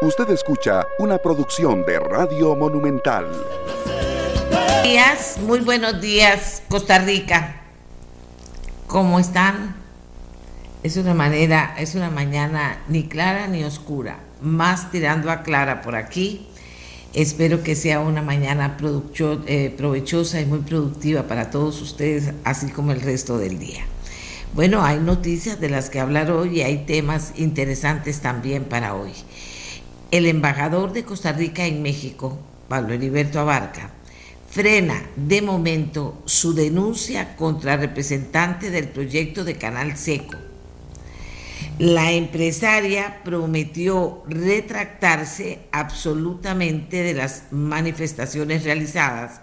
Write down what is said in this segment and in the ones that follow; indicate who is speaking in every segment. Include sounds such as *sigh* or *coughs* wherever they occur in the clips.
Speaker 1: Usted escucha una producción de Radio Monumental.
Speaker 2: Días, muy buenos días, Costa Rica. ¿Cómo están? Es una manera, es una mañana ni clara ni oscura, más tirando a clara por aquí. Espero que sea una mañana eh, provechosa y muy productiva para todos ustedes, así como el resto del día. Bueno, hay noticias de las que hablar hoy y hay temas interesantes también para hoy. El embajador de Costa Rica en México, Pablo Heriberto Abarca, frena de momento su denuncia contra representante del proyecto de Canal Seco. La empresaria prometió retractarse absolutamente de las manifestaciones realizadas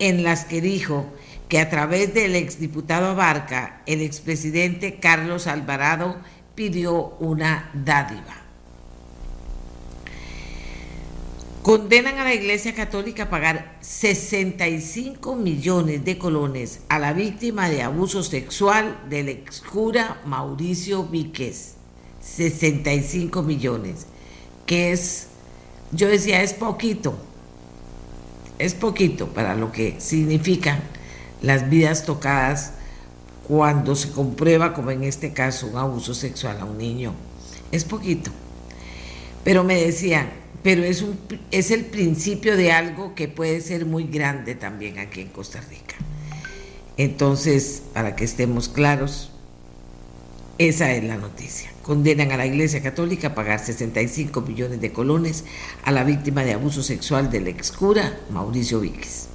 Speaker 2: en las que dijo que a través del exdiputado Abarca, el expresidente Carlos Alvarado pidió una dádiva. Condenan a la Iglesia Católica a pagar 65 millones de colones a la víctima de abuso sexual del excura Mauricio Víquez. 65 millones, que es, yo decía, es poquito, es poquito para lo que significan las vidas tocadas cuando se comprueba, como en este caso, un abuso sexual a un niño. Es poquito. Pero me decían, pero es, un, es el principio de algo que puede ser muy grande también aquí en Costa Rica. Entonces, para que estemos claros, esa es la noticia. Condenan a la Iglesia Católica a pagar 65 millones de colones a la víctima de abuso sexual del excura Mauricio Víquez.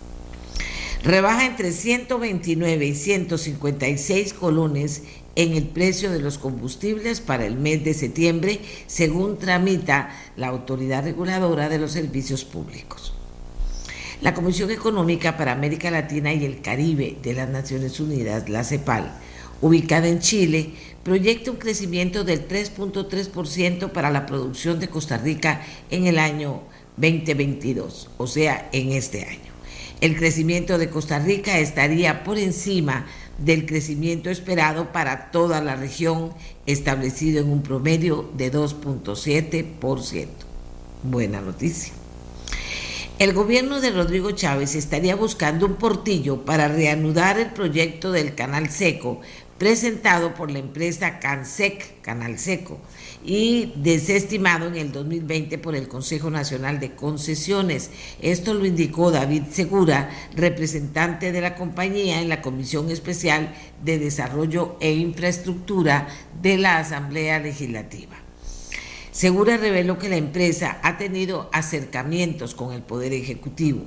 Speaker 2: Rebaja entre 129 y 156 colones en el precio de los combustibles para el mes de septiembre, según tramita la Autoridad Reguladora de los Servicios Públicos. La Comisión Económica para América Latina y el Caribe de las Naciones Unidas, la CEPAL, ubicada en Chile, proyecta un crecimiento del 3.3% para la producción de Costa Rica en el año 2022, o sea, en este año. El crecimiento de Costa Rica estaría por encima del crecimiento esperado para toda la región, establecido en un promedio de 2.7%. Buena noticia. El gobierno de Rodrigo Chávez estaría buscando un portillo para reanudar el proyecto del Canal Seco presentado por la empresa CanSec, Canal Seco, y desestimado en el 2020 por el Consejo Nacional de Concesiones. Esto lo indicó David Segura, representante de la compañía en la Comisión Especial de Desarrollo e Infraestructura de la Asamblea Legislativa. Segura reveló que la empresa ha tenido acercamientos con el Poder Ejecutivo,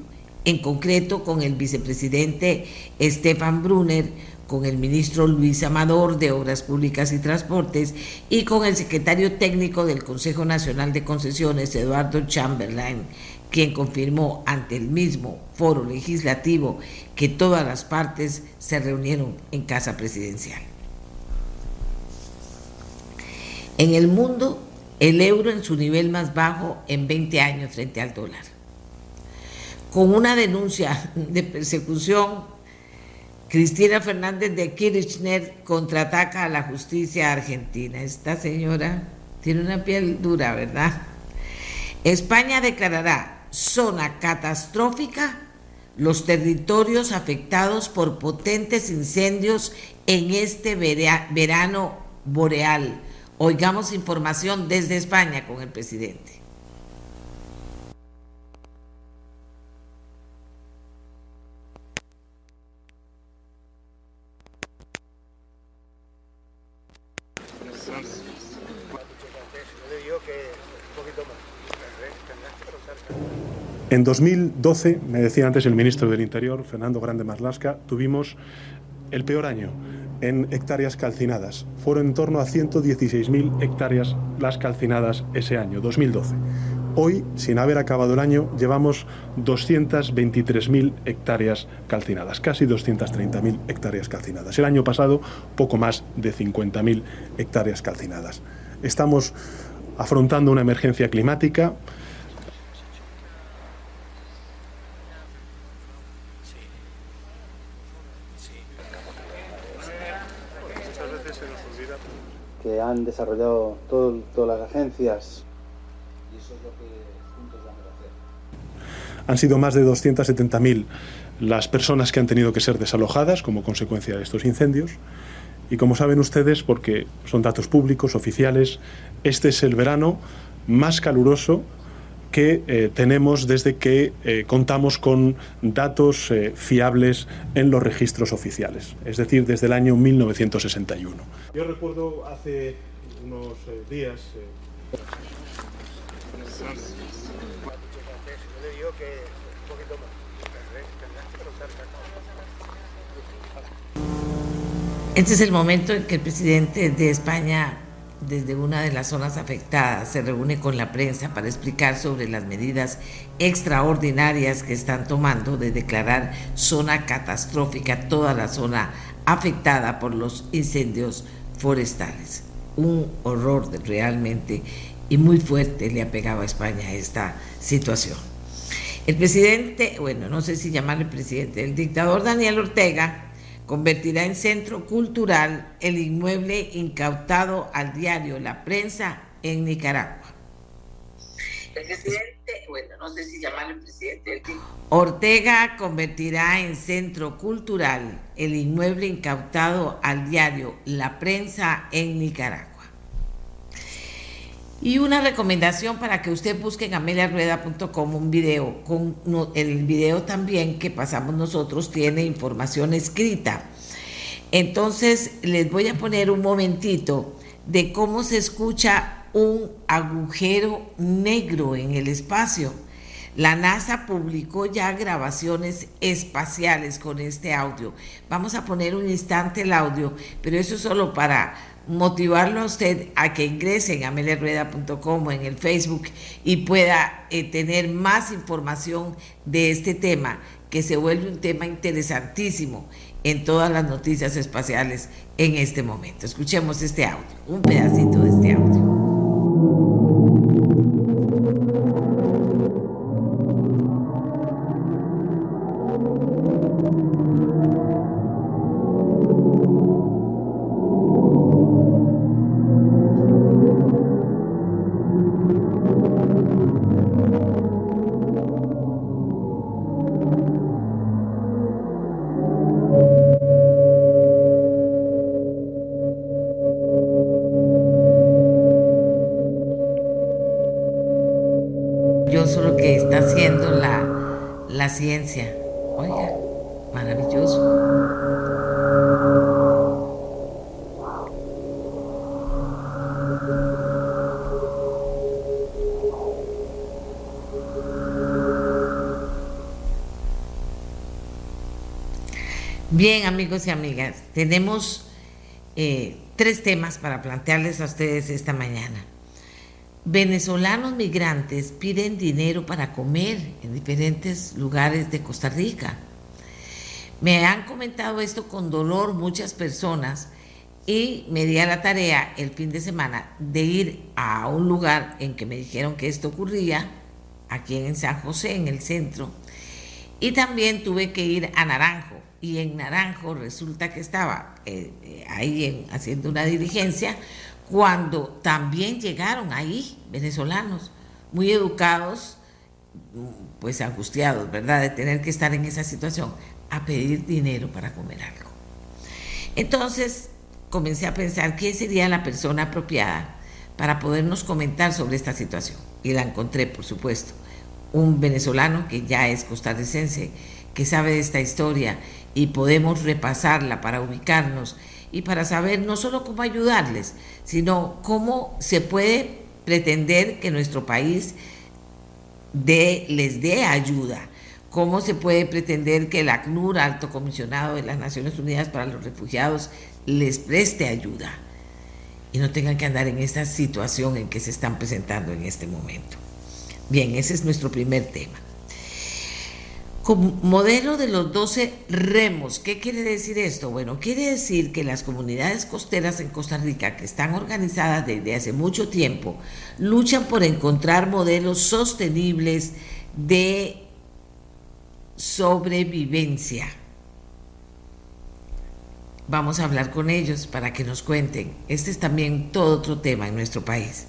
Speaker 2: en concreto con el vicepresidente Estefan Brunner, con el ministro Luis Amador de Obras Públicas y Transportes y con el secretario técnico del Consejo Nacional de Concesiones, Eduardo Chamberlain, quien confirmó ante el mismo foro legislativo que todas las partes se reunieron en casa presidencial. En el mundo, el euro en su nivel más bajo en 20 años frente al dólar. Con una denuncia de persecución Cristina Fernández de Kirchner contraataca a la justicia argentina. Esta señora tiene una piel dura, ¿verdad? España declarará zona catastrófica los territorios afectados por potentes incendios en este verano boreal. Oigamos información desde España con el presidente.
Speaker 3: En 2012, me decía antes el ministro del Interior, Fernando Grande Marlasca, tuvimos el peor año en hectáreas calcinadas. Fueron en torno a 116.000 hectáreas las calcinadas ese año, 2012. Hoy, sin haber acabado el año, llevamos 223.000 hectáreas calcinadas, casi 230.000 hectáreas calcinadas. El año pasado, poco más de 50.000 hectáreas calcinadas. Estamos afrontando una emergencia climática
Speaker 4: han desarrollado todas las agencias
Speaker 3: Y eso es lo que juntos vamos a hacer. Han sido más de 270.000 las personas que han tenido que ser desalojadas como consecuencia de estos incendios. Y como saben ustedes, porque son datos públicos, oficiales, este es el verano más caluroso que eh, tenemos desde que eh, contamos con datos eh, fiables en los registros oficiales, es decir, desde el año 1961. Yo recuerdo hace unos días...
Speaker 2: Este es el momento en que el presidente de España desde una de las zonas afectadas se reúne con la prensa para explicar sobre las medidas extraordinarias que están tomando de declarar zona catastrófica toda la zona afectada por los incendios forestales. Un horror realmente y muy fuerte le ha pegado a España esta situación. El presidente, bueno, no sé si llamarle presidente, el dictador Daniel Ortega convertirá en centro cultural el inmueble incautado al diario La Prensa en Nicaragua. El presidente, bueno, no sé si llamarle presidente. Ortega convertirá en centro cultural el inmueble incautado al diario La Prensa en Nicaragua. Y una recomendación para que usted busque en ameliarueda.com un video. Con el video también que pasamos nosotros tiene información escrita. Entonces les voy a poner un momentito de cómo se escucha un agujero negro en el espacio. La NASA publicó ya grabaciones espaciales con este audio. Vamos a poner un instante el audio, pero eso es solo para motivarlo a usted a que ingrese en ameliarueda.com o en el Facebook y pueda eh, tener más información de este tema, que se vuelve un tema interesantísimo en todas las noticias espaciales en este momento. Escuchemos este audio, un pedacito de este audio. Ciencia. Oiga, maravilloso. Bien, amigos y amigas, tenemos eh, tres temas para plantearles a ustedes esta mañana. Venezolanos migrantes piden dinero para comer en diferentes lugares de Costa Rica. Me han comentado esto con dolor muchas personas y me di a la tarea el fin de semana de ir a un lugar en que me dijeron que esto ocurría, aquí en San José, en el centro, y también tuve que ir a Naranjo. Y en Naranjo resulta que estaba eh, eh, ahí haciendo una diligencia cuando también llegaron ahí venezolanos muy educados, pues angustiados, ¿verdad?, de tener que estar en esa situación, a pedir dinero para comer algo. Entonces comencé a pensar quién sería la persona apropiada para podernos comentar sobre esta situación. Y la encontré, por supuesto, un venezolano que ya es costarricense, que sabe de esta historia y podemos repasarla para ubicarnos y para saber no solo cómo ayudarles, sino cómo se puede pretender que nuestro país les dé ayuda. ¿Cómo se puede pretender que el ACNUR, Alto Comisionado de las Naciones Unidas para los Refugiados, les preste ayuda y no tengan que andar en esta situación en que se están presentando en este momento? Bien, ese es nuestro primer tema modelo de los 12 remos. ¿Qué quiere decir esto? Bueno, quiere decir que las comunidades costeras en Costa Rica, que están organizadas desde hace mucho tiempo, luchan por encontrar modelos sostenibles de sobrevivencia. Vamos a hablar con ellos para que nos cuenten. Este es también todo otro tema en nuestro país.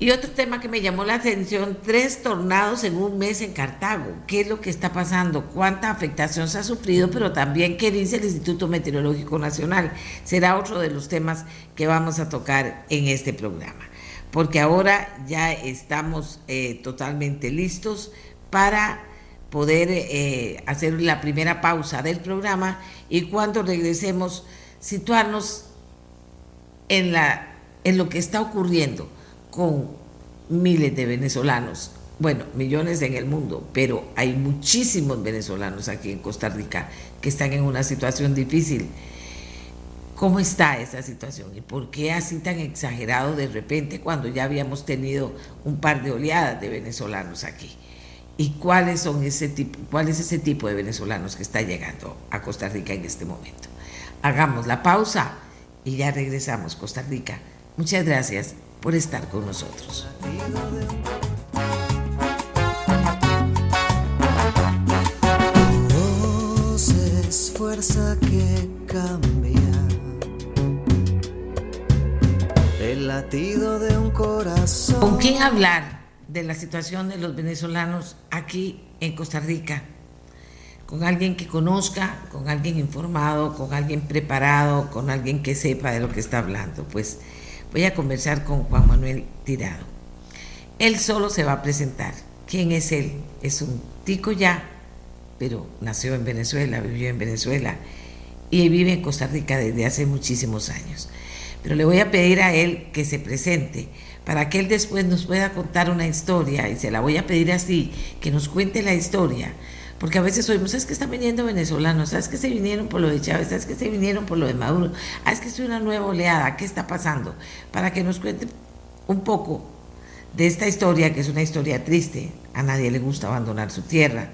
Speaker 2: Y otro tema que me llamó la atención, tres tornados en un mes en Cartago. ¿Qué es lo que está pasando? ¿Cuánta afectación se ha sufrido? Pero también qué dice el Instituto Meteorológico Nacional. Será otro de los temas que vamos a tocar en este programa. Porque ahora ya estamos eh, totalmente listos para poder eh, hacer la primera pausa del programa y cuando regresemos situarnos en, la, en lo que está ocurriendo con miles de venezolanos, bueno, millones en el mundo, pero hay muchísimos venezolanos aquí en Costa Rica que están en una situación difícil. ¿Cómo está esa situación y por qué así tan exagerado de repente cuando ya habíamos tenido un par de oleadas de venezolanos aquí? ¿Y cuáles son ese tipo, cuál es ese tipo de venezolanos que está llegando a Costa Rica en este momento? Hagamos la pausa y ya regresamos, Costa Rica. Muchas gracias por estar con nosotros.
Speaker 4: fuerza que cambia el latido de un corazón.
Speaker 2: ¿Con quién hablar de la situación de los venezolanos aquí en Costa Rica? Con alguien que conozca, con alguien informado, con alguien preparado, con alguien que sepa de lo que está hablando. Pues voy a conversar con Juan Manuel Tirado. Él solo se va a presentar. ¿Quién es él? Es un tico ya, pero nació en Venezuela, vivió en Venezuela y vive en Costa Rica desde hace muchísimos años. Pero le voy a pedir a él que se presente para que él después nos pueda contar una historia y se la voy a pedir así, que nos cuente la historia porque a veces oímos, ¿sabes que están viniendo venezolanos? ¿Sabes que se vinieron por lo de Chávez? ¿Sabes que se vinieron por lo de Maduro? ¿Ah, es que es una nueva oleada? ¿Qué está pasando? Para que nos cuente un poco de esta historia, que es una historia triste, a nadie le gusta abandonar su tierra,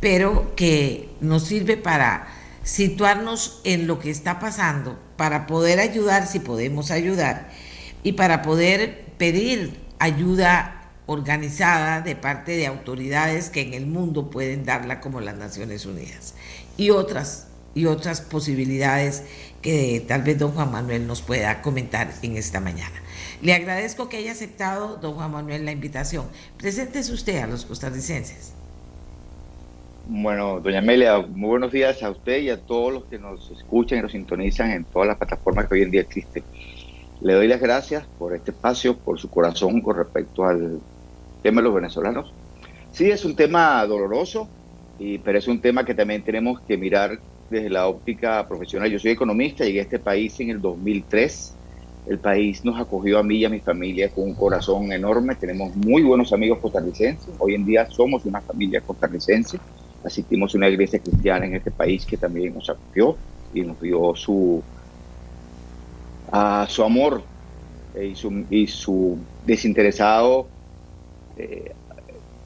Speaker 2: pero que nos sirve para situarnos en lo que está pasando, para poder ayudar si podemos ayudar y para poder pedir ayuda organizada de parte de autoridades que en el mundo pueden darla como las Naciones Unidas y otras y otras posibilidades que tal vez don Juan Manuel nos pueda comentar en esta mañana. Le agradezco que haya aceptado, don Juan Manuel, la invitación. Preséntese usted a los costarricenses.
Speaker 5: Bueno, doña Amelia, muy buenos días a usted y a todos los que nos escuchan y nos sintonizan en todas las plataformas que hoy en día existen. Le doy las gracias por este espacio, por su corazón con respecto al tema de los venezolanos. Sí, es un tema doloroso, y, pero es un tema que también tenemos que mirar desde la óptica profesional. Yo soy economista, llegué a este país en el 2003. El país nos acogió a mí y a mi familia con un corazón enorme. Tenemos muy buenos amigos costarricenses. Hoy en día somos una familia costarricense. Asistimos a una iglesia cristiana en este país que también nos acogió y nos dio su, a su amor y su, y su desinteresado eh,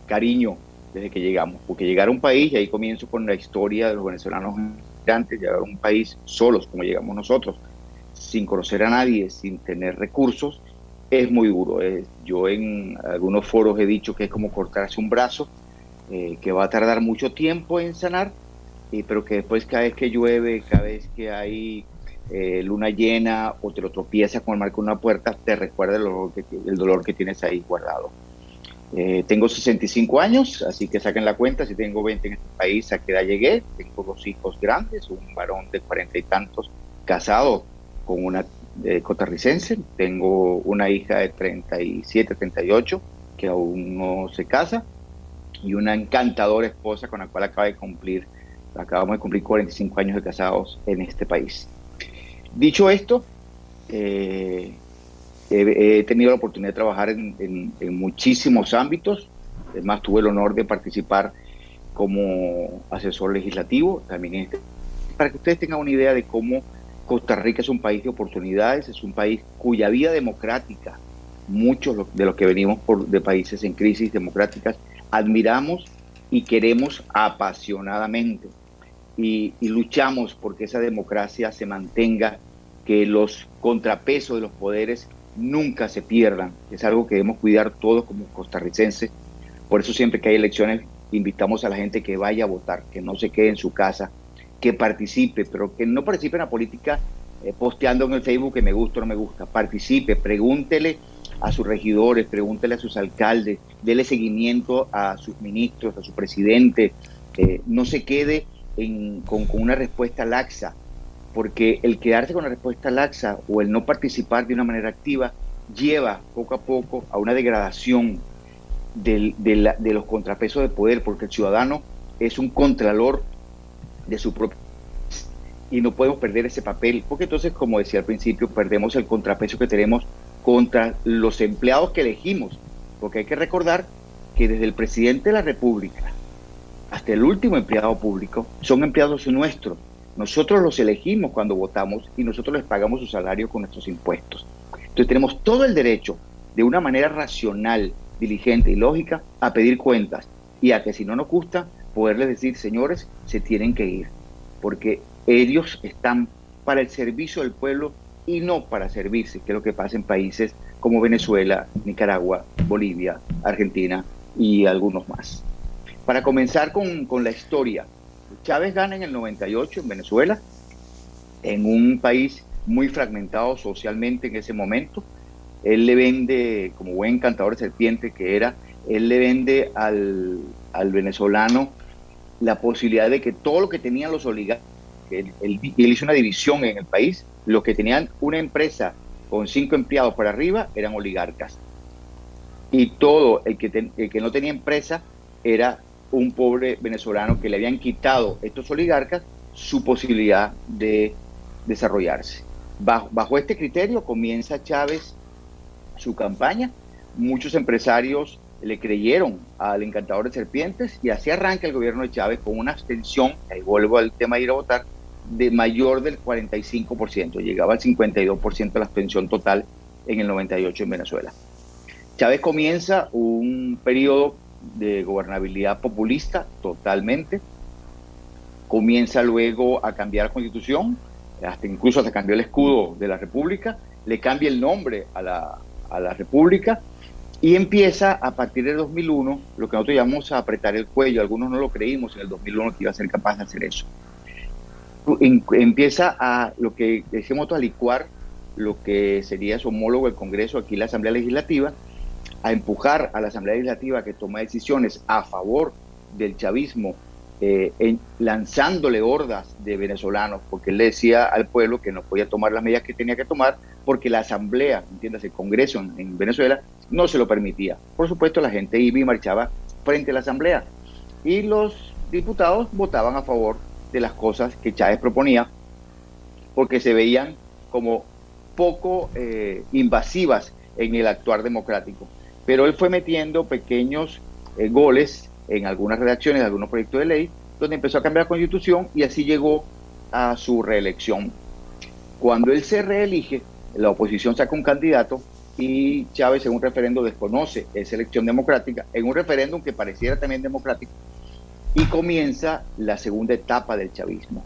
Speaker 5: cariño desde que llegamos, porque llegar a un país, y ahí comienzo con la historia de los venezolanos migrantes, llegar a un país solos como llegamos nosotros, sin conocer a nadie, sin tener recursos, es muy duro. yo en algunos foros he dicho que es como cortarse un brazo, eh, que va a tardar mucho tiempo en sanar, y, pero que después cada vez que llueve, cada vez que hay eh, luna llena o te lo tropiezas con el marco de una puerta, te recuerda el dolor que, el dolor que tienes ahí guardado. Eh, tengo 65 años, así que saquen la cuenta, si tengo 20 en este país, ¿a qué edad llegué? Tengo dos hijos grandes, un varón de cuarenta y tantos casado con una eh, cotarricense, tengo una hija de 37, 38 que aún no se casa y una encantadora esposa con la cual acaba de cumplir, acabamos de cumplir 45 años de casados en este país. Dicho esto, eh, He, tenido la oportunidad de trabajar en, muchísimos ámbitos. Además, tuve el honor de participar como asesor legislativo también este, para que ustedes tengan una idea de cómo Costa Rica es un país de oportunidades, es un país cuya vida democrática, muchos de los que venimos de países en crisis democráticas, admiramos y queremos apasionadamente. Y luchamos porque esa democracia se mantenga, que los contrapesos de los poderes nunca se pierdan. Es algo que debemos cuidar todos como costarricenses. Por eso siempre que hay elecciones invitamos a la gente que vaya a votar, que no se quede en su casa, que participe, pero que no participe en la política eh, posteando en el Facebook que me gusta o no me gusta. Participe, pregúntele a sus regidores, pregúntele a sus alcaldes, dele seguimiento a sus ministros, a su presidente, eh, no se quede con, con, una respuesta laxa, porque el quedarse con la respuesta laxa o el no participar de una manera activa lleva poco a poco a una degradación de los contrapesos de poder, porque el ciudadano es un contralor de su propio y no podemos perder ese papel, porque entonces, como decía al principio, perdemos el contrapeso que tenemos contra los empleados que elegimos, porque hay que recordar que desde el presidente de la República hasta el último empleado público son empleados nuestros. Nosotros los elegimos cuando votamos y nosotros les pagamos su salario con nuestros impuestos. Entonces tenemos todo el derecho, de una manera racional, diligente y lógica, a pedir cuentas y a que si no nos gusta, poderles decir, señores, se tienen que ir, porque ellos están para el servicio del pueblo y no para servirse, que es lo que pasa en países como Venezuela, Nicaragua, Bolivia, Argentina y algunos más. Para comenzar con, con la historia, Chávez gana en el 98 en Venezuela, en un país muy fragmentado socialmente en ese momento. Él le vende, como buen cantador de serpiente que era, él le vende al, al venezolano la posibilidad de que todo lo que tenían los oligarcas, él, él, hizo una división en el país, los que tenían una empresa con cinco empleados para arriba eran oligarcas. Y todo el que, el que no tenía empresa era un pobre venezolano que le habían quitado estos oligarcas su posibilidad de desarrollarse. Bajo, este criterio comienza Chávez su campaña. Muchos empresarios le creyeron al encantador de serpientes y así arranca el gobierno de Chávez con una abstención, ahí vuelvo al tema de ir a votar, de mayor del 45%, llegaba al 52% de la abstención total en el 98 en Venezuela. Chávez comienza un periodo de gobernabilidad populista totalmente, comienza luego a cambiar la constitución, hasta incluso hasta cambió el escudo de la república, le cambia el nombre a la, a la república y empieza a partir de 2001 lo que nosotros llamamos a apretar el cuello, algunos no lo creímos en el 2001 que iba a ser capaz de hacer eso. Empieza a lo que decimos a licuar lo que sería su homólogo el Congreso, aquí la Asamblea Legislativa, a empujar a la Asamblea Legislativa que toma decisiones a favor del chavismo, eh, lanzándole hordas de venezolanos, porque él le decía al pueblo que no podía tomar las medidas que tenía que tomar, porque la Asamblea, entiendas, el Congreso en, Venezuela, no se lo permitía. Por supuesto, la gente iba y marchaba frente a la Asamblea. Y los diputados votaban a favor de las cosas que Chávez proponía, porque se veían como poco eh, invasivas en el actuar democrático pero él fue metiendo pequeños eh, goles en algunas redacciones de algunos proyectos de ley, donde empezó a cambiar la constitución y así llegó a su reelección. Cuando él se reelige, la oposición saca un candidato y Chávez en un referendo desconoce esa elección democrática, en un referéndum que pareciera también democrático, y comienza la segunda etapa del chavismo,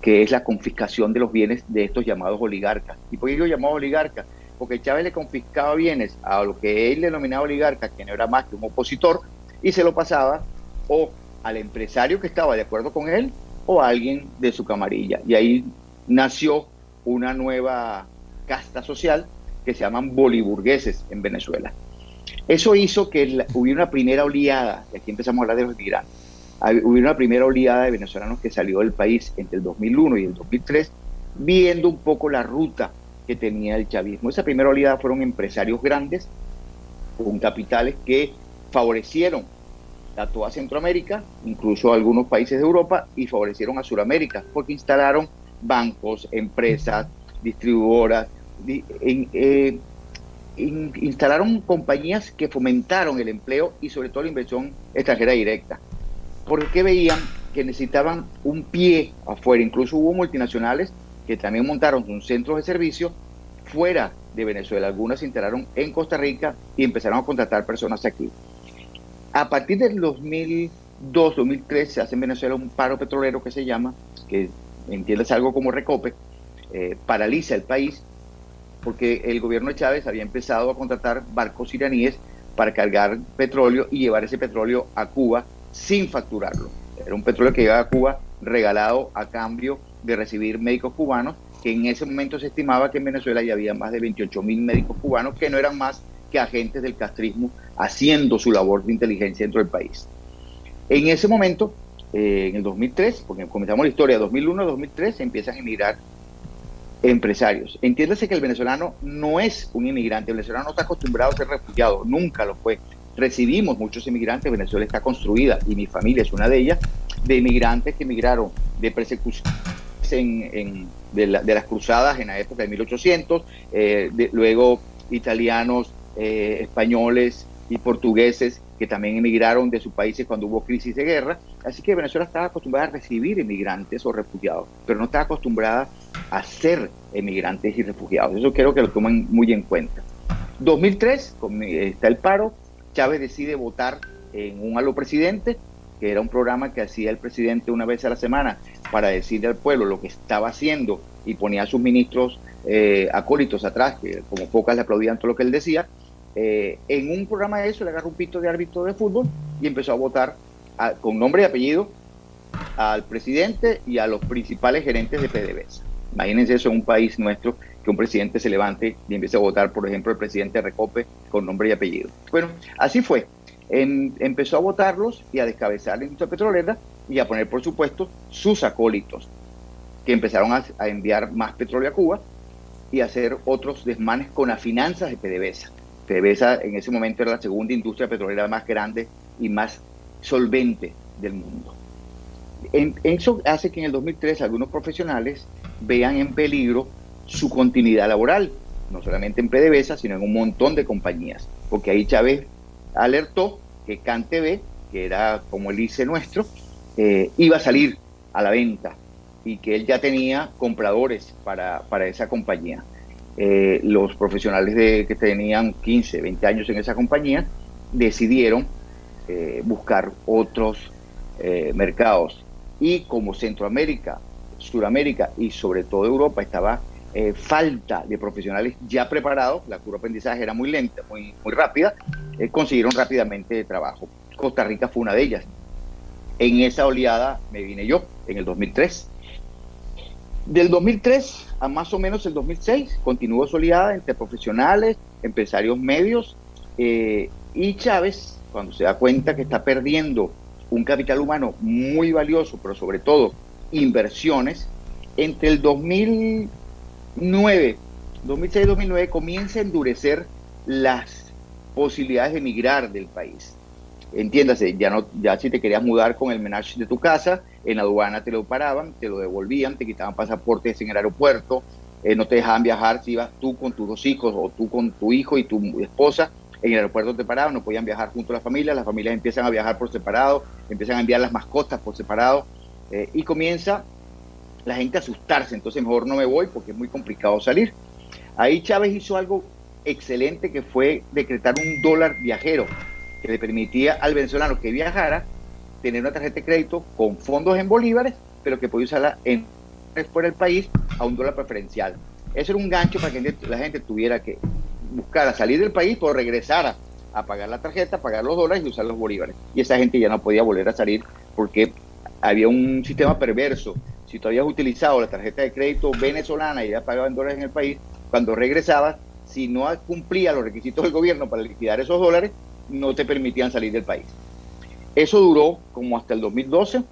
Speaker 5: que es la confiscación de los bienes de estos llamados oligarcas. ¿Y por qué digo llamados oligarcas? Porque Chávez le confiscaba bienes a lo que él denominaba oligarca, que no era más que un opositor, y se lo pasaba o al empresario que estaba de acuerdo con él o a alguien de su camarilla. Y ahí nació una nueva casta social que se llaman boliburgueses en Venezuela. Eso hizo que hubiera una primera oleada, y aquí empezamos a hablar de los migrantes, hubiera una primera oleada de venezolanos que salió del país entre el 2001 y el 2003, viendo un poco la ruta que tenía el chavismo. Esa primera oleada fueron empresarios grandes con capitales que favorecieron a toda Centroamérica, incluso a algunos países de Europa, y favorecieron a Sudamérica, porque instalaron bancos, empresas, distribuidoras, eh, instalaron compañías que fomentaron el empleo y sobre todo la inversión extranjera directa, porque veían que necesitaban un pie afuera, incluso hubo multinacionales que también montaron un centro de servicio fuera de Venezuela. Algunas se instalaron en Costa Rica y empezaron a contratar personas aquí. A partir del 2002, 2003 se hace en Venezuela un paro petrolero que se llama, que entiendes algo como recope, eh, paraliza el país porque el gobierno de Chávez había empezado a contratar barcos iraníes para cargar petróleo y llevar ese petróleo a Cuba sin facturarlo. Era un petróleo que llegaba a Cuba regalado a cambio de recibir médicos cubanos, que en ese momento se estimaba que en Venezuela ya había más de 28 mil médicos cubanos que no eran más que agentes del castrismo haciendo su labor de inteligencia dentro del país. En ese momento, eh, en el 2003, porque comenzamos la historia, 2001-2003, empiezan a emigrar empresarios. Entiéndase que el venezolano no es un inmigrante, el venezolano no está acostumbrado a ser refugiado, nunca lo fue. Recibimos muchos inmigrantes, Venezuela está construida, y mi familia es una de ellas, de inmigrantes que emigraron de persecución en, de, las cruzadas en la época de 1800, eh, luego italianos, eh, españoles y portugueses que también emigraron de sus países cuando hubo crisis de guerra. Así que Venezuela estaba acostumbrada a recibir inmigrantes o refugiados, pero no estaba acostumbrada a ser emigrantes y refugiados. Eso quiero que lo tomen muy en cuenta. 2003, está el paro, Chávez decide votar en un halo presidente, que era un programa que hacía el presidente una vez a la semana para decirle al pueblo lo que estaba haciendo y ponía a sus ministros eh, acólitos atrás, que como pocas le aplaudían todo lo que él decía. Eh, en un programa de eso le agarró un pito de árbitro de fútbol y empezó a votar con nombre y apellido al presidente y a los principales gerentes de PDVSA. Imagínense eso en un país nuestro, que un presidente se levante y empiece a votar, por ejemplo, el presidente Recope con nombre y apellido. Bueno, así fue. Empezó a votarlos y a descabezar la industria petrolera y a poner, por supuesto, sus acólitos, que empezaron a, enviar más petróleo a Cuba y a hacer otros desmanes con las finanzas de PDVSA. PDVSA en ese momento era la segunda industria petrolera más grande y más solvente del mundo. eso hace que en el 2003 algunos profesionales vean en peligro su continuidad laboral, no solamente en PDVSA, sino en un montón de compañías, porque ahí Chávez alertó que CanTV, que era como el ICE nuestro, eh, iba a salir a la venta y que él ya tenía compradores para, para esa compañía. Eh, los profesionales de, que tenían 15, 20 años en esa compañía decidieron eh, buscar otros mercados. Y como Centroamérica Sudamérica y sobre todo Europa estaba eh, falta de profesionales ya preparados, la curva de aprendizaje era muy lenta, muy, muy rápida, eh, consiguieron rápidamente trabajo. Costa Rica fue una de ellas. En esa oleada me vine yo, en el 2003. Del 2003 a más o menos el 2006 continuó su oleada entre profesionales, empresarios medios eh, y Chávez, cuando se da cuenta que está perdiendo un capital humano muy valioso, pero sobre todo inversiones, entre el 2009, 2006-2009 comienza a endurecer las posibilidades de emigrar del país. Entiéndase, ya no, ya si te querías mudar con el menage de tu casa, en la aduana te lo paraban, te lo devolvían, te quitaban pasaportes en el aeropuerto, eh, no te dejaban viajar si ibas tú con tus dos hijos o tú con tu hijo y tu esposa, en el aeropuerto te paraban, no podían viajar junto a la familia, las familias empiezan a viajar por separado, empiezan a enviar las mascotas por separado, eh, y comienza la gente asustarse, entonces mejor no me voy porque es muy complicado salir. Ahí Chávez hizo algo excelente que fue decretar un dólar viajero que le permitía al venezolano que viajara tener una tarjeta de crédito con fondos en bolívares, pero que podía usarla en fuera del país a un dólar preferencial. Eso era un gancho para que la gente tuviera que buscar a salir del país o regresar a pagar la tarjeta, pagar los dólares y usar los bolívares. Y esa gente ya no podía volver a salir porque había un sistema perverso. Si tú habías utilizado la tarjeta de crédito venezolana y ya pagado en dólares en el país, cuando regresabas, si no cumplía los requisitos del gobierno para liquidar esos dólares, no te permitían salir del país. Eso duró como hasta el 2012.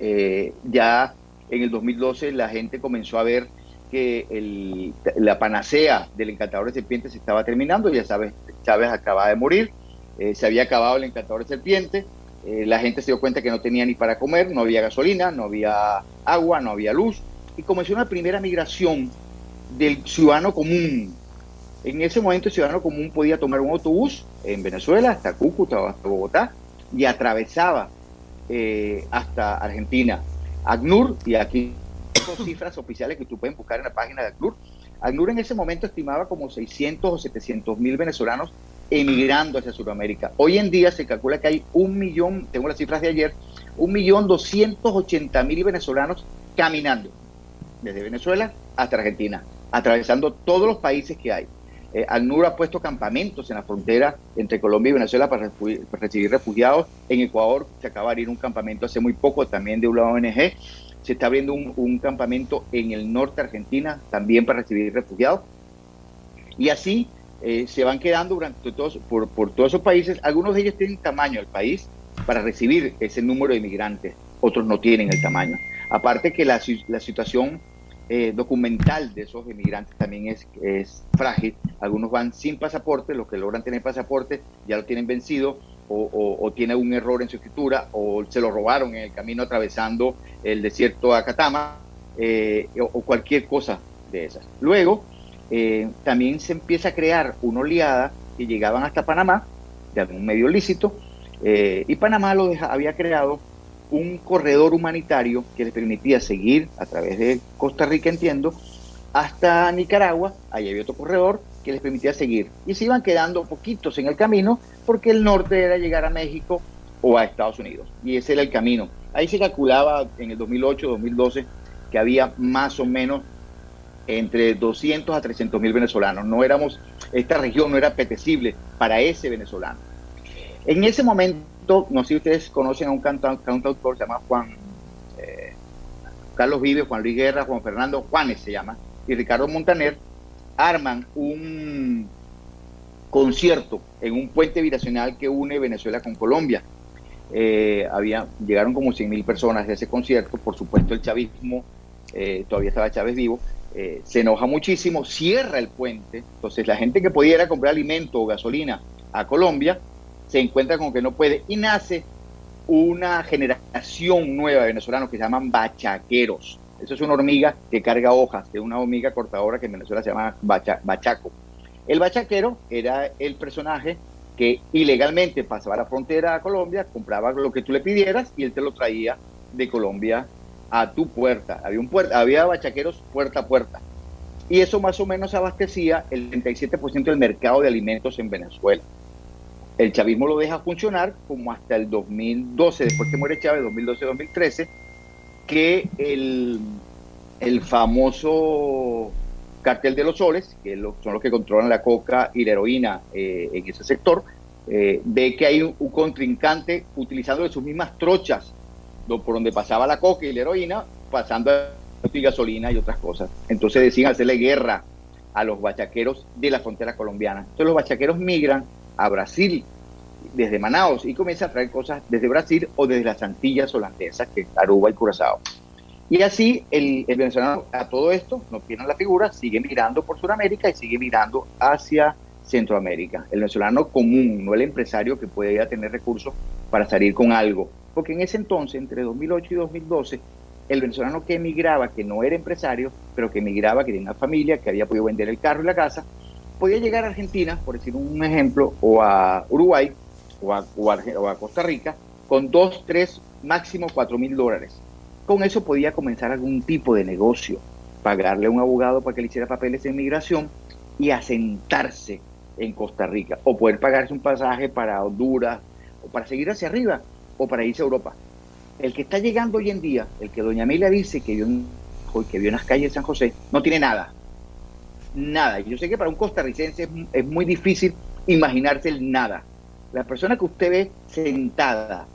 Speaker 5: Eh, ya en el 2012 la gente comenzó a ver que la panacea del encantador de serpientes se estaba terminando. Ya sabes, Chávez acababa de morir, eh, se había acabado el encantador de serpientes eh, la gente se dio cuenta que no tenía ni para comer, no había gasolina, no había agua, no había luz, y comenzó una primera migración del ciudadano común. En ese momento el ciudadano común podía tomar un autobús en Venezuela hasta Cúcuta hasta Bogotá y atravesaba eh, hasta Argentina. ACNUR, y aquí son cifras oficiales que tú puedes buscar en la página de ACNUR, ACNUR en ese momento estimaba como 600 o 700 mil venezolanos emigrando hacia Sudamérica. Hoy en día se calcula que hay un millón, tengo las cifras de ayer, un millón doscientos ochenta mil venezolanos caminando desde Venezuela hasta Argentina, atravesando todos los países que hay. Eh, ACNUR ha puesto campamentos en la frontera entre Colombia y Venezuela para, recibir refugiados. En Ecuador se acaba de abrir un campamento hace muy poco también de una ONG. Se está abriendo un, un campamento en el norte de Argentina también para recibir refugiados. Y así eh, se van quedando durante todos, por, por todos esos países. Algunos de ellos tienen tamaño el país para recibir ese número de inmigrantes, otros no tienen el tamaño. Aparte que la, la situación eh, documental de esos inmigrantes también es, es frágil. Algunos van sin pasaporte, los que logran tener pasaporte ya lo tienen vencido o, o, tiene un error en su escritura o se lo robaron en el camino atravesando el desierto de Acatama eh, o, cualquier cosa de esas. Luego, eh, también se empieza a crear una oleada que llegaban hasta Panamá, de algún medio lícito, y Panamá lo había creado un corredor humanitario que les permitía seguir a través de Costa Rica, entiendo, hasta Nicaragua, ahí había otro corredor que les permitía seguir. Y se iban quedando poquitos en el camino porque el norte era llegar a México o a Estados Unidos. Y ese era el camino. Ahí se calculaba en el 2008, 2012, que había más o menos entre 200 a 300 mil venezolanos. No éramos, esta región no era apetecible para ese venezolano. En ese momento no sé si ustedes conocen a un cantautor, se llama Juan eh, Carlos Vive, Juan Luis Guerra, Juan Fernando Juanes se llama, y Ricardo Montaner, arman un concierto en un puente binacional que une Venezuela con Colombia. Eh, había, llegaron como 100 mil personas de ese concierto, por supuesto el chavismo, eh, todavía estaba Chávez vivo, se enoja muchísimo, cierra el puente, entonces la gente que pudiera comprar alimento o gasolina a Colombia se encuentra con que no puede y nace una generación nueva de venezolanos que se llaman bachaqueros. Eso es una hormiga que carga hojas, de una hormiga cortadora que en Venezuela se llama bachaco. El bachaquero era el personaje que ilegalmente pasaba la frontera a Colombia, compraba lo que tú le pidieras y él te lo traía de Colombia a tu puerta. Había, un puerta, había bachaqueros puerta a puerta. Y eso más o menos abastecía el 37% del mercado de alimentos en Venezuela. El chavismo lo deja funcionar como hasta el 2012, después que muere Chávez, 2012-2013, que el, el, famoso cartel de los soles, que son los que controlan la coca y la heroína eh, en ese sector, eh, ve que hay un, contrincante utilizando sus mismas trochas por donde pasaba la coca y la heroína, pasando a gasolina y otras cosas. Entonces deciden hacerle guerra a los bachaqueros de la frontera colombiana. Entonces los bachaqueros migran a Brasil desde Manaus y comienza a traer cosas desde Brasil o desde las Antillas holandesas, que es Aruba y Curazao. Y así el, venezolano a todo esto, no pierde la figura, sigue mirando por Sudamérica y sigue mirando hacia Centroamérica. El venezolano común, no el empresario que puede ir a tener recursos para salir con algo. Porque en ese entonces, entre 2008 y 2012, el venezolano que emigraba, que no era empresario, pero que emigraba, que tenía una familia, que había podido vender el carro y la casa, podía llegar a Argentina, por decir un ejemplo, o a Uruguay o a, Costa Rica con 2, 3, máximo 4 mil dólares. Con eso podía comenzar algún tipo de negocio, pagarle a un abogado para que le hiciera papeles de inmigración y asentarse en Costa Rica, o poder pagarse un pasaje para Honduras, o para seguir hacia arriba, o para irse a Europa. El que está llegando hoy en día, el que doña Emilia dice que vio, que vio en las calles de San José, no tiene nada, nada. Yo sé que para un costarricense es, muy difícil imaginarse el nada. La persona que usted ve sentada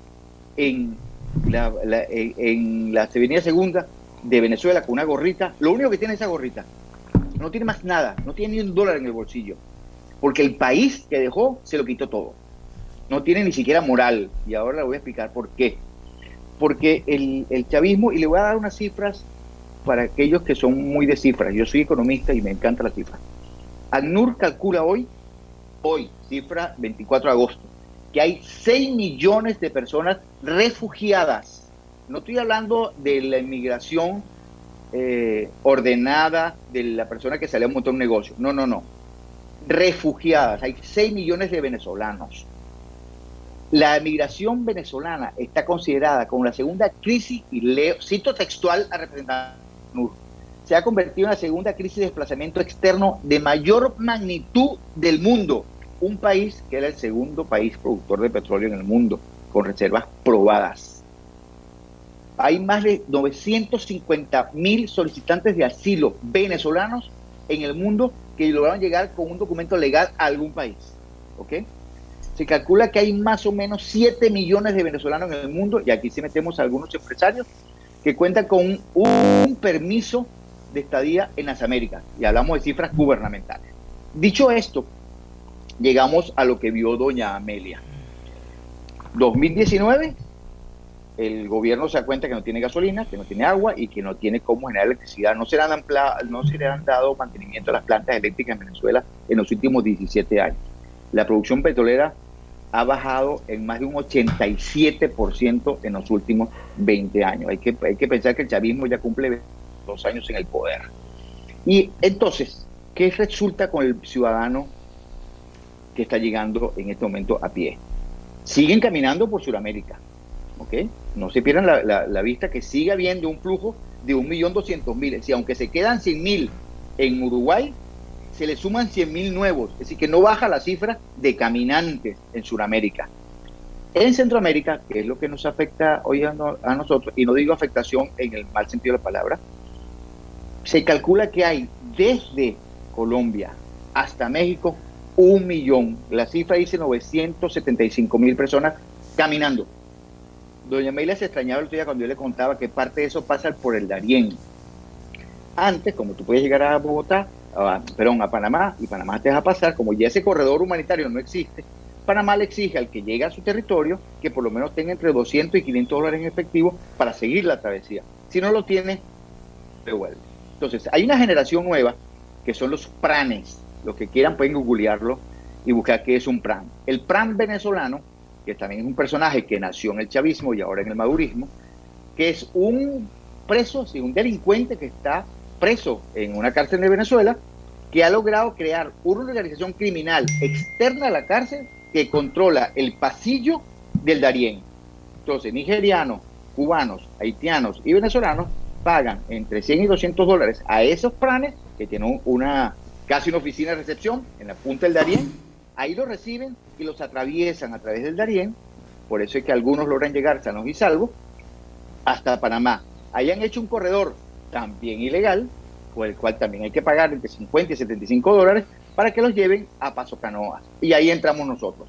Speaker 5: en la, en, la Avenida Segunda de Venezuela con una gorrita, lo único que tiene es esa gorrita. No tiene más nada, no tiene ni un dólar en el bolsillo. Porque el país que dejó se lo quitó todo. No tiene ni siquiera moral. Y ahora le voy a explicar por qué. Porque el, el chavismo, y le voy a dar unas cifras para aquellos que son muy de cifras. Yo soy economista y me encanta la cifra. ACNUR calcula hoy, hoy, cifra 24 de agosto, que hay 6 millones de personas refugiadas. No estoy hablando de la inmigración eh, ordenada de la persona que salió a montar un negocio. No, no, no. Refugiadas. Hay 6 millones de venezolanos. La migración venezolana está considerada como la segunda crisis, y leo, cito textual a representar se ha convertido en la segunda crisis de desplazamiento externo de mayor magnitud del mundo. Un país que era el segundo país productor de petróleo en el mundo, con reservas probadas. Hay más de 950 mil solicitantes de asilo venezolanos en el mundo que lograron llegar con un documento legal a algún país. ¿Ok? Se calcula que hay más o menos 7 millones de venezolanos en el mundo, y aquí sí metemos a algunos empresarios que cuenta con un permiso de estadía en las Américas, y hablamos de cifras gubernamentales. Dicho esto, llegamos a lo que vio doña Amelia. 2019, el gobierno se da cuenta que no tiene gasolina, que no tiene agua y que no tiene cómo generar electricidad. No se le han, no se le han dado mantenimiento a las plantas eléctricas en Venezuela en los últimos 17 años. La producción petrolera ha bajado en más de un 87% en los últimos 20 años. Hay que, hay que pensar que el chavismo ya cumple dos años en el poder. Y entonces, ¿qué resulta con el ciudadano que está llegando en este momento a pie? Siguen caminando por Sudamérica. No se pierdan la, vista que sigue habiendo un flujo de 1.200.000. Si aunque se quedan 100.000 en Uruguay, se le suman 100.000 nuevos, es decir, que no baja la cifra de caminantes en Sudamérica. En Centroamérica, que es lo que nos afecta hoy a, nosotros, y no digo afectación en el mal sentido de la palabra, se calcula que hay desde Colombia hasta México un millón. La cifra dice 975 mil personas caminando. Doña Meila se extrañaba el otro día cuando yo le contaba que parte de eso pasa por el Darién. Antes, como tú puedes llegar a Bogotá, a, perdón, a Panamá, y Panamá te deja pasar, como ya ese corredor humanitario no existe, Panamá le exige al que llega a su territorio que por lo menos tenga entre 200 y 500 dólares en efectivo para seguir la travesía. Si no lo tiene, devuelve. Entonces, hay una generación nueva que son los pranes. Los que quieran pueden googlearlo y buscar qué es un pran. El pran venezolano, que también es un personaje que nació en el chavismo y ahora en el madurismo, que es un preso, sí, un delincuente que está preso en una cárcel de Venezuela que ha logrado crear una organización criminal externa a la cárcel que controla el pasillo del Darién. Entonces, nigerianos, cubanos, haitianos y venezolanos pagan entre 100 y 200 dólares a esos planes que tienen una casi una oficina de recepción en la punta del Darién. Ahí los reciben y los atraviesan a través del Darién. Por eso es que algunos logran llegar sanos y salvos hasta Panamá. Ahí han hecho un corredor también ilegal, por el cual también hay que pagar entre 50 y 75 dólares para que los lleven a Paso Canoas. Y ahí entramos nosotros.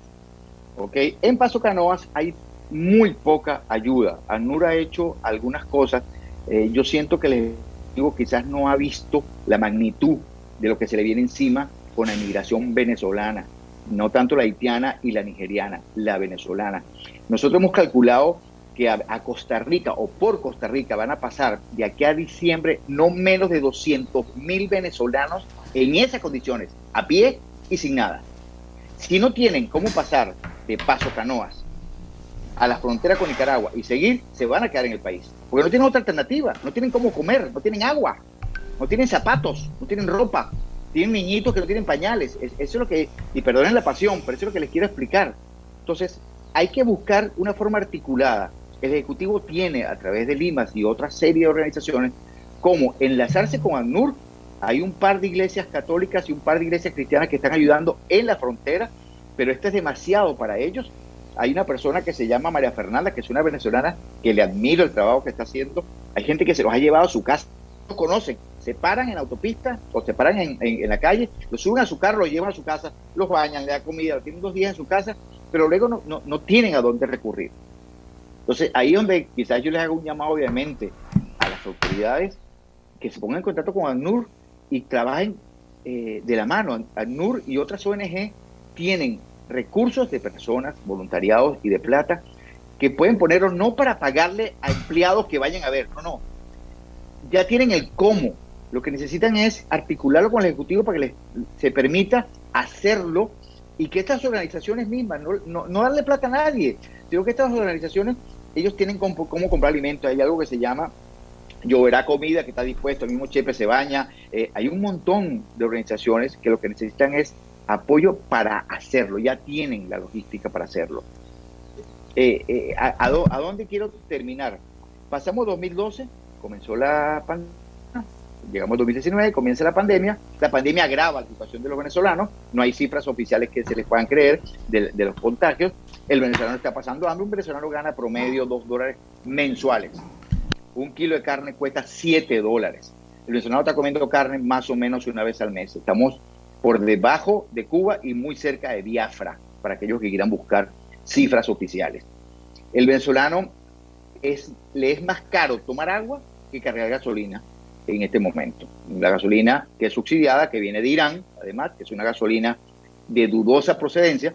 Speaker 5: ¿ok? En Paso Canoas hay muy poca ayuda. ANUR ha hecho algunas cosas. Eh, yo siento que el Ejecutivo quizás no ha visto la magnitud de lo que se le viene encima con la inmigración venezolana, no tanto la haitiana y la nigeriana, la venezolana. Nosotros hemos calculado que a, Costa Rica o por Costa Rica van a pasar de aquí a diciembre no menos de 200 mil venezolanos en esas condiciones, a pie y sin nada. Si no tienen cómo pasar de Paso Canoas a la frontera con Nicaragua y seguir, se van a quedar en el país. Porque no tienen otra alternativa, no tienen cómo comer, no tienen agua, no tienen zapatos, no tienen ropa, tienen niñitos que no tienen pañales. Eso es lo que, y perdonen la pasión, pero eso es lo que les quiero explicar. Entonces, hay que buscar una forma articulada el Ejecutivo tiene a través de Limas y otra serie de organizaciones como enlazarse con ANUR. Hay un par de iglesias católicas y un par de iglesias cristianas que están ayudando en la frontera, pero esto es demasiado para ellos. Hay una persona que se llama María Fernanda, que es una venezolana, que le admiro el trabajo que está haciendo. Hay gente que se los ha llevado a su casa, los conocen, se paran en autopista o se paran en, la calle, los suben a su carro, los llevan a su casa, los bañan, le dan comida, tienen dos días en su casa, pero luego no, no tienen a dónde recurrir. Entonces, ahí donde quizás yo les hago un llamado, obviamente, a las autoridades que se pongan en contacto con ANUR y trabajen eh, de la mano. ANUR y otras ONG tienen recursos de personas, voluntariados y de plata que pueden ponerlos no para pagarle a empleados que vayan a ver, no, no. Ya tienen el cómo. Lo que necesitan es articularlo con el Ejecutivo para que les se permita hacerlo y que estas organizaciones mismas, no, no, no darle plata a nadie, sino que estas organizaciones ellos tienen cómo, comprar alimentos. Hay algo que se llama Lloverá Comida, que está dispuesto, el mismo Chepe se baña. Eh, hay un montón de organizaciones que lo que necesitan es apoyo para hacerlo, ya tienen la logística para hacerlo. Eh, eh, a, dónde quiero terminar? Pasamos 2012, comenzó la pandemia, llegamos 2019, comienza la pandemia, la pandemia agrava la situación de los venezolanos, no hay cifras oficiales que se les puedan creer de, los contagios, el venezolano está pasando hambre, un venezolano gana promedio 2 dólares mensuales. Un kilo de carne cuesta 7 dólares. El venezolano está comiendo carne más o menos una vez al mes. Estamos por debajo de Cuba y muy cerca de Biafra, para aquellos que quieran buscar cifras oficiales. El venezolano le es más caro tomar agua que cargar gasolina en este momento. La gasolina que es subsidiada, que viene de Irán, además, que es una gasolina de dudosa procedencia,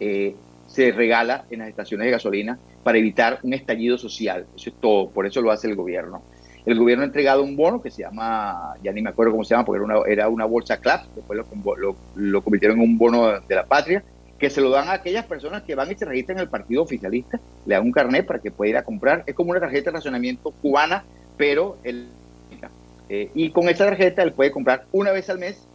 Speaker 5: eh, se regala en las estaciones de gasolina para evitar un estallido social. Eso es todo, por eso lo hace el gobierno. El gobierno ha entregado un bono que se llama, ya ni me acuerdo cómo se llama, porque era una, era una bolsa CLAP, después lo, lo, convirtieron en un bono de la patria, que se lo dan a aquellas personas que van y se registran en el partido oficialista, le dan un carnet para que pueda ir a comprar. Es como una tarjeta de racionamiento cubana, pero el, eh, y con esa tarjeta él puede comprar una vez al mes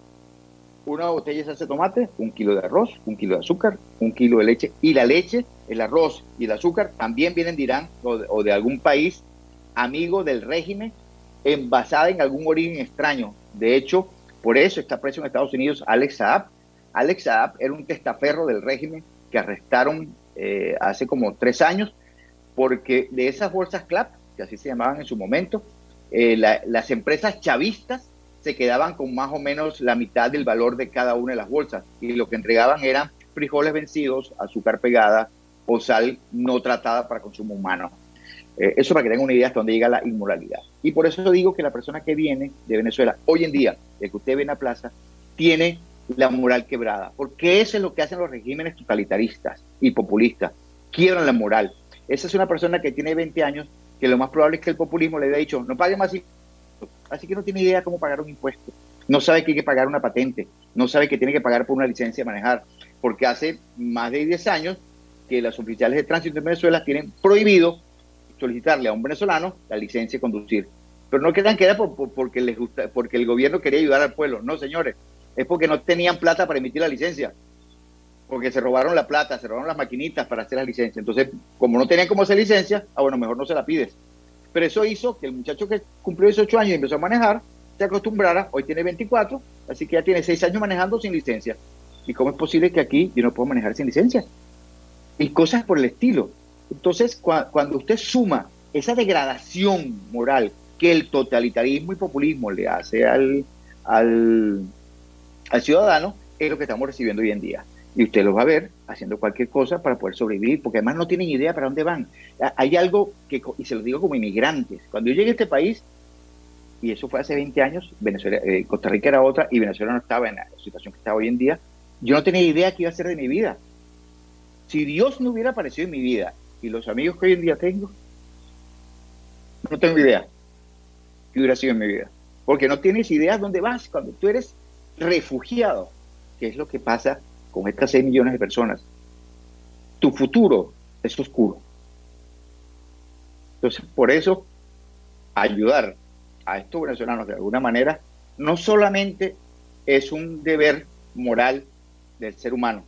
Speaker 5: una botella de salsa de tomate, un kilo de arroz, un kilo de azúcar, un kilo de leche. Y la leche, el arroz y el azúcar también vienen de Irán o de, algún país amigo del régimen, envasada en algún origen extraño. De hecho, por eso está preso en Estados Unidos Alex Saab. Alex Saab era un testaferro del régimen que arrestaron eh, hace como tres años, porque de esas bolsas CLAP, que así se llamaban en su momento, eh, las empresas chavistas se quedaban con más o menos la mitad del valor de cada una de las bolsas y lo que entregaban eran frijoles vencidos, azúcar pegada o sal no tratada para consumo humano. Eh, eso para que tengan una idea hasta dónde llega la inmoralidad. Y por eso digo que la persona que viene de Venezuela hoy en día, de que usted ve en la plaza, tiene la moral quebrada, porque eso es lo que hacen los regímenes totalitaristas y populistas, quiebran la moral. Esa es una persona que tiene 20 años, que lo más probable es que el populismo le haya dicho, no pague más así que no tiene idea cómo pagar un impuesto, no sabe que hay que pagar una patente, no sabe que tiene que pagar por una licencia de manejar, porque hace más de 10 años que las oficiales de tránsito en Venezuela tienen prohibido solicitarle a un venezolano la licencia de conducir. Pero no quedan queda porque, les gusta, porque el gobierno quería ayudar al pueblo. No, señores, es porque no tenían plata para emitir la licencia. Porque se robaron la plata, se robaron las maquinitas para hacer la licencia. Entonces, como no tenían cómo hacer licencia, ah, bueno, mejor no se la pides. Pero eso hizo que el muchacho que cumplió 18 años y empezó a manejar, se acostumbrara, hoy tiene 24, así que ya tiene 6 años manejando sin licencia. ¿Y cómo es posible que aquí yo no puedo manejar sin licencia? Y cosas por el estilo. Entonces, cuando usted suma esa degradación moral que el totalitarismo y populismo le hace al, al, al ciudadano, es lo que estamos recibiendo hoy en día y usted los va a ver haciendo cualquier cosa para poder sobrevivir, porque además no tienen idea para dónde van. Hay algo que, y se lo digo como inmigrantes, cuando yo llegué a este país, y eso fue hace 20 años, Venezuela, eh, Costa Rica era otra y Venezuela no estaba en la situación que está hoy en día, yo no tenía idea qué iba a hacer de mi vida. Si Dios no hubiera aparecido en mi vida y los amigos que hoy en día tengo, no tengo idea qué hubiera sido en mi vida. Porque no tienes idea dónde vas cuando tú eres refugiado, que es lo que pasa con estas 6 millones de personas, tu futuro es oscuro. Entonces, por eso, ayudar a estos venezolanos de alguna manera no solamente es un deber moral del ser humano,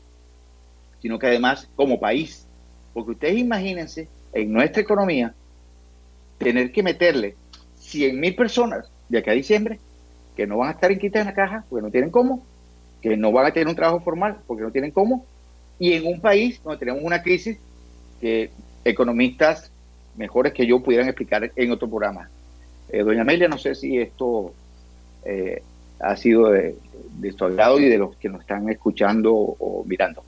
Speaker 5: sino que además como país, porque ustedes imagínense en nuestra economía tener que meterle 100 mil personas de aquí a diciembre que no van a estar quita en la caja porque no tienen cómo, que no van a tener un trabajo formal porque no tienen cómo, y en un país donde tenemos una crisis que economistas mejores que yo pudieran explicar en otro programa. Eh, doña Amelia, no sé si esto eh, ha sido de, de su agrado y de los que nos están escuchando o mirando.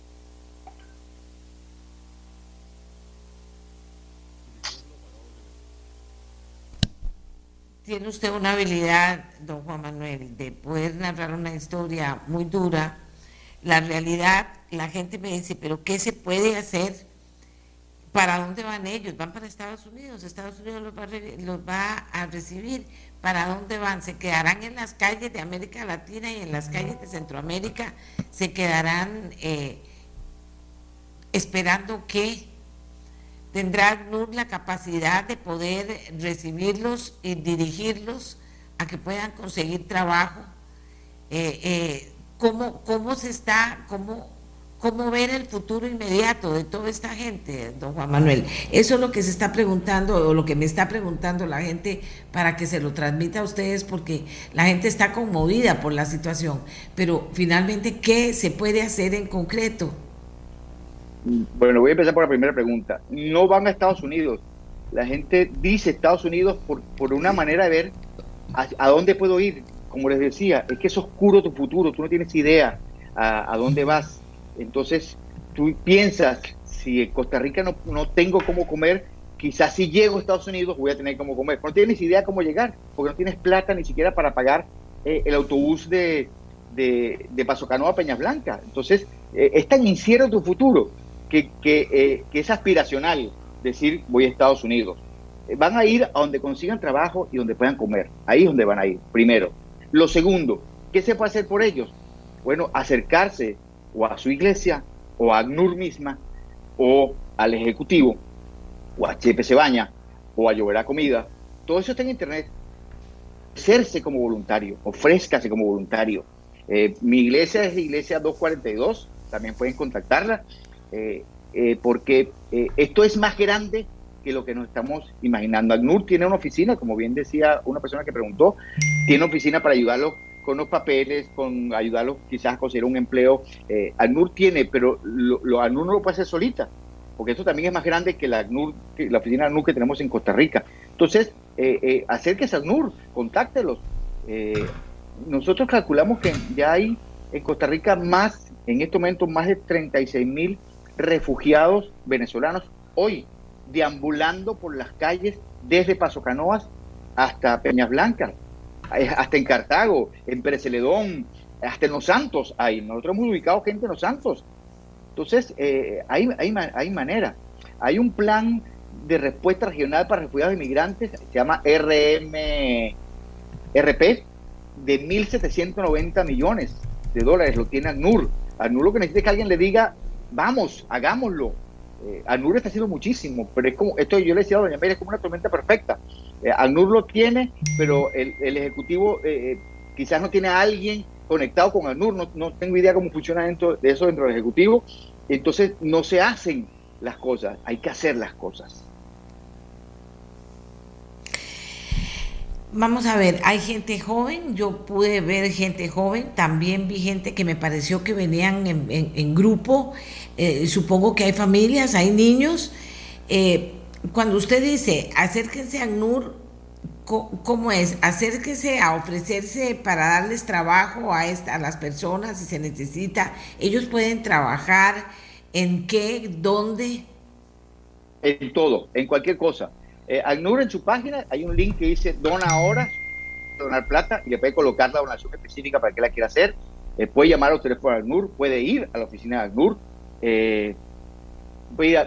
Speaker 2: Tiene usted una habilidad, don Juan Manuel, de poder narrar una historia muy dura. La realidad, la gente me dice, pero ¿qué se puede hacer? ¿Para dónde van ellos? Van para Estados Unidos. Estados Unidos los va, a recibir. ¿Para dónde van? ¿Se quedarán en las calles de América Latina y en las calles de Centroamérica? ¿Se quedarán eh, esperando qué? ¿Tendrá la capacidad de poder recibirlos y dirigirlos a que puedan conseguir trabajo? Eh, eh, ¿cómo, se está, cómo, cómo ver el futuro inmediato de toda esta gente, don Juan Manuel? Eso es lo que se está preguntando o lo que me está preguntando la gente para que se lo transmita a ustedes porque la gente está conmovida por la situación. Pero finalmente, ¿qué se puede hacer en concreto?
Speaker 5: Bueno, voy a empezar por la primera pregunta. No van a Estados Unidos. La gente dice Estados Unidos por, por una manera de ver a, dónde puedo ir. Como les decía, es que es oscuro tu futuro, tú no tienes idea a, dónde vas. Entonces, tú piensas, si en Costa Rica no, no, tengo cómo comer, quizás si llego a Estados Unidos voy a tener cómo comer. No tienes idea cómo llegar, porque no tienes plata ni siquiera para pagar eh, el autobús de, de, de Pasocanoa a Peñas Blancas. Entonces, eh, es tan incierto tu futuro que, que, es aspiracional decir voy a Estados Unidos. van a ir a donde consigan trabajo y donde puedan comer. Ahí es donde van a ir, primero. Lo segundo, ¿qué se puede hacer por ellos? Bueno, acercarse o a su iglesia o a ACNUR misma o al Ejecutivo o a Chepe Baña o a Lloverá Comida. Todo eso está en Internet. Hacerse como voluntario, ofrézcase como voluntario. Eh, mi iglesia es la iglesia 242, también pueden contactarla, eh, eh, porque esto es más grande que lo que nos estamos imaginando. ACNUR tiene una oficina, como bien decía una persona que preguntó, tiene oficina para ayudarlos con los papeles, con ayudarlos quizás a conseguir un empleo. Eh, ACNUR tiene, pero lo, lo, ACNUR no lo puede hacer solita, porque esto también es más grande que la, ACNUR, que la oficina ACNUR que tenemos en Costa Rica. Entonces, eh, eh, acérquese a ACNUR, contáctelos. Eh, nosotros calculamos que ya hay en Costa Rica más, en este momento, más de 36 mil refugiados venezolanos hoy deambulando por las calles desde Paso Canoas hasta Peñas Blancas hasta en Cartago, en Pérez hasta en Los Santos hay. Nosotros hemos ubicado gente en Los Santos. Entonces, eh, hay, manera. Hay un plan de respuesta regional para refugiados inmigrantes, se llama RM, RP, de 1.790 millones de dólares, lo tiene ANUR. ANUR lo que necesita es que alguien le diga, vamos, hagámoslo. Eh, ANUR está haciendo muchísimo, pero es como, esto yo le decía a Doña María, es como una tormenta perfecta. Eh, ANUR lo tiene, pero el, Ejecutivo eh, eh, quizás no tiene a alguien conectado con ANUR, no, no tengo idea cómo funciona dentro de eso dentro del Ejecutivo, entonces no se hacen las cosas, hay que hacer las cosas.
Speaker 2: Vamos a ver, hay gente joven, yo pude ver gente joven, también vi gente que me pareció que venían en, grupo, supongo que hay familias, hay niños. Eh, cuando usted dice acérquense a NUR, ¿cómo es? Acérquense a ofrecerse para darles trabajo a, esta, a las personas si se necesita. Ellos pueden trabajar en qué, dónde.
Speaker 5: En todo, en cualquier cosa. Eh, ACNUR en su página hay un link que dice dona ahora, donar plata, y le puede colocar la donación específica para que la quiera hacer. Eh, puede llamar a los teléfonos de ACNUR, puede ir a la oficina de ACNUR. Eh,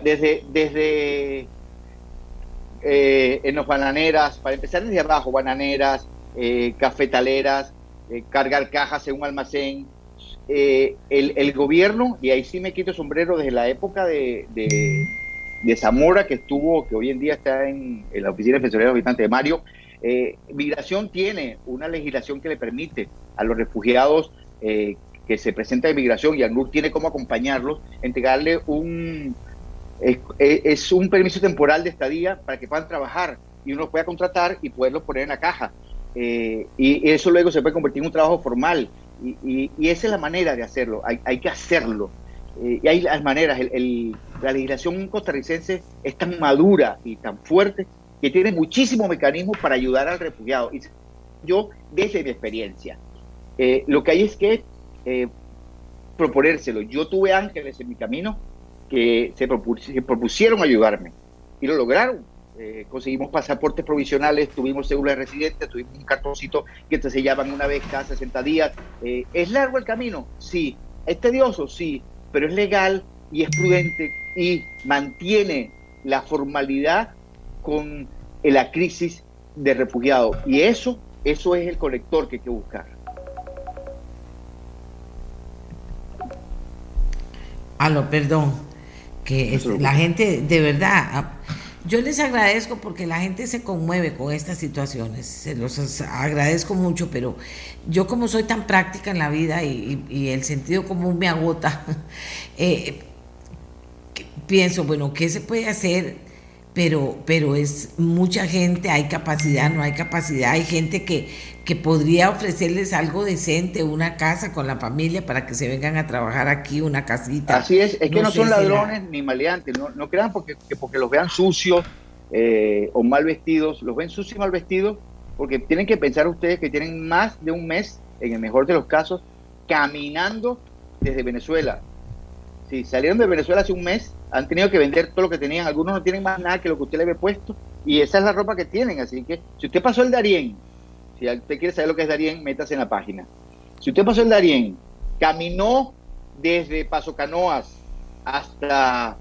Speaker 5: desde, desde eh, en los bananeras, para empezar desde abajo, bananeras, eh, cafetaleras, cargar cajas en un almacén. El, gobierno, y ahí sí me quito sombrero desde la época de, Zamora, que estuvo, que hoy en día está en, la Oficina de Defensoría de los Habitantes de Mario, Migración tiene una legislación que le permite a los refugiados que se presentan en migración y ANUR tiene cómo acompañarlos, entregarle un, es, un permiso temporal de estadía para que puedan trabajar y uno pueda contratar y poderlo poner en la caja. Eh, y eso luego se puede convertir en un trabajo formal. Y, esa es la manera de hacerlo, hay, que hacerlo. Eh, y hay las maneras, la legislación costarricense es tan madura y tan fuerte que tiene muchísimos mecanismos para ayudar al refugiado. Y yo, desde mi experiencia, eh, lo que hay es que proponérselo. Yo tuve ángeles en mi camino que se, propusieron ayudarme y lo lograron. Eh, conseguimos pasaportes provisionales, tuvimos cédula de residente, tuvimos un cartoncito que te sellaban una vez cada 60 días. Eh, ¿Es largo el camino? Sí. ¿Es tedioso? Sí. Pero es legal y es prudente y mantiene la formalidad con la crisis de refugiados. Y eso, eso es el colector que hay que buscar.
Speaker 2: Aló, perdón que la gente de verdad, yo les agradezco porque la gente se conmueve con estas situaciones, se los agradezco mucho, pero yo como soy tan práctica en la vida y, el sentido común me agota, *laughs* eh, pienso, bueno, ¿qué se puede hacer? Pero, pero es mucha gente, hay capacidad, no hay capacidad, hay gente que, que podría ofrecerles algo decente, una casa con la familia para que se vengan a trabajar aquí, una casita.
Speaker 5: Así es, es que no, son ladrones ni maleantes, no, no crean porque, porque los vean sucios eh, o mal vestidos, los ven sucios y mal vestidos porque tienen que pensar ustedes que tienen más de un mes, en el mejor de los casos, caminando desde Venezuela. Si salieron de Venezuela hace un mes, han tenido que vender todo lo que tenían, algunos no tienen más nada que lo que usted le había puesto y esa es la ropa que tienen, así que si usted pasó el Darién, si usted quiere saber lo que es Darien, métase en la página. Si usted pasó el Darién, caminó desde Paso Canoas hasta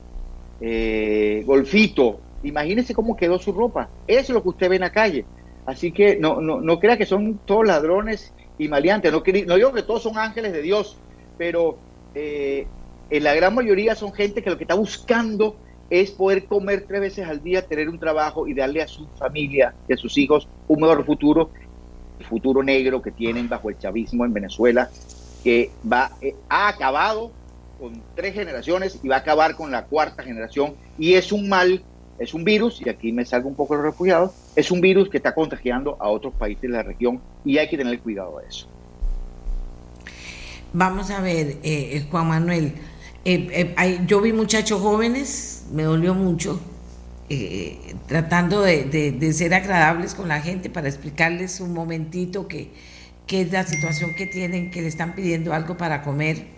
Speaker 5: eh, Golfito, imagínese cómo quedó su ropa. Eso es lo que usted ve en la calle. Así que no, no, no crea que son todos ladrones y maleantes. No, no digo que todos son ángeles de Dios, pero eh, en la gran mayoría son gente que lo que está buscando es poder comer tres veces al día, tener un trabajo y darle a su familia y a sus hijos un mejor futuro, futuro negro que tienen bajo el chavismo en Venezuela, que va, eh, ha acabado con tres generaciones y va a acabar con la cuarta generación y es un mal, es un virus, y aquí me salgo un poco los refugiados, es un virus que está contagiando a otros países de la región y hay que tener cuidado de eso.
Speaker 2: Vamos a ver, eh, Juan Manuel, eh, yo vi muchachos jóvenes me dolió mucho, eh, tratando de, ser agradables con la gente para explicarles un momentito que, es la situación que tienen, que le están pidiendo algo para comer.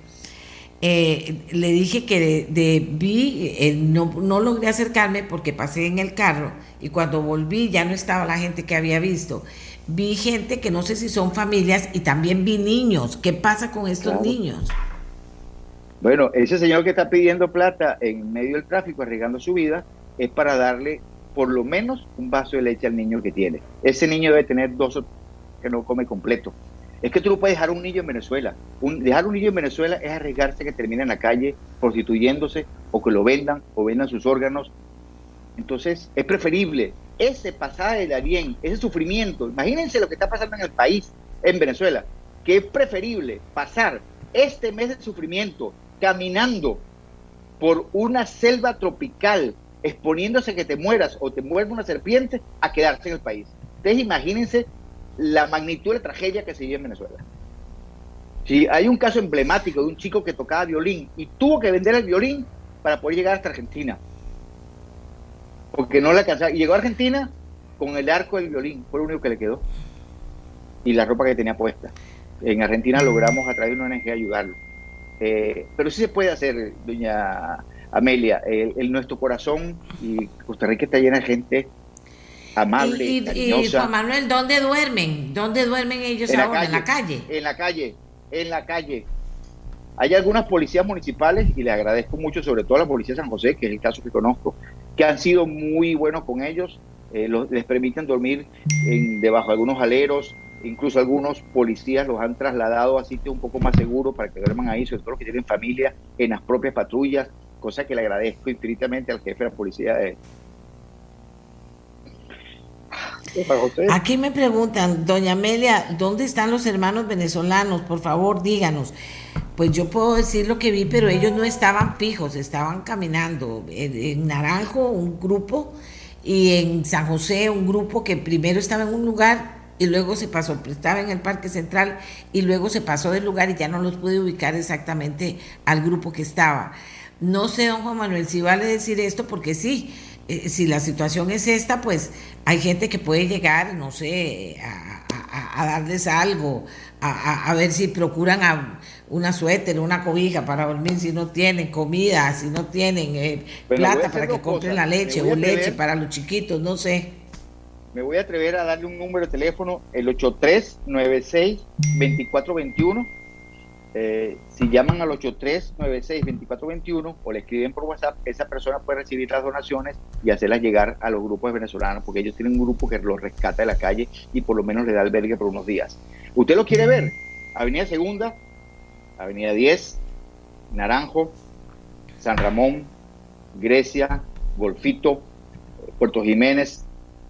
Speaker 2: Eh, le dije que de, vi, eh, no, no, logré acercarme porque pasé en el carro y cuando volví ya no estaba la gente que había visto. Vi gente que no sé si son familias y también vi niños. ¿Qué pasa con estos niños?
Speaker 5: Bueno, ese señor que está pidiendo plata en medio del tráfico, arriesgando su vida, es para darle por lo menos un vaso de leche al niño que tiene. Ese niño debe tener dos que no come completo. Es que tú no puedes dejar un niño en Venezuela. Dejar un niño en Venezuela es arriesgarse que termine en la calle prostituyéndose o que lo vendan o vendan sus órganos. Entonces es preferible ese pasaje de Darien, ese sufrimiento. Imagínense lo que está pasando en el país, en Venezuela, que es preferible pasar este mes de sufrimiento caminando por una selva tropical, exponiéndose a que te mueras o te muerde una serpiente, a quedarse en el país. Ustedes imagínense la magnitud de la tragedia que se vive en Venezuela. Si hay un caso emblemático de un chico que tocaba violín y tuvo que vender el violín para poder llegar hasta Argentina. Porque no le alcanzaba. Y llegó a Argentina con el arco del violín, fue lo único que le quedó. Y la ropa que tenía puesta. En Argentina logramos a través de una ONG ayudarlo. Eh, pero sí se puede hacer, doña Amelia. El, nuestro corazón y Costa Rica está llena de gente amable.
Speaker 2: Y, y, Juan Manuel, ¿dónde duermen? ¿Dónde duermen ellos ahora? ¿En la calle?
Speaker 5: En la calle, en la calle. Hay algunas policías municipales, y le agradezco mucho, sobre todo a la policía de San José, que es el caso que conozco, que han sido muy buenos con ellos. Eh, les permiten dormir en, debajo de algunos aleros, Incluso algunos policías los han trasladado a sitios un poco más seguros para que duerman ahí, sobre todo los que tienen familia en las propias patrullas, cosa que le agradezco infinitamente al jefe de la policía de,
Speaker 2: Aquí me preguntan, doña Amelia, ¿dónde están los hermanos venezolanos? Por favor, díganos. Pues yo puedo decir lo que vi, pero ellos no estaban fijos, estaban caminando. en Naranjo, un grupo, y en San José, un grupo que primero estaba en un lugar y luego se pasó, estaba en el Parque Central y luego se pasó del lugar y ya no los pude ubicar exactamente al grupo que estaba. No sé, don Juan Manuel, si vale decir esto, porque sí, eh, si la situación es esta, pues hay gente que puede llegar, no sé, a, darles algo, a, ver si procuran a una suéter, una cobija para dormir, si no tienen comida, si no tienen eh, plata para que compren la leche o leche para los chiquitos, no sé
Speaker 5: me voy a atrever a darle un número de teléfono, el 8396-2421. Eh, si llaman al 8396-2421 o le escriben por WhatsApp, esa persona puede recibir las donaciones y hacerlas llegar a los grupos venezolanos, porque ellos tienen un grupo que los rescata de la calle y por lo menos le da albergue por unos días. ¿Usted lo quiere ver? Avenida Segunda, Avenida 10, Naranjo, San Ramón, Grecia, Golfito, Puerto Jiménez,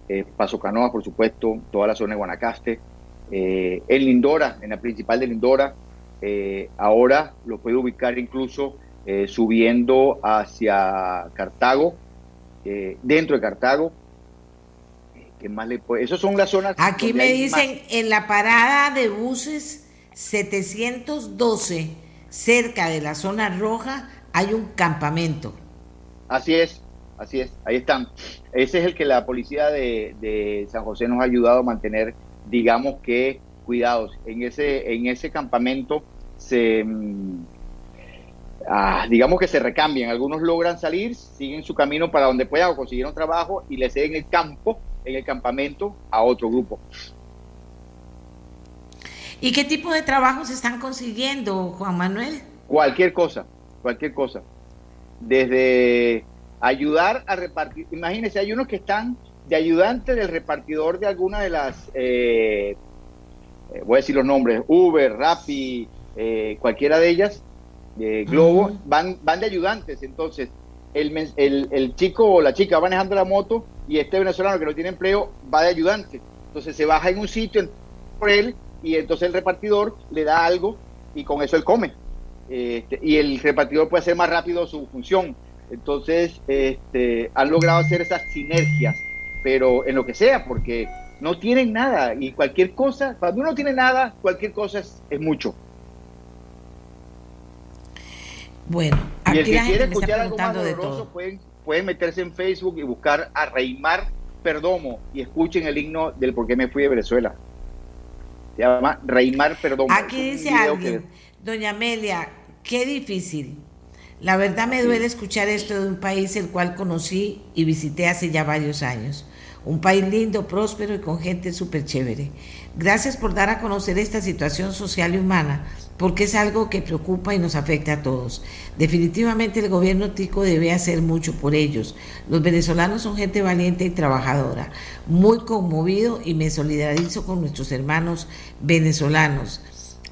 Speaker 5: eh, Paso Canoa, por supuesto, toda la zona de Guanacaste, eh, en Lindora, en la principal de Lindora, eh, ahora lo puede ubicar incluso subiendo hacia Cartago, dentro de Cartago. ¿Qué más le puede? Esas son las zonas.
Speaker 2: Aquí me dicen en la parada de buses 712, cerca de la zona roja, hay un campamento.
Speaker 5: Así es, así es, ahí están. Ese es el que la policía de, San José nos ha ayudado a mantener, digamos que, cuidados. En ese, en ese campamento se, mm, ah, digamos que se recambian. Algunos logran salir, siguen su camino para donde puedan o consiguieron trabajo y le ceden el campo, en el campamento, a otro grupo.
Speaker 2: ¿Y qué tipo de trabajos están consiguiendo, Juan Manuel?
Speaker 5: Cualquier cosa, cualquier cosa. Desde ayudar a repartir, imagínense, hay unos que están de ayudante del repartidor de alguna de las, eh, eh, voy a decir los nombres, Uber, Rappi, eh, cualquiera de ellas, Globo, van, van de ayudantes. Entonces, el, el, el, chico o la chica va manejando la moto y este venezolano que no tiene empleo va de ayudante. Entonces se baja en un sitio por él y entonces el repartidor le da algo y con eso él come. Este, y el repartidor puede hacer más rápido su función. Entonces, este, han logrado hacer esas sinergias, pero en lo que sea, porque no tienen nada y cualquier cosa, cuando uno no tiene nada, cualquier cosa es, mucho.
Speaker 2: Bueno,
Speaker 5: y el que quiere escuchar algo más doloroso pueden, pueden meterse en Facebook y buscar a Reymar Perdomo y escuchen el himno del por qué me fui de Venezuela. Se llama Reymar Perdomo.
Speaker 2: Aquí dice alguien, doña Amelia, qué difícil la verdad me duele escuchar esto de un país el cual conocí y visité hace ya varios años. Un país lindo, próspero y con gente súper chévere. Gracias por dar a conocer esta situación social y humana, porque es algo que preocupa y nos afecta a todos. Definitivamente el gobierno tico debe hacer mucho por ellos. Los venezolanos son gente valiente y trabajadora. Muy conmovido y me solidarizo con nuestros hermanos venezolanos.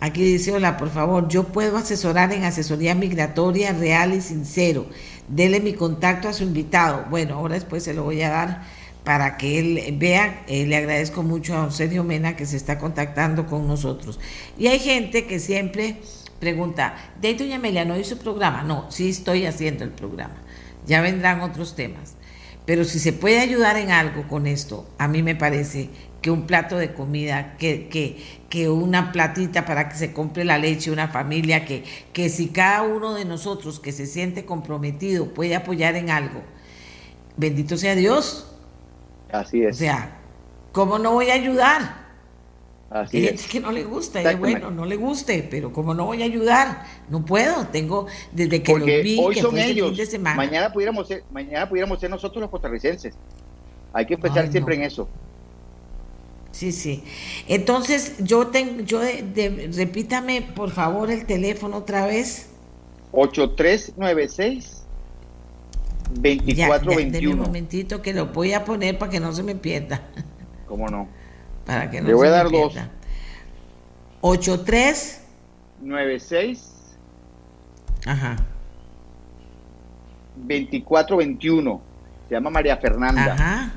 Speaker 2: Aquí dice, hola, por favor, yo puedo asesorar en asesoría migratoria real y sincero. Dele mi contacto a su invitado. Bueno, ahora después se lo voy a dar para que él vea. Eh, le agradezco mucho a Sergio Mena que se está contactando con nosotros. Y hay gente que siempre pregunta, ¿de doña Amelia no hizo programa? No, sí estoy haciendo el programa. Ya vendrán otros temas. Pero si se puede ayudar en algo con esto, a mí me parece que un plato de comida, que, que, que una platita para que se compre la leche, una familia, que, que si cada uno de nosotros que se siente comprometido puede apoyar en algo, bendito sea Dios.
Speaker 5: Así es.
Speaker 2: O sea, ¿cómo no voy a ayudar?
Speaker 5: Así
Speaker 2: Hay gente que no le gusta, y bueno, no le guste, pero como no voy a ayudar, no puedo, tengo desde que
Speaker 5: lo
Speaker 2: vi,
Speaker 5: hoy
Speaker 2: que
Speaker 5: son
Speaker 2: fue
Speaker 5: ellos.
Speaker 2: fin de semana.
Speaker 5: Mañana pudiéramos ser, mañana pudiéramos ser nosotros los costarricenses. Hay que empezar
Speaker 2: Ay,
Speaker 5: siempre
Speaker 2: no.
Speaker 5: en eso.
Speaker 2: Sí, sí. Entonces, yo tengo, yo de- de- repítame por favor el teléfono otra vez.
Speaker 5: 8396
Speaker 2: Ya, ya, deme un
Speaker 5: 2421.
Speaker 2: momentito que lo voy a poner para que no se me pierda. *laughs*
Speaker 5: ¿Cómo no?
Speaker 2: Para que no
Speaker 5: Le voy
Speaker 2: se
Speaker 5: a
Speaker 2: me
Speaker 5: dar dos.
Speaker 2: pierda. 83,
Speaker 5: 96
Speaker 2: ajá,
Speaker 5: 2421. Se llama María Fernanda.
Speaker 2: ajá,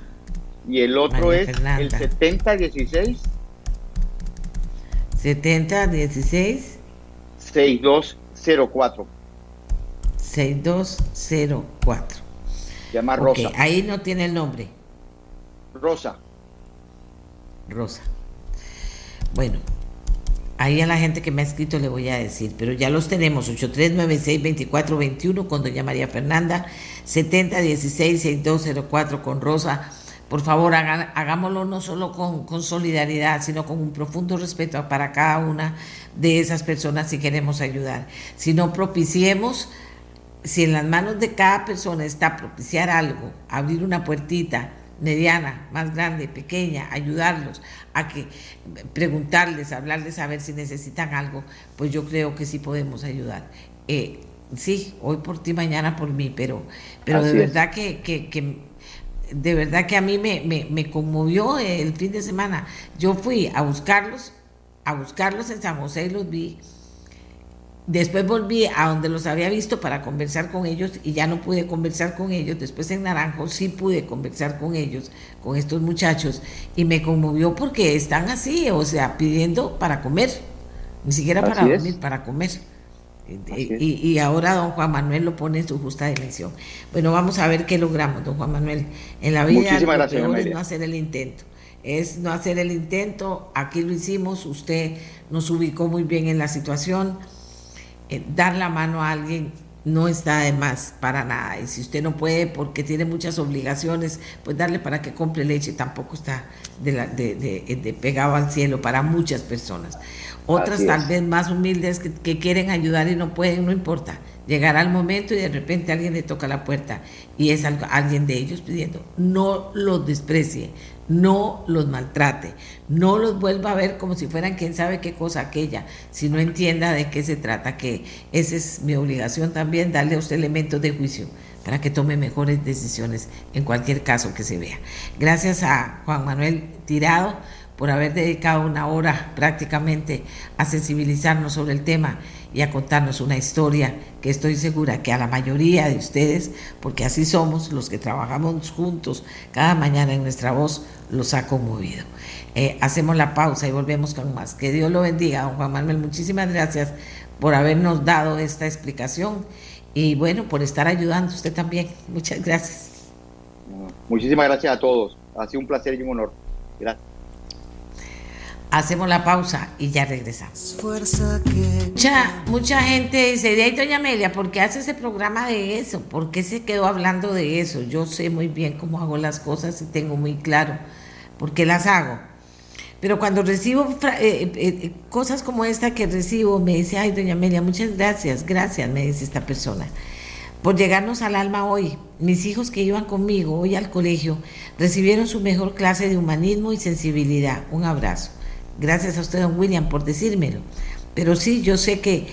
Speaker 5: Y el otro
Speaker 2: María
Speaker 5: es
Speaker 2: Fernanda.
Speaker 5: el 7016
Speaker 2: 70 16
Speaker 5: 6204.
Speaker 2: 6204.
Speaker 5: Se llama Rosa.
Speaker 2: ahí no tiene el nombre,
Speaker 5: Rosa.
Speaker 2: Rosa. Bueno, ahí a la gente que me ha escrito le voy a decir, pero ya los tenemos, 8396-2421 con doña María Fernanda, 7016-6204 con Rosa. Por favor, hagan- hagámoslo no solo con, con solidaridad, sino con un profundo respeto para cada una de esas personas si queremos ayudar. Si no propiciemos, si en las manos de cada persona está propiciar algo, abrir una puertita mediana, más grande, pequeña, ayudarlos a que preguntarles, hablarles a ver si necesitan algo, pues yo creo que sí podemos ayudar. Eh, sí, hoy por ti, mañana por mí, pero, pero de
Speaker 5: Así
Speaker 2: verdad que, que, que de verdad que a mí me, me, me conmovió el fin de semana. Yo fui a buscarlos, a buscarlos en San José y los vi. Después volví a donde los había visto para conversar con ellos y ya no pude conversar con ellos. Después en Naranjo sí pude conversar con ellos, con estos muchachos, y me conmovió porque están así, o sea, pidiendo para comer, ni siquiera para
Speaker 5: es.
Speaker 2: dormir, para comer. Y, y ahora don Juan Manuel lo pone en su justa dimensión. Bueno, vamos a ver qué logramos, don Juan Manuel. En la vida
Speaker 5: Muchísimas
Speaker 2: lo
Speaker 5: gracias,
Speaker 2: peor es no hacer el intento. Es no hacer el intento, aquí lo hicimos, usted nos ubicó muy bien en la situación. Eh, dar la mano a alguien no está de más para nada. Y si usted no puede porque tiene muchas obligaciones, pues darle para que compre leche tampoco está de la- de- de- de pegado al cielo para muchas personas. Otras tal vez más humildes que, que quieren ayudar y no pueden, no importa. Llegará el momento y de repente alguien le toca la puerta y es algo- alguien de ellos pidiendo. No los desprecie, no los maltrate, no los vuelva a ver como si fueran quién sabe qué cosa aquella, si no entienda de qué se trata, que esa es mi obligación también, darle a usted elementos de juicio para que tome mejores decisiones en cualquier caso que se vea. Gracias a Juan Manuel Tirado por haber dedicado una hora prácticamente a sensibilizarnos sobre el tema y a contarnos una historia que estoy segura que a la mayoría de ustedes, porque así somos los que trabajamos juntos cada mañana en nuestra voz, los ha conmovido. Eh, hacemos la pausa y volvemos con más. Que Dios lo bendiga, don Juan Manuel. Muchísimas gracias por habernos dado esta explicación y bueno, por estar ayudando usted también. Muchas gracias.
Speaker 5: Muchísimas gracias a todos. Ha sido un placer y un honor. Gracias.
Speaker 2: Hacemos la pausa y ya regresamos. Mucha, mucha gente dice, de ahí doña Amelia, ¿por qué hace ese programa de eso? ¿Por qué se quedó hablando de eso? Yo sé muy bien cómo hago las cosas y tengo muy claro por qué las hago. Pero cuando recibo eh, eh, eh, cosas como esta que recibo, me dice, ay, doña Amelia, muchas gracias, gracias, me dice esta persona, por llegarnos al alma hoy. Mis hijos que iban conmigo hoy al colegio recibieron su mejor clase de humanismo y sensibilidad. Un abrazo. Gracias a usted, don William, por decírmelo. Pero sí, yo sé que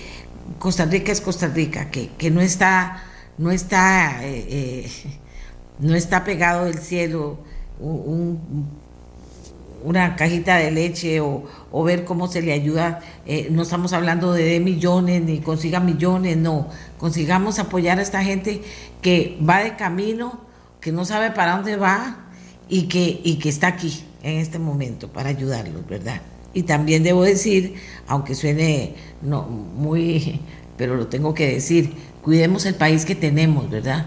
Speaker 2: Costa Rica es Costa Rica, que, que no está, no está, eh, eh, no está pegado del cielo una cajita de leche o, ver cómo se le ayuda. Eh, no estamos hablando de, de millones ni consiga millones, no. Consigamos apoyar a esta gente que va de camino, que no sabe para dónde va y que, y que está aquí en este momento para ayudarlos, ¿verdad? Y también debo decir, aunque suene no, muy, pero lo tengo que decir, cuidemos el país que tenemos, ¿verdad?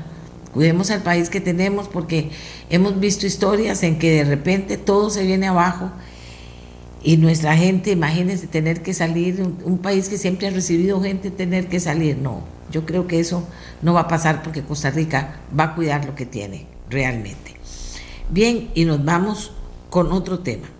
Speaker 2: Cuidemos al país que tenemos porque hemos visto historias en que de repente todo se viene abajo y nuestra gente, imagínense tener que salir, un, un, país que siempre ha recibido gente, tener que salir. No, yo creo que eso no va a pasar porque Costa Rica va a cuidar lo que tiene realmente. Bien, y nos vamos con otro tema.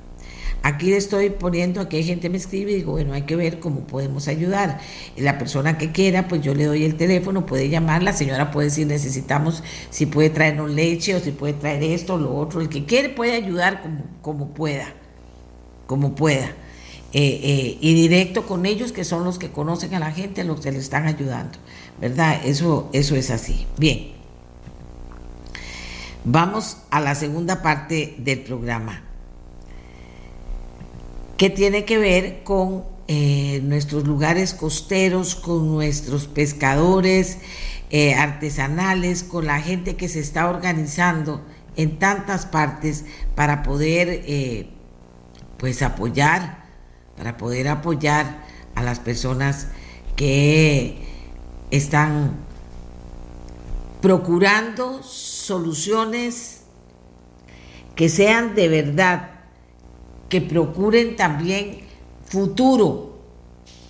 Speaker 2: Aquí le estoy poniendo, aquí hay gente me escribe y digo, bueno, hay que ver cómo podemos ayudar. La persona que quiera, pues yo le doy el teléfono, puede llamar, la señora puede decir, necesitamos, si puede traernos leche o si puede traer esto o lo otro. El que quiere puede ayudar como, pueda, como pueda. Eh, eh, y directo con ellos, que son los que conocen a la gente, los que le están ayudando. ¿Verdad? Eso, eso es así. Bien. Vamos a la segunda parte del programa que tiene que ver con eh, nuestros lugares costeros, con nuestros pescadores eh, artesanales, con la gente que se está organizando en tantas partes para poder eh, pues apoyar, para poder apoyar a las personas que están procurando soluciones que sean de verdad que procuren también futuro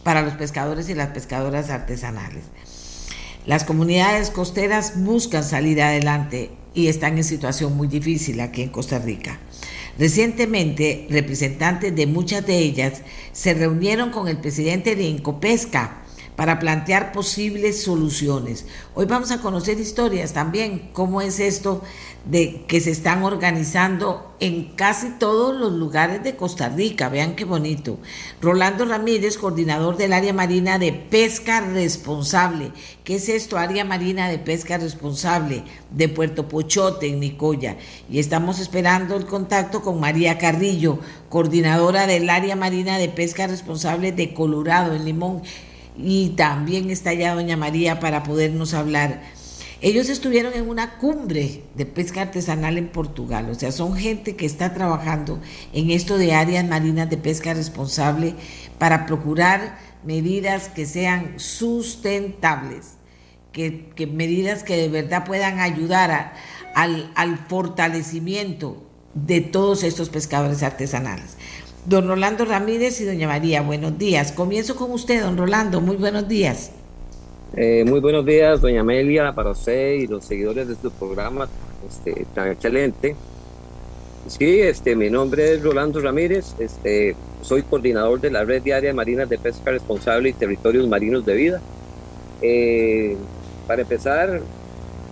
Speaker 2: para los pescadores y las pescadoras artesanales. Las comunidades costeras buscan salir adelante y están en situación muy difícil aquí en Costa Rica. Recientemente, representantes de muchas de ellas se reunieron con el presidente de Incopesca para plantear posibles soluciones. Hoy vamos a conocer historias también, cómo es esto de que se están organizando en casi todos los lugares de Costa Rica. Vean qué bonito. Rolando Ramírez, coordinador del área marina de pesca responsable. ¿Qué es esto? Área marina de pesca responsable de Puerto Pochote, en Nicoya. Y estamos esperando el contacto con María Carrillo, coordinadora del área marina de pesca responsable de Colorado, en Limón y también está allá doña María para podernos hablar. Ellos estuvieron en una cumbre de pesca artesanal en Portugal, o sea, son gente que está trabajando en esto de áreas marinas de pesca responsable para procurar medidas que sean sustentables, que, medidas que de verdad puedan ayudar al, al fortalecimiento de todos estos pescadores artesanales. Don Rolando Ramírez y doña María, buenos días. Comienzo con usted, don Rolando, muy buenos días.
Speaker 6: Eh, muy buenos días, doña Amelia, para usted y los seguidores de su programa este, tan excelente. Sí, este, mi nombre es Rolando Ramírez, este, soy coordinador de la Red Diaria de Marinas de Pesca Responsable y Territorios Marinos de Vida. Eh, para empezar,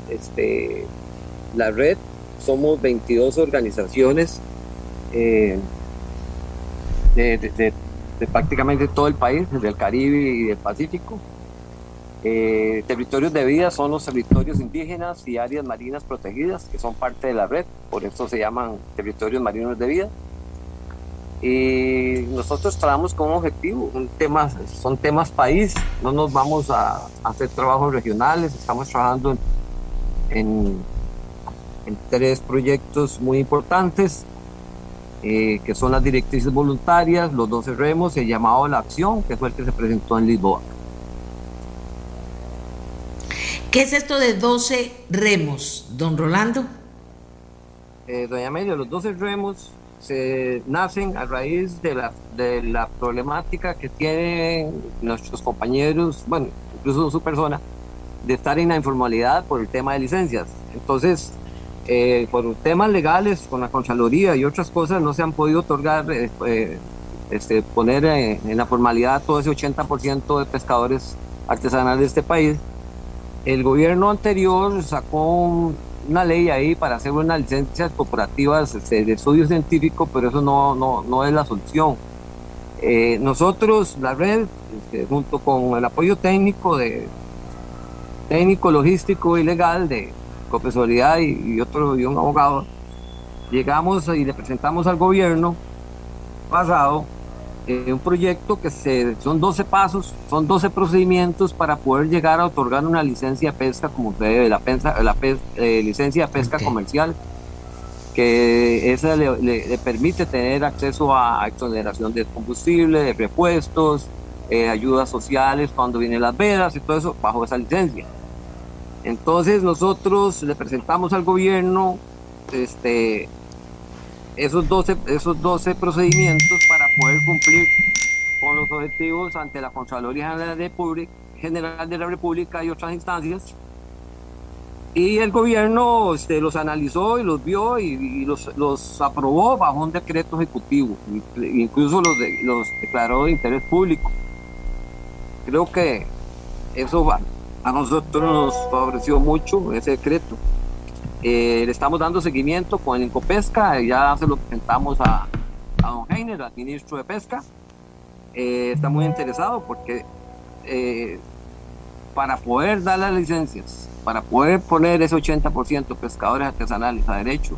Speaker 6: este, la red somos 22 organizaciones eh, de, prácticamente todo el país, desde el Caribe y del Pacífico. Eh, territorios de vida son los territorios indígenas y áreas marinas protegidas, que son parte de la red, por eso se llaman territorios marinos de vida. Y nosotros trabajamos con un objetivo, son temas país, no nos vamos a, hacer trabajos regionales, estamos trabajando en, tres proyectos muy importantes, eh, que son las directrices voluntarias, los 12 remos y el llamado a la acción, que fue el que se presentó en Lisboa.
Speaker 2: ¿Qué es esto de 12 remos, don Rolando?
Speaker 6: Eh, doña Amelia, los 12 remos se nacen a raíz de la, de la problemática que tienen nuestros compañeros, bueno, incluso su persona, de estar en la informalidad por el tema de licencias. Entonces, eh, por temas legales con la Contraloría y otras cosas, no se han podido otorgar, eh, eh, este, poner en la formalidad todo ese 80% de pescadores artesanales de este país. El gobierno anterior sacó un, una ley ahí para hacer unas licencias corporativas este, de estudio científico, pero eso no, no, no es la solución. Nosotros, la red, este, junto con el apoyo técnico de técnico, logístico y legal de profesoría y, y otro y un abogado, llegamos y le presentamos al gobierno pasado eh, un proyecto que se, son 12 pasos, son 12 procedimientos para poder llegar a otorgar una licencia de pesca como debe, la, pensa, la eh, licencia de pesca comercial, que esa le, permite tener acceso a exoneración de combustible, de repuestos, eh, ayudas sociales cuando vienen las vedas y todo eso bajo esa licencia. Entonces nosotros le presentamos al gobierno este, esos 12, esos 12 procedimientos para poder cumplir con los objetivos ante la Contraloría General de la República y otras instancias. Y el gobierno este, los analizó y los vio y, los, los, aprobó bajo un decreto ejecutivo, incluso los, los declaró de interés público. Creo que eso a nosotros nos favoreció mucho, ese decreto. Eh, le estamos dando seguimiento con el Incopesca, ya se lo presentamos a, a don Heiner, al ministro de Pesca. Eh, está muy interesado porque eh, para poder dar las licencias, para poder poner ese 80% pescadores artesanales a derecho,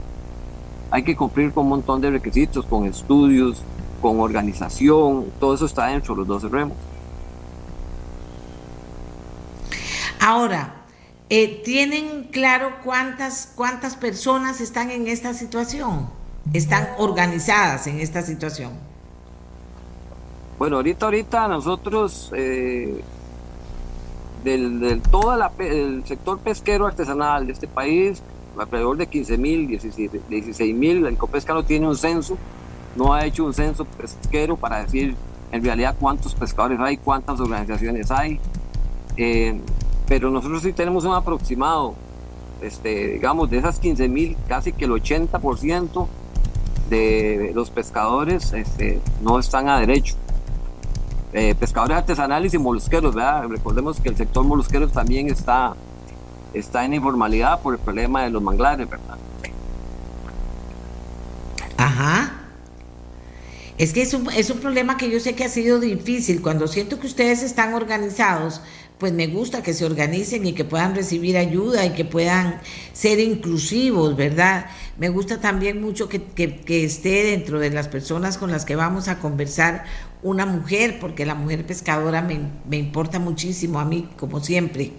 Speaker 6: hay que cumplir con un montón de requisitos, con estudios, con organización, todo eso está dentro de los 12 remos.
Speaker 2: Ahora, eh, ¿tienen claro cuántas, cuántas personas están en esta situación? ¿Están organizadas en esta situación?
Speaker 6: Bueno, ahorita, ahorita nosotros, eh, del, todo el sector pesquero artesanal de este país, alrededor de 15 mil, 16 mil, el Copesca no tiene un censo, no ha hecho un censo pesquero para decir en realidad cuántos pescadores hay, cuántas organizaciones hay. Eh, pero nosotros sí tenemos un aproximado, este, digamos, de esas 15 mil, casi que el 80% de los pescadores este, no están a derecho. Eh, pescadores artesanales y molusqueros, ¿verdad? Recordemos que el sector molusquero también está, está en informalidad por el problema de los manglares, ¿verdad?
Speaker 2: Ajá. Es que es un, es un problema que yo sé que ha sido difícil. Cuando siento que ustedes están organizados, pues me gusta que se organicen y que puedan recibir ayuda y que puedan ser inclusivos, ¿verdad? Me gusta también mucho que, esté dentro de las personas con las que vamos a conversar una mujer, porque la mujer pescadora me, me importa muchísimo a mí, como siempre.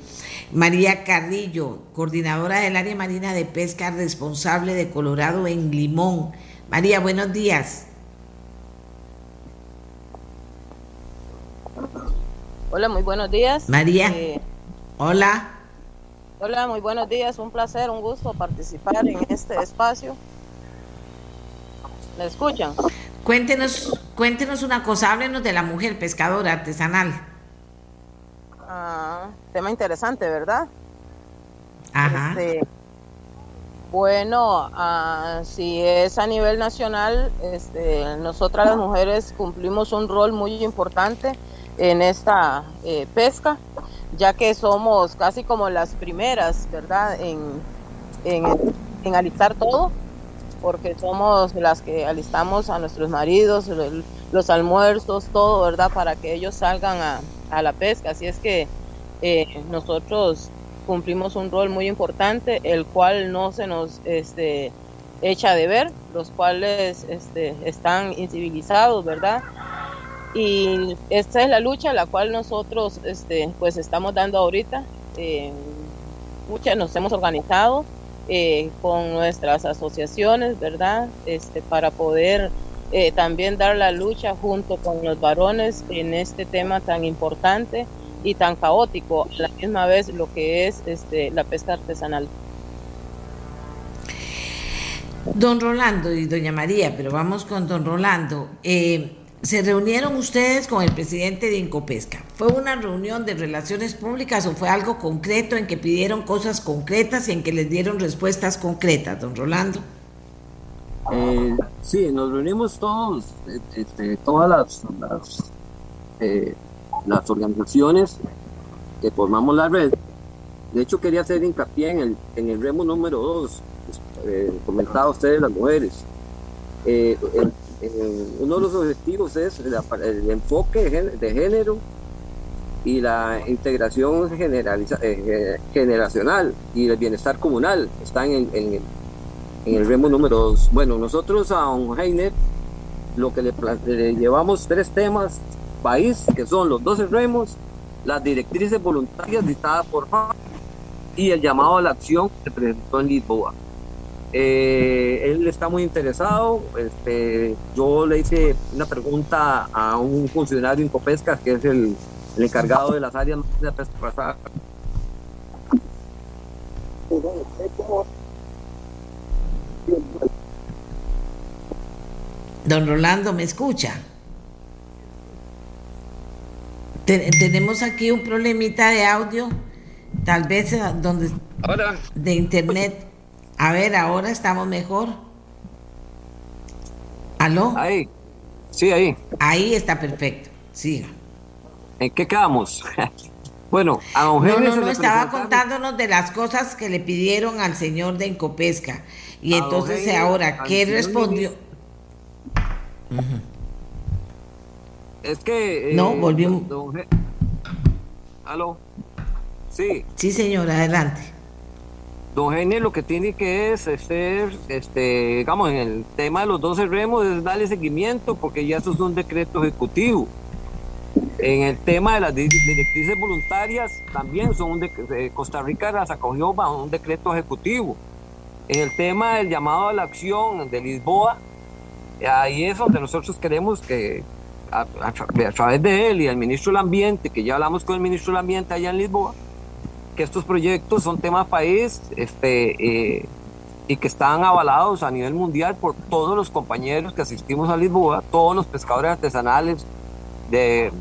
Speaker 2: María Carrillo, coordinadora del área marina de pesca, responsable de Colorado en Limón. María, buenos días.
Speaker 7: Hola, muy buenos días.
Speaker 2: María. Eh, hola.
Speaker 7: Hola, muy buenos días. Un placer, un gusto participar en este espacio. ¿Me escuchan?
Speaker 2: Cuéntenos, cuéntenos una cosa, háblenos de la mujer pescadora artesanal.
Speaker 7: Ah, tema interesante, ¿verdad?
Speaker 2: Ajá. Este,
Speaker 7: bueno, ah, si es a nivel nacional, este, nosotras las mujeres cumplimos un rol muy importante en esta eh, pesca, ya que somos casi como las primeras, ¿verdad?, en, en, alistar todo. porque somos las que alistamos a nuestros maridos, los almuerzos, todo, ¿verdad? Para que ellos salgan a, a la pesca. Así es que eh, nosotros cumplimos un rol muy importante, el cual no se nos este, echa de ver, los cuales este, están incivilizados, ¿verdad? Y esta es la lucha la cual nosotros este, pues estamos dando ahorita. Eh, muchas nos hemos organizado eh, con nuestras asociaciones, ¿verdad? Este, para poder eh, también dar la lucha junto con los varones en este tema tan importante y tan caótico, a la misma vez lo que es este, la pesca artesanal.
Speaker 2: Don Rolando y doña María, pero vamos con don Rolando. Eh, se reunieron ustedes con el presidente de Incopesca. ¿Fue una reunión de relaciones públicas o fue algo concreto en que pidieron cosas concretas y en que les dieron respuestas concretas, don Rolando?
Speaker 6: Eh, sí, nos reunimos todos, este, todas las, eh, las, organizaciones que formamos la red. De hecho, quería hacer hincapié en el, en el remo número 2, eh, comentaba ustedes las mujeres. Eh, uno de los objetivos es el enfoque de género y la integración generaliza, generacional y el bienestar comunal. Están en, en, en el remo número 2. Bueno, nosotros a un Heiner lo que le, llevamos tres temas país, que son los 12 remos, las directrices voluntarias dictadas por FA y el llamado a la acción que se presentó en Lisboa. Eh, él está muy interesado. Este, yo le hice una pregunta a un funcionario en Copesca, que es el, el encargado de las áreas de pesca
Speaker 2: Don Rolando, ¿me escucha? tenemos aquí un problemita de audio, tal vez eh, donde de internet. A ver, ahora estamos mejor. ¿Aló?
Speaker 6: Ahí. Sí, ahí.
Speaker 2: Ahí está perfecto. Siga.
Speaker 6: ¿En qué quedamos? *laughs* bueno, a
Speaker 2: don No, no, no, estaba contándonos de las cosas que le pidieron al señor de Encopesca. Y entonces ahora, ¿qué respondió?
Speaker 6: Es que...
Speaker 2: Eh, no, volvió...
Speaker 6: ¿Aló? Sí.
Speaker 2: Sí, señor, adelante.
Speaker 6: Don Gene lo que tiene que es ser, este, digamos, en el tema de los 12 remos es darle seguimiento porque ya eso es un decreto ejecutivo. En el tema de las directrices voluntarias también son un de, Costa Rica las acogió bajo un decreto ejecutivo. En el tema del llamado a la acción de Lisboa, ahí es donde nosotros queremos que a, través de él y el ministro del Ambiente, que ya hablamos con el ministro del Ambiente allá en Lisboa, que estos proyectos son temas país este, eh, y que están avalados a nivel mundial por todos los compañeros que asistimos a Lisboa, todos los pescadores artesanales de,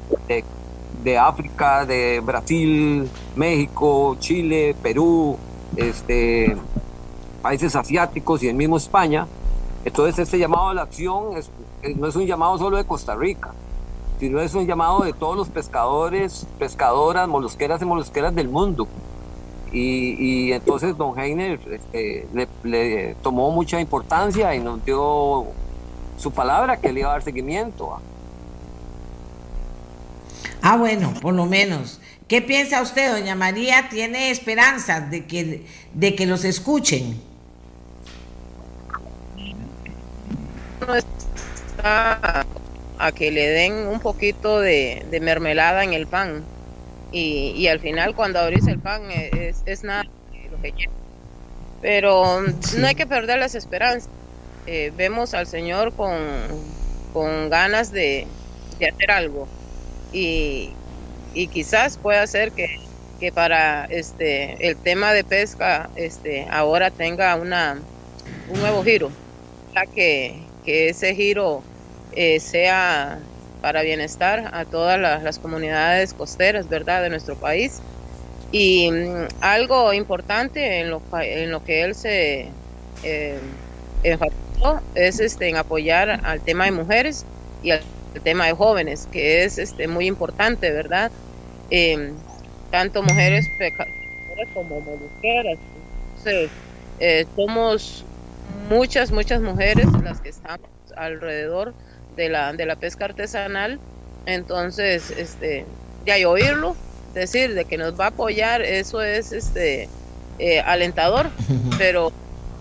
Speaker 6: de, África, de Brasil, México, Chile, Perú, este, países asiáticos y el mismo España. Entonces este llamado a la acción no es un llamado solo de Costa Rica, sino es un llamado de todos los pescadores, pescadoras, molusqueras y molusqueras del mundo. Y, entonces don Heiner este, le, tomó mucha importancia y nos dio su palabra que le iba a dar seguimiento.
Speaker 2: Ah, bueno, por lo menos. ¿Qué piensa usted, doña María? ¿Tiene esperanzas de que, de que los escuchen?
Speaker 7: está a que le den un poquito de, mermelada en el pan y, al final cuando abrís el pan es, nada lo que quiere. Pero no hay que perder las esperanzas. Eh, vemos al Señor con, con ganas de, hacer algo y, quizás pueda ser que, que, para este el tema de pesca este ahora tenga una un nuevo giro ya que, que ise giro eh, sea para bienestar a todas las, comunidades costeras, ¿verdad?, de nuestro país. Y mm, algo importante en lo, que él se eh, enfatizó es este, en apoyar al tema de mujeres y al, tema de jóvenes, que es este, muy importante, ¿verdad? Eh, tanto mujeres como mujeres. Entonces, eh, somos muchas, muchas mujeres las que están alrededor de la, de la pesca artesanal. Entonces, este, ya hay oírlo, decir de que nos va a apoyar, eso es este eh, alentador, pero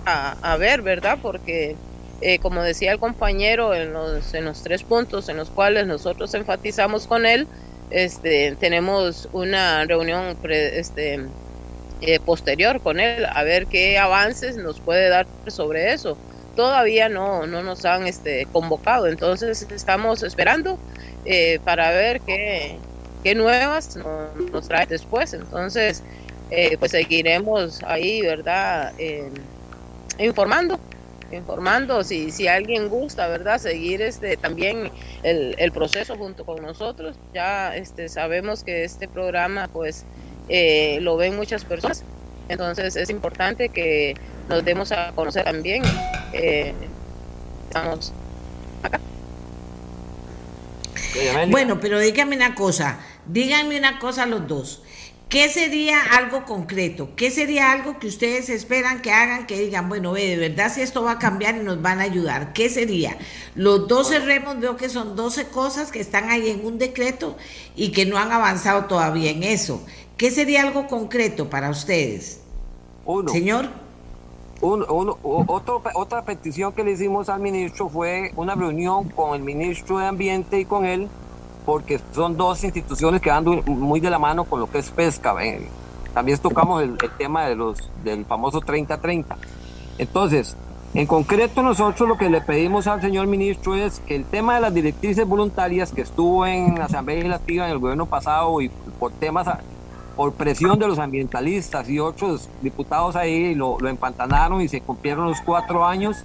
Speaker 7: a, a, ver, ¿verdad? Porque eh, como decía el compañero en los, en los tres puntos en los cuales nosotros enfatizamos con él, este, tenemos una reunión pre, este, eh, posterior con él a ver qué avances nos puede dar sobre eso. Todavía no, no nos han este, convocado, entonces estamos esperando eh, para ver qué, qué nuevas nos, trae después. Entonces, eh, pues seguiremos ahí, ¿verdad? informando informando si, si alguien gusta, ¿verdad? Seguir este también el, el proceso junto con nosotros. Ya este sabemos que este programa pues eh, lo ven muchas personas. Entonces es importante que nos demos a conocer también. Eh, estamos acá.
Speaker 2: Bueno, pero díganme una cosa, díganme una cosa los dos. ¿Qué sería algo concreto? ¿Qué sería algo que ustedes esperan que hagan, que digan, bueno, ve, de verdad si esto va a cambiar y nos van a ayudar? ¿Qué sería? Los 12 remos veo que son 12 cosas que están ahí en un decreto y que no han avanzado todavía en eso. ¿Qué sería algo concreto para ustedes?
Speaker 6: Uno.
Speaker 2: Señor.
Speaker 6: Uno, uno, otro, otra petición que le hicimos al ministro fue una reunión con el ministro de Ambiente y con él porque son dos instituciones que van muy de la mano con lo que es pesca. También tocamos el, el, tema de los, del famoso 30-30. Entonces, en concreto nosotros lo que le pedimos al señor ministro es que el tema de las directrices voluntarias que estuvo en la Asamblea Legislativa en el gobierno pasado y por temas, por presión de los ambientalistas y otros diputados ahí, lo, lo empantanaron y se cumplieron los cuatro años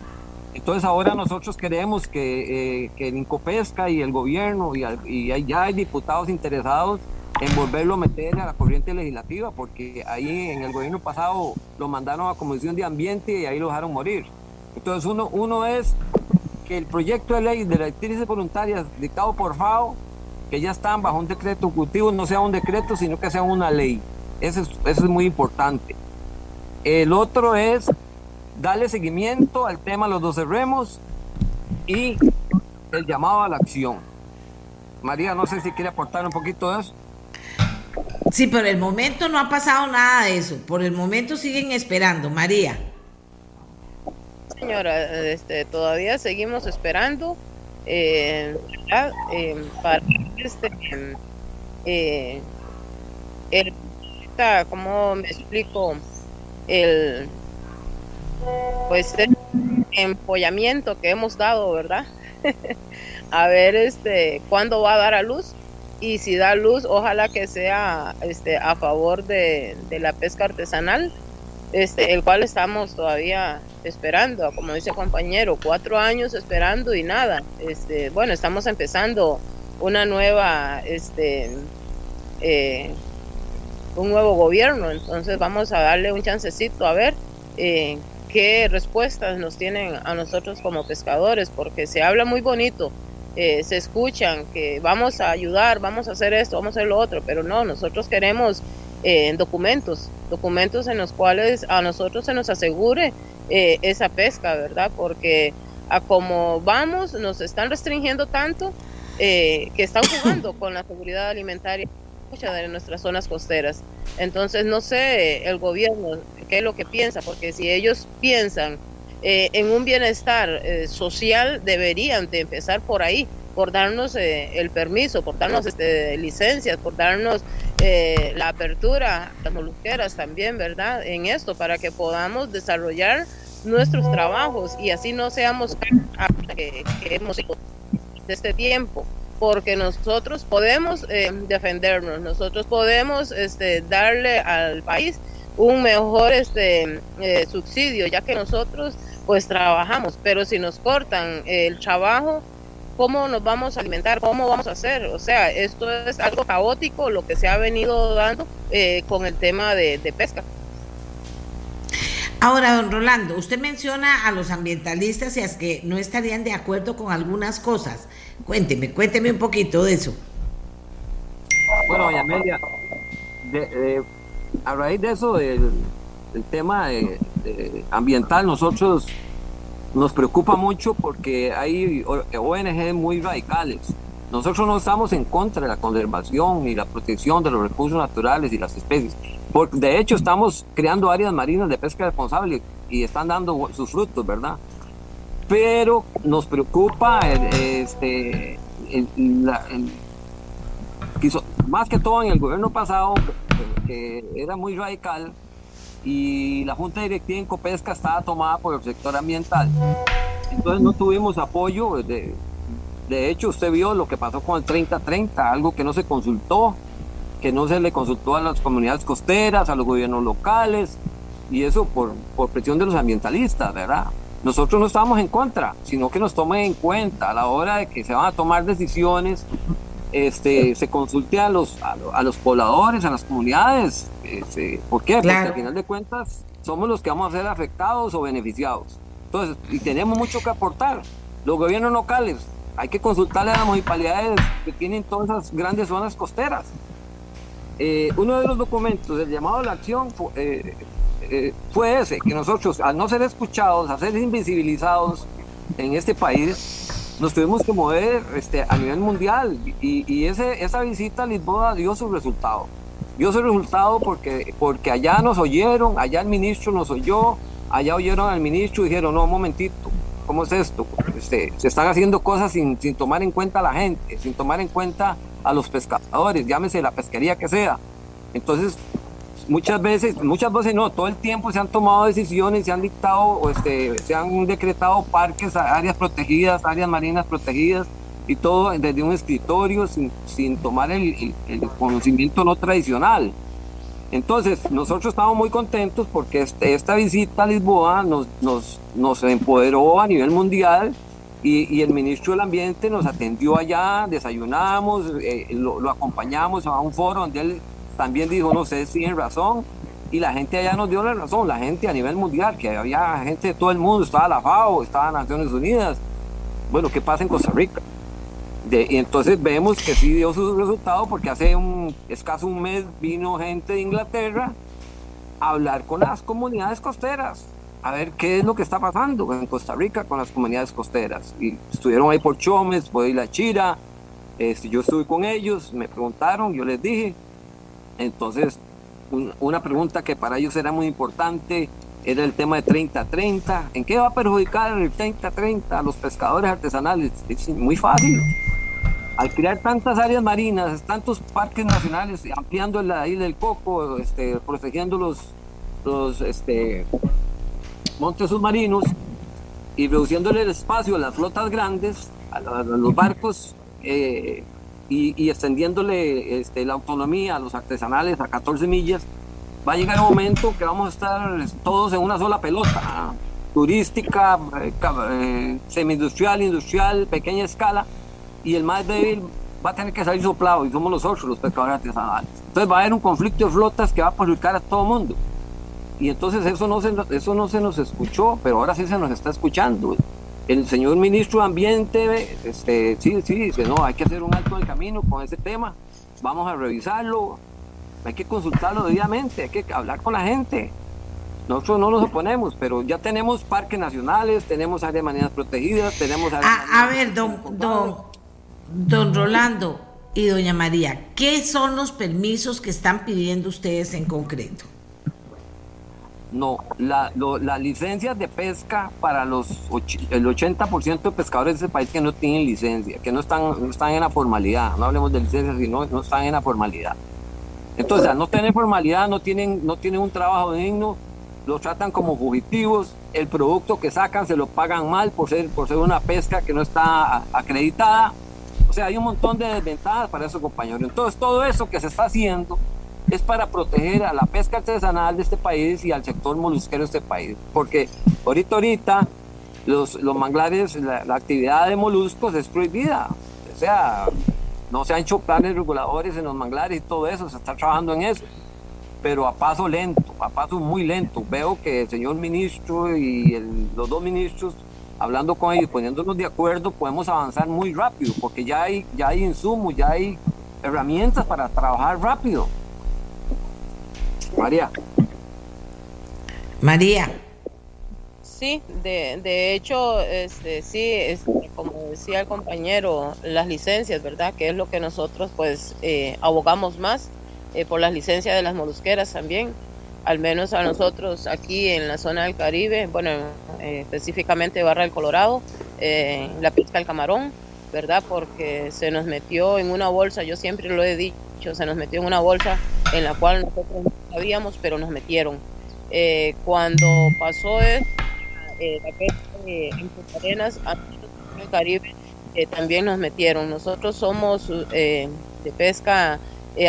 Speaker 6: entonces ahora nosotros queremos que, eh, que el Incopesca y el gobierno y, y, ya hay diputados interesados en volverlo a meter a la corriente legislativa, porque ahí en el gobierno pasado lo mandaron a Comisión de Ambiente y ahí lo dejaron morir. Entonces uno, uno es que el proyecto de ley de directrices voluntarias dictado por FAO, que ya están bajo un decreto ejecutivo, no sea un decreto, sino que sea una ley. Eso es, eso es muy importante. El otro es darle seguimiento al tema de los 12 remos y el llamado a la acción. María, no sé si quiere aportar un poquito de eso.
Speaker 2: Sí, por el momento no ha pasado nada de eso. Por el momento siguen esperando. María.
Speaker 7: Señora, este, todavía seguimos esperando eh, eh, para este, eh, el, ¿cómo me explico? El, pues el empollamiento que hemos dado, ¿verdad? *laughs* a ver este cuándo va a dar a luz y si da luz, ojalá que sea este a favor de, de la pesca artesanal, este, el cual estamos todavía esperando, como dice el compañero, cuatro años esperando y nada. Este, bueno, estamos empezando una nueva, este, eh, un nuevo gobierno, entonces vamos a darle un chancecito a ver eh, qué respuestas nos tienen a nosotros como pescadores, porque se habla muy bonito, eh, se escuchan que vamos a ayudar, vamos a hacer esto, vamos a hacer lo otro, pero no, nosotros queremos eh, documentos, documentos en los cuales a nosotros se nos asegure eh, esa pesca, ¿verdad? Porque a como vamos nos están restringiendo tanto eh, que están jugando *coughs* con la seguridad alimentaria de nuestras zonas costeras. Entonces, no sé el gobierno qué es lo que piensa, porque si ellos piensan eh, en un bienestar eh, social, deberían de empezar por ahí, por darnos eh, el permiso, por darnos este, licencias, por darnos eh, la apertura, las molusqueras también, ¿verdad? En esto, para que podamos desarrollar nuestros trabajos y así no seamos que, que hemos de este tiempo porque nosotros podemos eh, defendernos, nosotros podemos este, darle al país un mejor este, eh, subsidio, ya que nosotros pues trabajamos, pero si nos cortan el trabajo, ¿cómo nos vamos a alimentar? ¿Cómo vamos a hacer? O sea, esto es algo caótico lo que se ha venido dando eh, con el tema de, de pesca.
Speaker 2: Ahora, don Rolando, usted menciona a los ambientalistas y a que no estarían de acuerdo con algunas cosas. Cuénteme, cuénteme un poquito de eso.
Speaker 6: Bueno, doña Amelia, de, de, a raíz de eso, del, del tema de, de ambiental, nosotros nos preocupa mucho porque hay ONG muy radicales. Nosotros no estamos en contra de la conservación y la protección de los recursos naturales y las especies. Porque de hecho estamos creando áreas marinas de pesca responsable y están dando sus frutos, ¿verdad? Pero nos preocupa este, más que todo en el gobierno pasado, que era muy radical, y la Junta Directiva en Copesca estaba tomada por el sector ambiental. Entonces no tuvimos apoyo. De, hecho, usted vio lo que pasó con el 3030, algo que no se consultó, que no se le consultó a las comunidades costeras, a los gobiernos locales, y eso por, por presión de los ambientalistas, ¿verdad? Nosotros no estamos en contra, sino que nos tomen en cuenta a la hora de que se van a tomar decisiones este, se consulte a los, a, los pobladores, a las comunidades. Este, ¿Por qué? Porque al final de cuentas somos los que vamos a ser afectados o beneficiados. Entonces, y tenemos mucho que aportar. Los gobiernos locales, hay que consultarle a las municipalidades que tienen todas esas grandes zonas costeras. Eh, uno de los documentos, el llamado a la acción, fue, eh, eh, fue ese, que nosotros, al no ser escuchados, a ser invisibilizados en este país, nos tuvimos que mover este, a nivel mundial y, esa visita a Lisboa dio su resultado. Dio su resultado porque, porque allá nos oyeron, allá el ministro nos oyó, allá oyeron al ministro y dijeron, no, un momentito, ¿cómo es esto? Este, se están haciendo cosas sin, sin tomar en cuenta a la gente, sin tomar en cuenta a los pescadores, llámese la pesquería que sea. Entonces, muchas veces, muchas veces no, todo el tiempo se han tomado decisiones, se han dictado, este, se han decretado parques, áreas protegidas, áreas marinas protegidas y todo desde un escritorio sin, sin tomar el, conocimiento no tradicional. Entonces, nosotros estamos muy contentos porque este, esta visita a Lisboa nos, nos, nos empoderó a nivel mundial y, y, el ministro del Ambiente nos atendió allá, desayunamos, eh, lo, lo, acompañamos a un foro donde él también dijo, no sé si tienen razón, y la gente allá nos dio la razón, la gente a nivel mundial, que había gente de todo el mundo, estaba la FAO, estaba Naciones Unidas, bueno, ¿qué pasa en Costa Rica? De, y entonces vemos que sí dio su resultado porque hace un escaso un mes vino gente de Inglaterra a hablar con las comunidades costeras, a ver qué es lo que está pasando en Costa Rica con las comunidades costeras. Y estuvieron ahí por Chomes, por La Chira, este, yo estuve con ellos, me preguntaron, yo les dije, entonces, una pregunta que para ellos era muy importante era el tema de 30-30. ¿En qué va a perjudicar el 30-30 a los pescadores artesanales? Es muy fácil. Al crear tantas áreas marinas, tantos parques nacionales, ampliando la isla del Coco, este, protegiendo los, los este, montes submarinos y reduciéndole el espacio a las flotas grandes, a, los barcos eh, y, extendiéndole este, la autonomía a los artesanales a 14 millas, va a llegar un momento que vamos a estar todos en una sola pelota, turística, eh, eh, semi-industrial, industrial, pequeña escala, y el más débil va a tener que salir soplado, y somos nosotros los pescadores artesanales. Entonces va a haber un conflicto de flotas que va a perjudicar a todo mundo. Y entonces eso no, se, eso no se nos escuchó, pero ahora sí se nos está escuchando el señor ministro de Ambiente, este, sí, sí, dice, no, hay que hacer un alto en el camino con ese tema, vamos a revisarlo, hay que consultarlo debidamente, hay que hablar con la gente. Nosotros no nos oponemos, pero ya tenemos parques nacionales, tenemos áreas marinas protegidas, tenemos áreas
Speaker 2: a, a ver, don, don, don Rolando y doña María, ¿qué son los permisos que están pidiendo ustedes en concreto?
Speaker 6: No, la, las licencias de pesca para los el 80% de pescadores de ese país que no tienen licencia, que no están, no están en la formalidad, no hablemos de licencias, sino no están en la formalidad. Entonces, al no tener formalidad, no tienen, no tienen un trabajo digno, los tratan como fugitivos, el producto que sacan se lo pagan mal por ser, por ser una pesca que no está acreditada. O sea, hay un montón de desventajas para esos compañeros. Entonces, todo eso que se está haciendo es para proteger a la pesca artesanal de este país y al sector molusquero de este país. Porque ahorita, ahorita, los, los manglares, la, actividad de moluscos es prohibida. O sea, no se han hecho planes reguladores en los manglares y todo eso, se está trabajando en eso. Pero a paso lento, a paso muy lento. Veo que el señor ministro y los dos ministros, hablando con ellos, poniéndonos de acuerdo, podemos avanzar muy rápido, porque ya hay, ya hay insumos, ya hay herramientas para trabajar rápido. María.
Speaker 2: María.
Speaker 7: Sí, de, de hecho, este, sí, este, como decía el compañero, las licencias, ¿verdad? Que es lo que nosotros pues eh, abogamos más eh, por las licencias de las molusqueras también. Al menos a nosotros aquí en la zona del Caribe, bueno, eh, específicamente Barra del Colorado, la pesca del camarón, ¿verdad? Porque se nos metió en una bolsa, yo siempre lo he dicho, se nos metió en una bolsa en la cual nosotros no sabíamos, pero nos metieron. cuando pasó eh, la pesca en Punta Arenas, en el Caribe, eh, también nos metieron. Nosotros somos eh, de pesca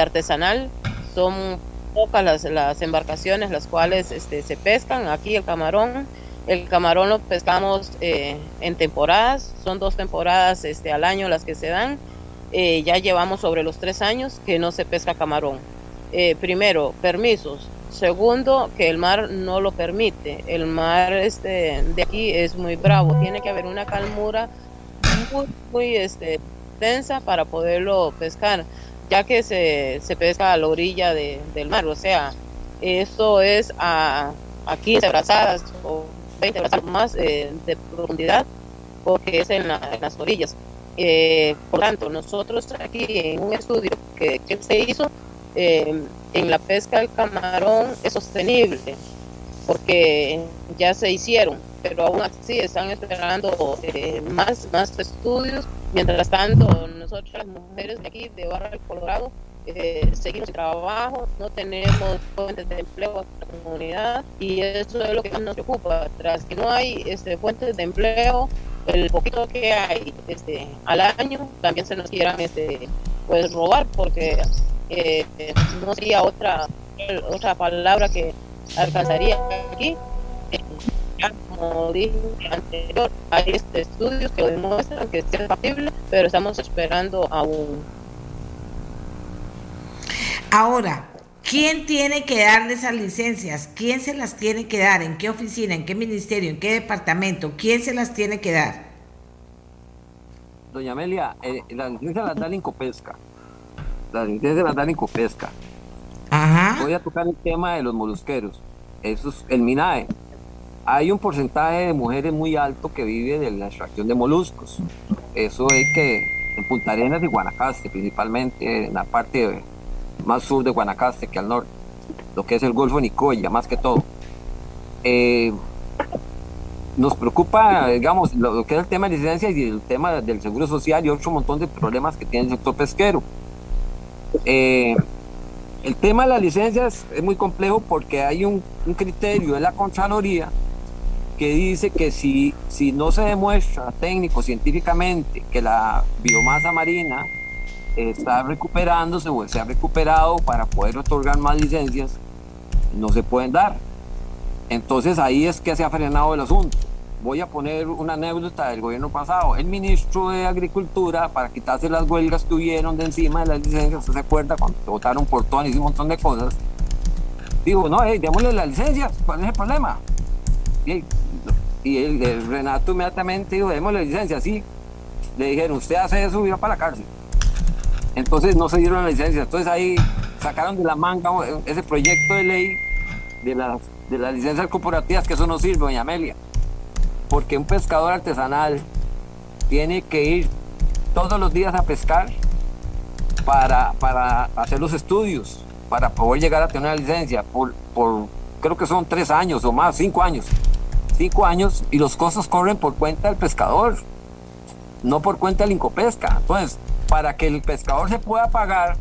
Speaker 7: artesanal, son pocas las, las, embarcaciones las cuales este, se pescan. Aquí el camarón, el camarón lo pescamos en temporadas, son dos temporadas este, al año las que se dan. ya llevamos sobre los tres años que no se pesca camarón. Primero, permisos. Segundo, que el mar no lo permite. El mar este, de aquí es muy bravo. Tiene que haber una calmura muy, muy este, densa para poderlo pescar, ya que se, se pesca a la orilla de, del mar. O sea, esto es a, a 15 brazadas o 20 brazadas más eh, de profundidad, porque es en, las orillas. Eh, por tanto, nosotros aquí en un estudio que, que se hizo, eh, en la pesca del camarón es sostenible, porque ya se hicieron, pero aún así están esperando eh, más, más estudios. Mientras tanto, nosotros las mujeres de aquí, de Barra del Colorado, eh, seguimos el trabajo, no tenemos fuentes de empleo en la comunidad y eso es lo que nos preocupa. Tras que no hay este, fuentes de empleo, el poquito que hay este, al año también se nos quieran este, pues robar porque eh, no sería otra otra palabra que alcanzaría aquí. Como dije anterior, hay este estudios que demuestran que es factible, pero estamos esperando aún.
Speaker 2: Ahora, ¿quién tiene que darle esas licencias? ¿Quién se las tiene que dar? ¿En qué oficina? ¿En qué ministerio? ¿En qué departamento? ¿Quién se las tiene que dar?
Speaker 6: Doña Amelia, eh, la licencia la da Incopesca las licencias de la dan pesca. Voy a tocar el tema de los molusqueros. Eso es el MINAE. Hay un porcentaje de mujeres muy alto que vive de la extracción de moluscos. Eso es que en Punta Arenas y Guanacaste, principalmente en la parte más sur de Guanacaste que al norte, lo que es el Golfo Nicoya, más que todo. Eh, nos preocupa, digamos, lo, que es el tema de licencia y el tema del seguro social y otro montón de problemas que tiene el sector pesquero. Eh, el tema de las licencias es muy complejo porque hay un, criterio de la Contraloría que dice que si, si no se demuestra técnico científicamente que la biomasa marina está recuperándose o se ha recuperado para poder otorgar más licencias, no se pueden dar. Entonces ahí es que se ha frenado el asunto voy a poner una anécdota del gobierno pasado. El ministro de Agricultura, para quitarse las huelgas que hubieron de encima de las licencias, ¿usted se acuerda cuando votaron por todas y un montón de cosas? Digo, no, hey, démosle la licencia, ¿cuál es el problema? Y, el, Renato inmediatamente dijo, démosle licencia, sí. Le dijeron, usted hace eso va para la cárcel. Entonces no se dieron la licencia. Entonces ahí sacaron de la manga ese proyecto de ley de las, de las licencias corporativas, que eso no sirve, doña Amelia porque un pescador artesanal tiene que ir todos los días a pescar para, para hacer los estudios, para poder llegar a tener una licencia por, por creo que son tres años o más, cinco años. Cinco años y los costos corren por cuenta del pescador, no por cuenta del Incopesca. Entonces, para que el pescador se pueda pagar,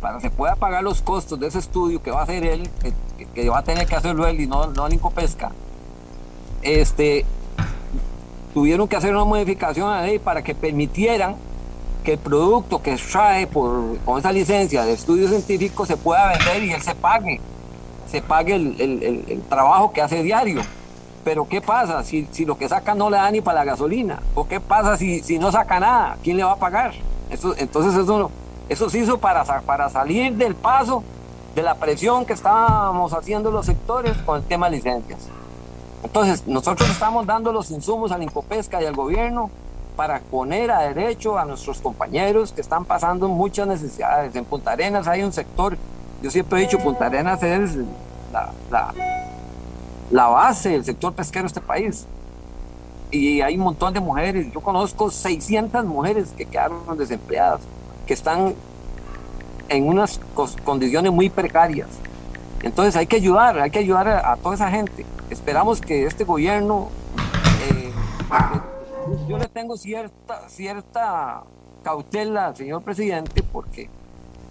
Speaker 6: para que se pueda pagar los costos de ese estudio que va a hacer él, que, va a tener que hacerlo él y no, no el Incopesca, este, tuvieron que hacer una modificación a la ley para que permitieran que el producto que trae por, con esa licencia de estudio científico se pueda vender y él se pague, se pague el, trabajo que hace diario. Pero ¿qué pasa si, si, lo que saca no le da ni para la gasolina? ¿O qué pasa si, si no saca nada? ¿Quién le va a pagar? Eso, entonces eso, eso se hizo para, para salir del paso de la presión que estábamos haciendo los sectores con el tema de licencias. Entonces, nosotros estamos dando los insumos a la Incopesca y al gobierno para poner a derecho a nuestros compañeros que están pasando muchas necesidades. En Punta Arenas hay un sector, yo siempre he dicho, Punta Arenas es la, base del sector pesquero de este país. Y hay un montón de mujeres, yo conozco 600 mujeres que quedaron desempleadas, que están en unas condiciones muy precarias. Entonces hay que ayudar, hay que ayudar a, toda esa gente. Esperamos que este gobierno, eh, yo le tengo cierta, cierta cautela señor presidente porque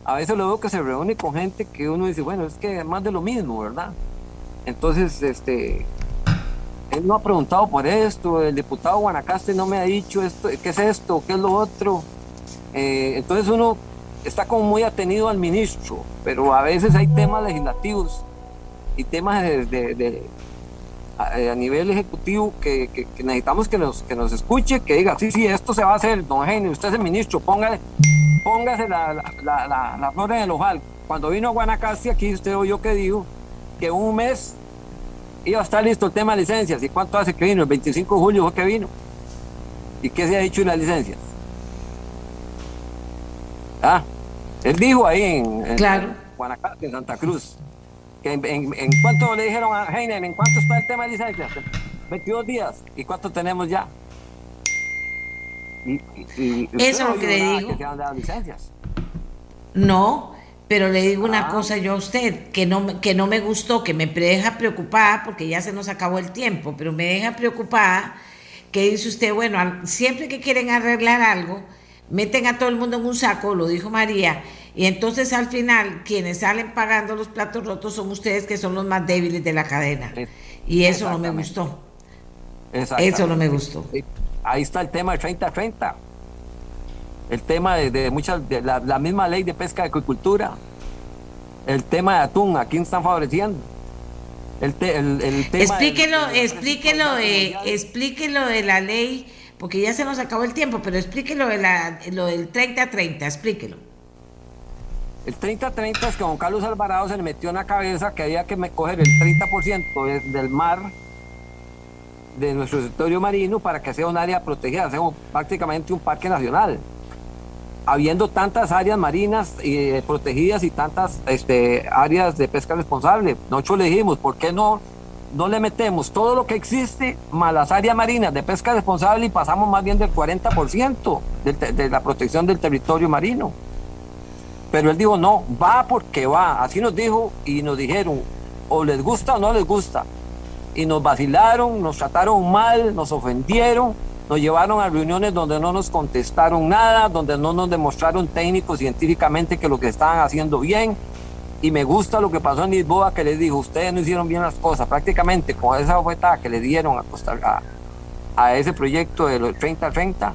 Speaker 6: a veces lo veo que se reúne con gente que uno dice, bueno, es que es más de lo mismo, ¿verdad? Entonces, este, él no ha preguntado por esto, el diputado Guanacaste no me ha dicho esto, qué es esto, qué es lo otro. Eh, entonces uno está como muy atenido al ministro, pero a veces hay temas legislativos y temas de, a, nivel ejecutivo que, necesitamos que nos, que nos escuche, que diga, sí, sí, esto se va a hacer, don Eugenio, usted es el ministro, póngale, póngase la, la, la, la flor en el ojal. Cuando vino a Guanacaste, aquí usted oyó que dijo que un mes iba a estar listo el tema de licencias. ¿Y cuánto hace que vino? El 25 de julio fue que vino. ¿Y qué se ha dicho en las licencias? Ah, él dijo ahí en, Guanacaste, en Santa Cruz, que en, cuánto le dijeron a Heiner, en cuánto está el tema de licencias, 22 días, ¿y cuánto tenemos ya?
Speaker 2: Eso es lo que le digo. No, pero le digo una ah. cosa yo a usted, que no, que no me gustó, que me deja preocupada, porque ya se nos acabó el tiempo, pero me deja preocupada que dice usted, bueno, siempre que quieren arreglar algo, meten a todo el mundo en un saco, lo dijo María, y entonces al final quienes salen pagando los platos rotos son ustedes que son los más débiles de la cadena. Y eso no me gustó. Eso no me gustó.
Speaker 6: Ahí está el tema de 30-30. El tema de, muchas, de la, misma ley de pesca de acuicultura. El tema de atún, ¿a quién están favoreciendo?
Speaker 2: El, el, tema explíquelo, explíquelo, de, explíquelo de la ley porque ya se nos acabó el tiempo, pero explíquelo de la, lo del 30-30, explíquelo.
Speaker 6: El 30-30 es que Juan Carlos Alvarado se le metió en la cabeza que había que coger el 30% del mar de nuestro territorio marino para que sea un área protegida, sea prácticamente un parque nacional. Habiendo tantas áreas marinas eh, protegidas y tantas este, áreas de pesca responsable, nosotros le dijimos, ¿por qué no no le metemos todo lo que existe más las áreas marinas de pesca responsable y pasamos más bien del 40% de, de, la protección del territorio marino. Pero él dijo, no, va porque va. Así nos dijo y nos dijeron, o les gusta o no les gusta. Y nos vacilaron, nos trataron mal, nos ofendieron, nos llevaron a reuniones donde no nos contestaron nada, donde no nos demostraron técnicos científicamente que lo que estaban haciendo bien y me gusta lo que pasó en Lisboa, que les dijo, ustedes no hicieron bien las cosas, prácticamente con esa oferta que le dieron a, Costa, a, a ese proyecto de los 30-30,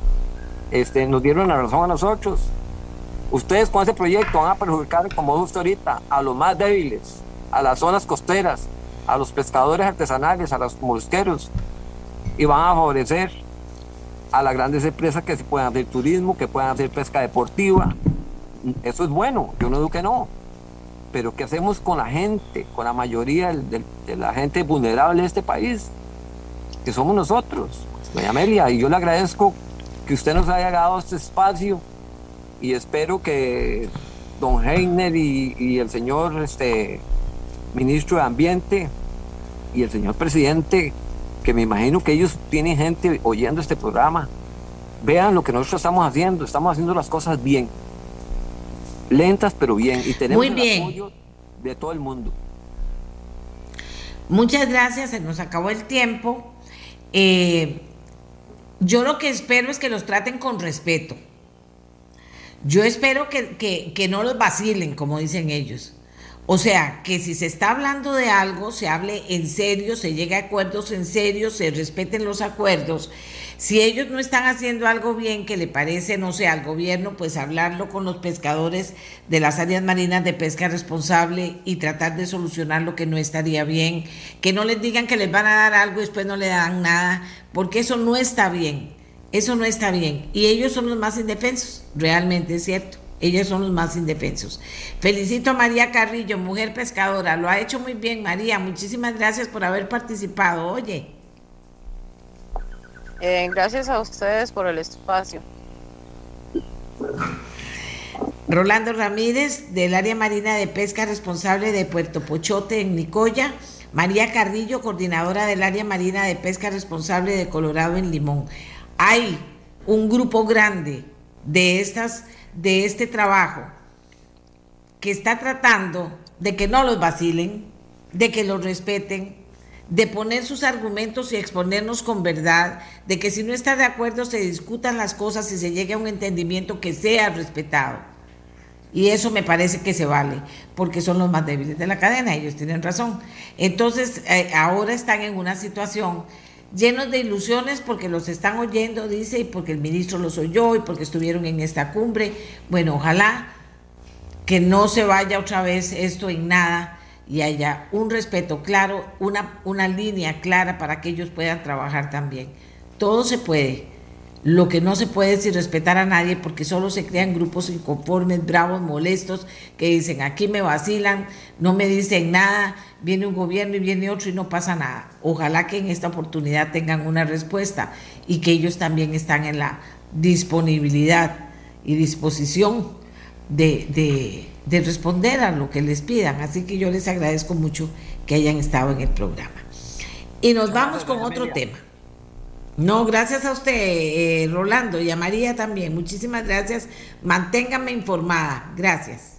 Speaker 6: este, nos dieron la razón a nosotros. Ustedes con ese proyecto van a perjudicar, como justo ahorita, a los más débiles, a las zonas costeras, a los pescadores artesanales, a los mosqueros, y van a favorecer a las grandes empresas que se puedan hacer turismo, que puedan hacer pesca deportiva. Eso es bueno, yo no digo que no, pero ¿qué hacemos con la gente, con la mayoría de, la gente vulnerable de este país? Que somos nosotros, doña Amelia, y yo le agradezco que usted nos haya dado este espacio y espero que don Heiner y, el señor este, ministro de Ambiente y el señor presidente, que me imagino que ellos tienen gente oyendo este programa, vean lo que nosotros estamos haciendo, estamos haciendo las cosas bien lentas pero bien y tenemos el apoyo de todo el mundo.
Speaker 2: Muchas gracias, se nos acabó el tiempo. Eh, yo lo que espero es que los traten con respeto. Yo espero que, que no los vacilen, como dicen ellos. O sea, que si se está hablando de algo, se hable en serio, se llegue a acuerdos en serio, se respeten los acuerdos si ellos no están haciendo algo bien que le parece, no sé, al gobierno, pues hablarlo con los pescadores de las áreas marinas de pesca responsable y tratar de solucionar lo que no estaría bien. Que no les digan que les van a dar algo y después no le dan nada, porque eso no está bien. Eso no está bien. Y ellos son los más indefensos, realmente es cierto. Ellos son los más indefensos. Felicito a María Carrillo, mujer pescadora. Lo ha hecho muy bien, María. Muchísimas gracias por haber participado. Oye.
Speaker 7: Eh, gracias a ustedes por el espacio.
Speaker 2: Rolando Ramírez, del área marina de pesca responsable de Puerto Pochote en Nicoya. María Carrillo, coordinadora del área marina de pesca responsable de Colorado en Limón. Hay un grupo grande de, estas, de este trabajo que está tratando de que no los vacilen, de que los respeten, de poner sus argumentos y exponernos con verdad, de que si no está de acuerdo se discutan las cosas y se llegue a un entendimiento que sea respetado. Y eso me parece que se vale, porque son los más débiles de la cadena, ellos tienen razón. Entonces, eh, ahora están en una situación llenos de ilusiones porque los están oyendo, dice, y porque el ministro los oyó y porque estuvieron en esta cumbre. Bueno, ojalá que no se vaya otra vez esto en nada y haya un respeto claro, una, una línea clara para que ellos puedan trabajar también. Todo se puede. Lo que no se puede es irrespetar a nadie porque solo se crean grupos inconformes, bravos, molestos, que dicen aquí me vacilan, no me dicen nada, viene un gobierno y viene otro y no pasa nada. Ojalá que en esta oportunidad tengan una respuesta y que ellos también están en la disponibilidad y disposición de, de de responder a lo que les pidan. Así que yo les agradezco mucho que hayan estado en el programa. Y nos vamos con otro tema. No, gracias a usted, eh, Rolando, y a María también. Muchísimas gracias. Manténgame informada. Gracias.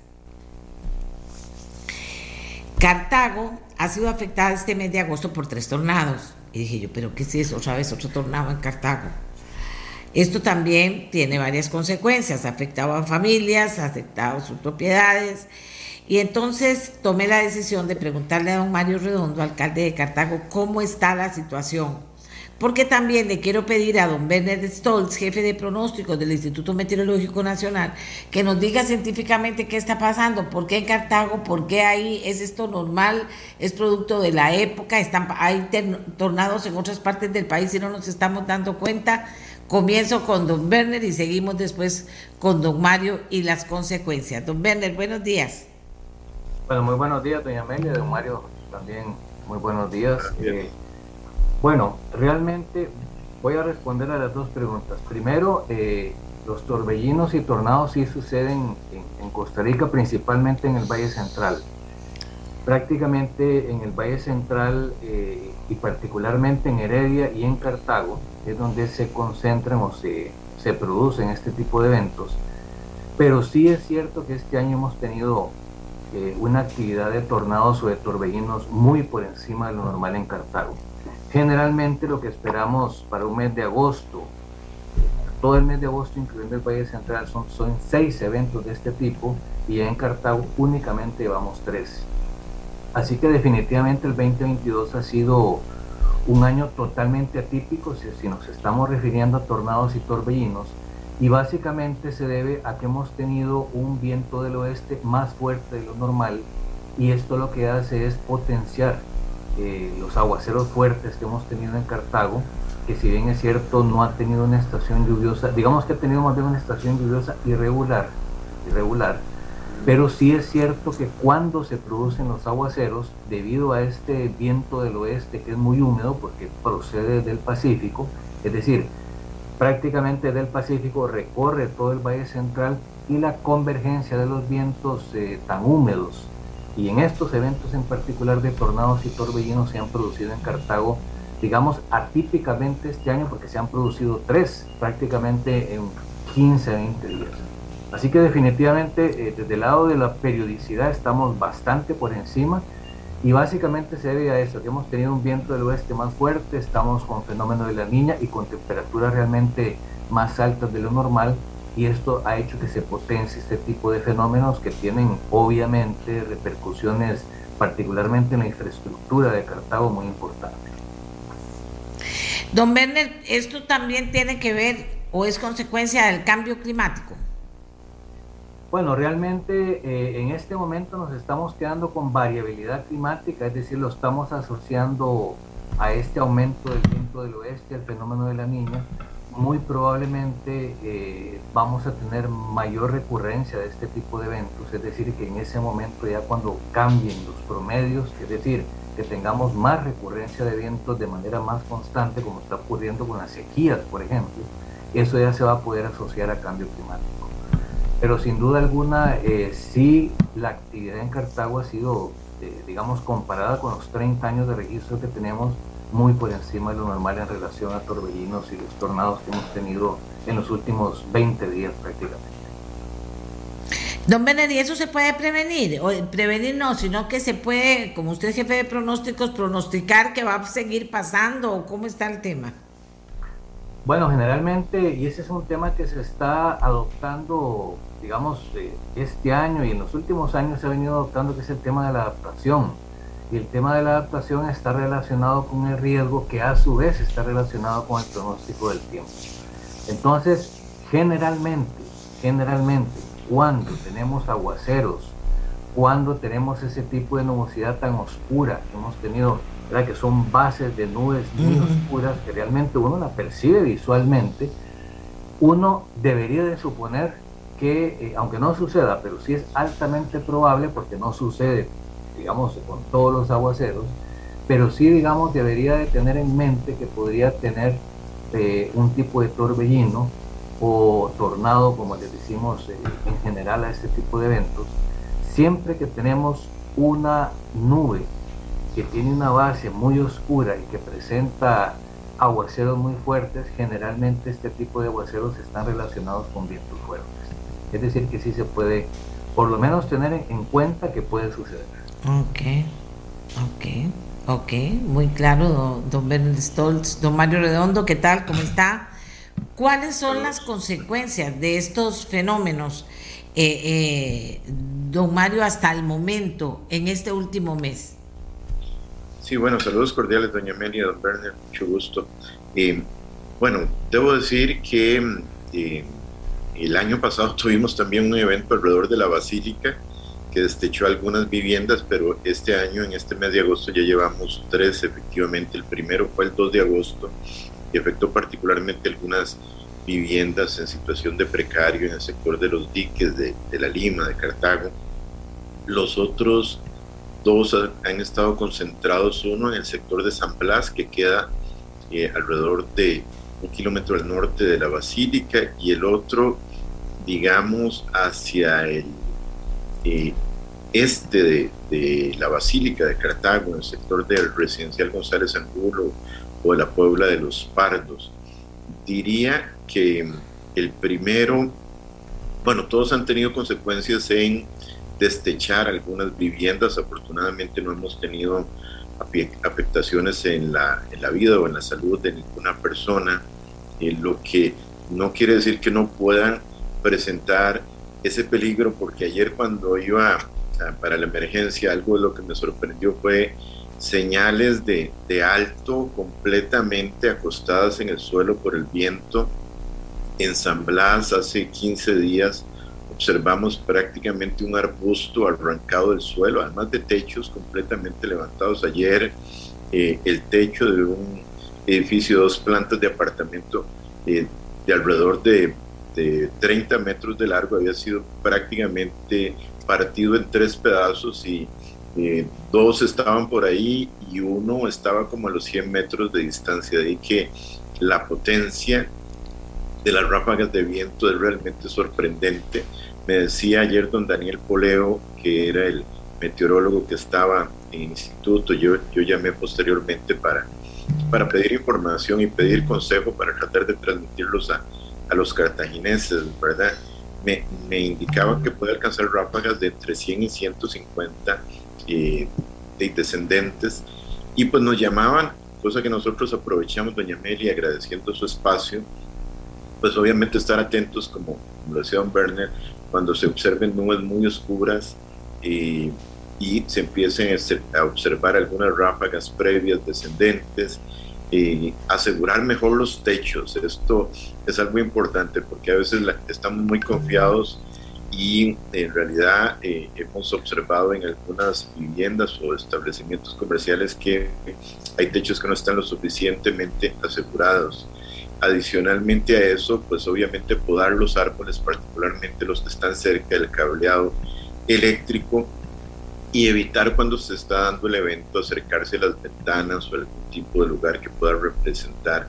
Speaker 2: Cartago ha sido afectada este mes de agosto por tres tornados. Y dije yo, ¿pero qué es eso? Otra vez otro tornado en Cartago. Esto también tiene varias consecuencias, ha afectado a familias, ha afectado sus propiedades. Y entonces tomé la decisión de preguntarle a don Mario Redondo, alcalde de Cartago, cómo está la situación. Porque también le quiero pedir a don Bernard Stolz, jefe de pronósticos del Instituto Meteorológico Nacional, que nos diga científicamente qué está pasando, por qué en Cartago, por qué ahí es esto normal, es producto de la época, están, hay tornados en otras partes del país y no nos estamos dando cuenta. Comienzo con don Werner y seguimos después con don Mario y las consecuencias. Don Werner, buenos días.
Speaker 8: Bueno, muy buenos días, doña Amelia, don Mario también, muy buenos días. Eh, bueno, realmente voy a responder a las dos preguntas. Primero, eh, los torbellinos y tornados sí suceden en, Costa Rica, principalmente en el Valle Central. Prácticamente en el Valle Central eh, y particularmente en Heredia y en Cartago, es donde se concentran o se, se producen este tipo de eventos. Pero sí es cierto que este año hemos tenido eh, una actividad de tornados o de torbellinos muy por encima de lo normal en Cartago. Generalmente lo que esperamos para un mes de agosto, todo el mes de agosto, incluyendo el Valle Central, son, son seis eventos de este tipo y en Cartago únicamente llevamos tres. Así que definitivamente el 2022 ha sido un año totalmente atípico si, nos estamos refiriendo a tornados y torbellinos. Y básicamente se debe a que hemos tenido un viento del oeste más fuerte de lo normal y esto lo que hace es potenciar eh, los aguaceros fuertes que hemos tenido en Cartago, que si bien es cierto no ha tenido una estación lluviosa, digamos que ha tenido más bien una estación lluviosa irregular, irregular, pero sí es cierto que cuando se producen los aguaceros, debido a este viento del oeste que es muy húmedo porque procede del Pacífico, es decir, prácticamente del Pacífico recorre todo el Valle Central y la convergencia de los vientos eh, tan húmedos y en estos eventos en particular de tornados y torbellinos se han producido en Cartago, digamos atípicamente este año porque se han producido tres prácticamente en 15 a 20 días. Así que definitivamente eh, desde el lado de la periodicidad estamos bastante por encima y básicamente se debe a eso, que hemos tenido un viento del oeste más fuerte, estamos con fenómeno de la niña y con temperaturas realmente más altas de lo normal y esto ha hecho que se potencie este tipo de fenómenos que tienen obviamente repercusiones particularmente en la infraestructura de Cartago muy importantes.
Speaker 2: Don Werner, ¿esto también tiene que ver o es consecuencia del cambio climático?
Speaker 8: Bueno, realmente eh, en este momento nos estamos quedando con variabilidad climática, es decir, lo estamos asociando a este aumento del viento del oeste, el fenómeno de la niña. Muy probablemente eh, vamos a tener mayor recurrencia de este tipo de eventos, es decir, que en ese momento ya cuando cambien los promedios, es decir, que tengamos más recurrencia de vientos de manera más constante, como está ocurriendo con las sequías, por ejemplo, eso ya se va a poder asociar a cambio climático pero sin duda alguna eh, sí la actividad en Cartago ha sido este, digamos, comparada con los 30 años de registro que tenemos, muy por encima de lo normal en relación a torbellinos y los tornados que hemos tenido en los últimos 20 días prácticamente.
Speaker 2: Don Bened, ¿y eso se puede prevenir? O prevenir no, sino que se puede, como usted es jefe de pronósticos, pronosticar que va a seguir pasando o cómo está el tema.
Speaker 8: Bueno, generalmente, y ese es un tema que se está adoptando, digamos, eh, este año y en los últimos años se ha venido adoptando, que es el tema de la adaptación. Y el tema de la adaptación está relacionado con el riesgo que a su vez está relacionado con el pronóstico del tiempo. Entonces, generalmente, generalmente, cuando tenemos aguaceros, cuando tenemos ese tipo de nubosidad tan oscura que hemos tenido, ¿verdad? que son bases de nubes muy oscuras que realmente uno la percibe visualmente, uno debería de suponer que, eh, aunque no suceda, pero sí es altamente probable porque no sucede, digamos, con todos los aguaceros, pero sí, digamos, debería de tener en mente que podría tener eh, un tipo de torbellino o tornado, como les decimos eh, en general a este tipo de eventos, siempre que tenemos una nube que tiene una base muy oscura y que presenta aguaceros muy fuertes, generalmente este tipo de aguaceros están relacionados con vientos fuertes. Es decir, que sí se puede, por lo menos, tener en cuenta que puede suceder.
Speaker 2: Ok, ok, ok, muy claro, don, Stoltz. Don Mario Redondo, ¿qué tal? ¿Cómo está? ¿Cuáles son las consecuencias de estos fenómenos, eh, eh, don Mario, hasta el momento, en este último mes?
Speaker 9: Sí, bueno, saludos cordiales, doña Amelia, don Werner, mucho gusto. Eh, bueno, debo decir que el año pasado *laughs* tuvimos también un evento alrededor de la Basílica que destechó algunas viviendas, pero este año, en este mes de agosto, ya llevamos tres, efectivamente. El primero fue el 2 de agosto y afectó particularmente algunas viviendas en situación de precario en el sector de los diques de, la Lima, de Cartago. Los otros dos han, estado concentrados, uno en el sector de San Blas, que queda eh, alrededor de un kilómetro al norte de la Basílica, y el otro, digamos, hacia el eh, este de, de, la Basílica de Cartago, en el sector del residencial González Angulo, o de la Puebla de los Pardos. Diría que el primero, bueno, todos han tenido consecuencias en destechar algunas viviendas, afortunadamente no hemos tenido afectaciones en la, en la vida o en la salud de ninguna persona, eh, lo que no quiere decir que no puedan presentar ese peligro, porque ayer cuando iba para la emergencia, algo de lo que me sorprendió fue señales de, alto completamente acostadas en el suelo por el viento. En San Blas hace 15 días observamos prácticamente un arbusto arrancado del suelo, además de techos completamente levantados. Ayer eh, el techo de un edificio dos plantas de apartamento eh, de alrededor de, de 30 metros de largo había sido prácticamente partido en tres pedazos y eh, dos estaban por ahí y uno estaba como a los 100 metros de distancia, de ahí que la potencia de las ráfagas de viento es realmente sorprendente. Me decía ayer don Daniel Poleo, que era el meteorólogo que estaba en el instituto, yo, yo llamé posteriormente para, para pedir información y pedir consejo para tratar de transmitirlos a, a los cartagineses, ¿verdad? Me, me indicaba que puede alcanzar ráfagas de entre 100 y 150 eh, de descendentes, y pues nos llamaban, cosa que nosotros aprovechamos, doña Amelia, agradeciendo su espacio, pues obviamente estar atentos, como, lo decía don Werner, cuando se observen nubes muy oscuras y se empiecen a observar algunas ráfagas previas descendentes, y asegurar mejor los techos. Esto es algo importante porque a veces estamos muy confiados y en realidad eh, hemos observado en algunas viviendas o establecimientos comerciales que hay techos que no están lo suficientemente asegurados. Adicionalmente a eso, pues obviamente podar los árboles, particularmente los que están cerca del cableado eléctrico y evitar cuando se está dando el evento acercarse a las ventanas o algún tipo de lugar que pueda representar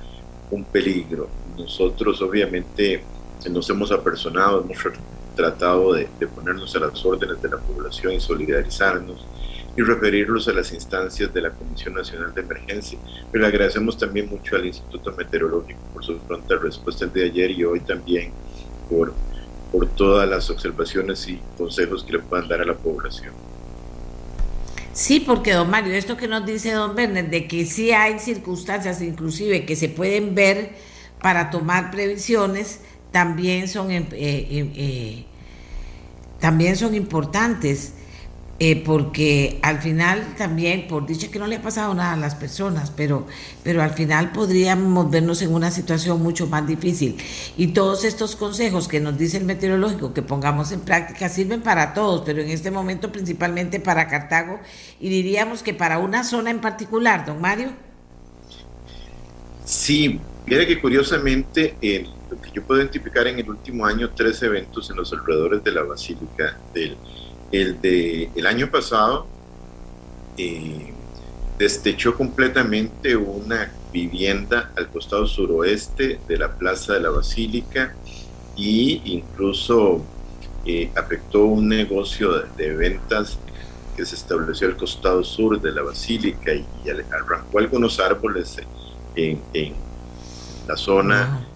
Speaker 9: un peligro. Nosotros obviamente nos hemos apersonado, hemos tratado de, ponernos a las órdenes de la población y solidarizarnos. Y referirlos a las instancias de la Comisión Nacional de Emergencia. Pero le agradecemos también mucho al Instituto Meteorológico por su pronta respuesta el de ayer y hoy también por, por todas las observaciones y consejos que le puedan dar a la población.
Speaker 2: Sí, porque don Mario, esto que nos dice don Werner, de que sí hay circunstancias inclusive que se pueden ver para tomar previsiones, también son, eh, eh, eh, también son importantes. Eh, porque al final también, por dicho que no le ha pasado nada a las personas, pero, pero al final podríamos vernos en una situación mucho más difícil. Y todos estos consejos que nos dice el meteorológico que pongamos en práctica sirven para todos, pero en este momento principalmente para Cartago y diríamos que para una zona en particular, don Mario.
Speaker 9: Sí, mire que curiosamente lo que yo puedo identificar en el último año tres eventos en los alrededores de la Basílica del el de el año pasado eh, destechó completamente una vivienda al costado suroeste de la Plaza de la Basílica e incluso eh, afectó un negocio de, ventas que se estableció al costado sur de la Basílica y, arrancó algunos árboles en, la zona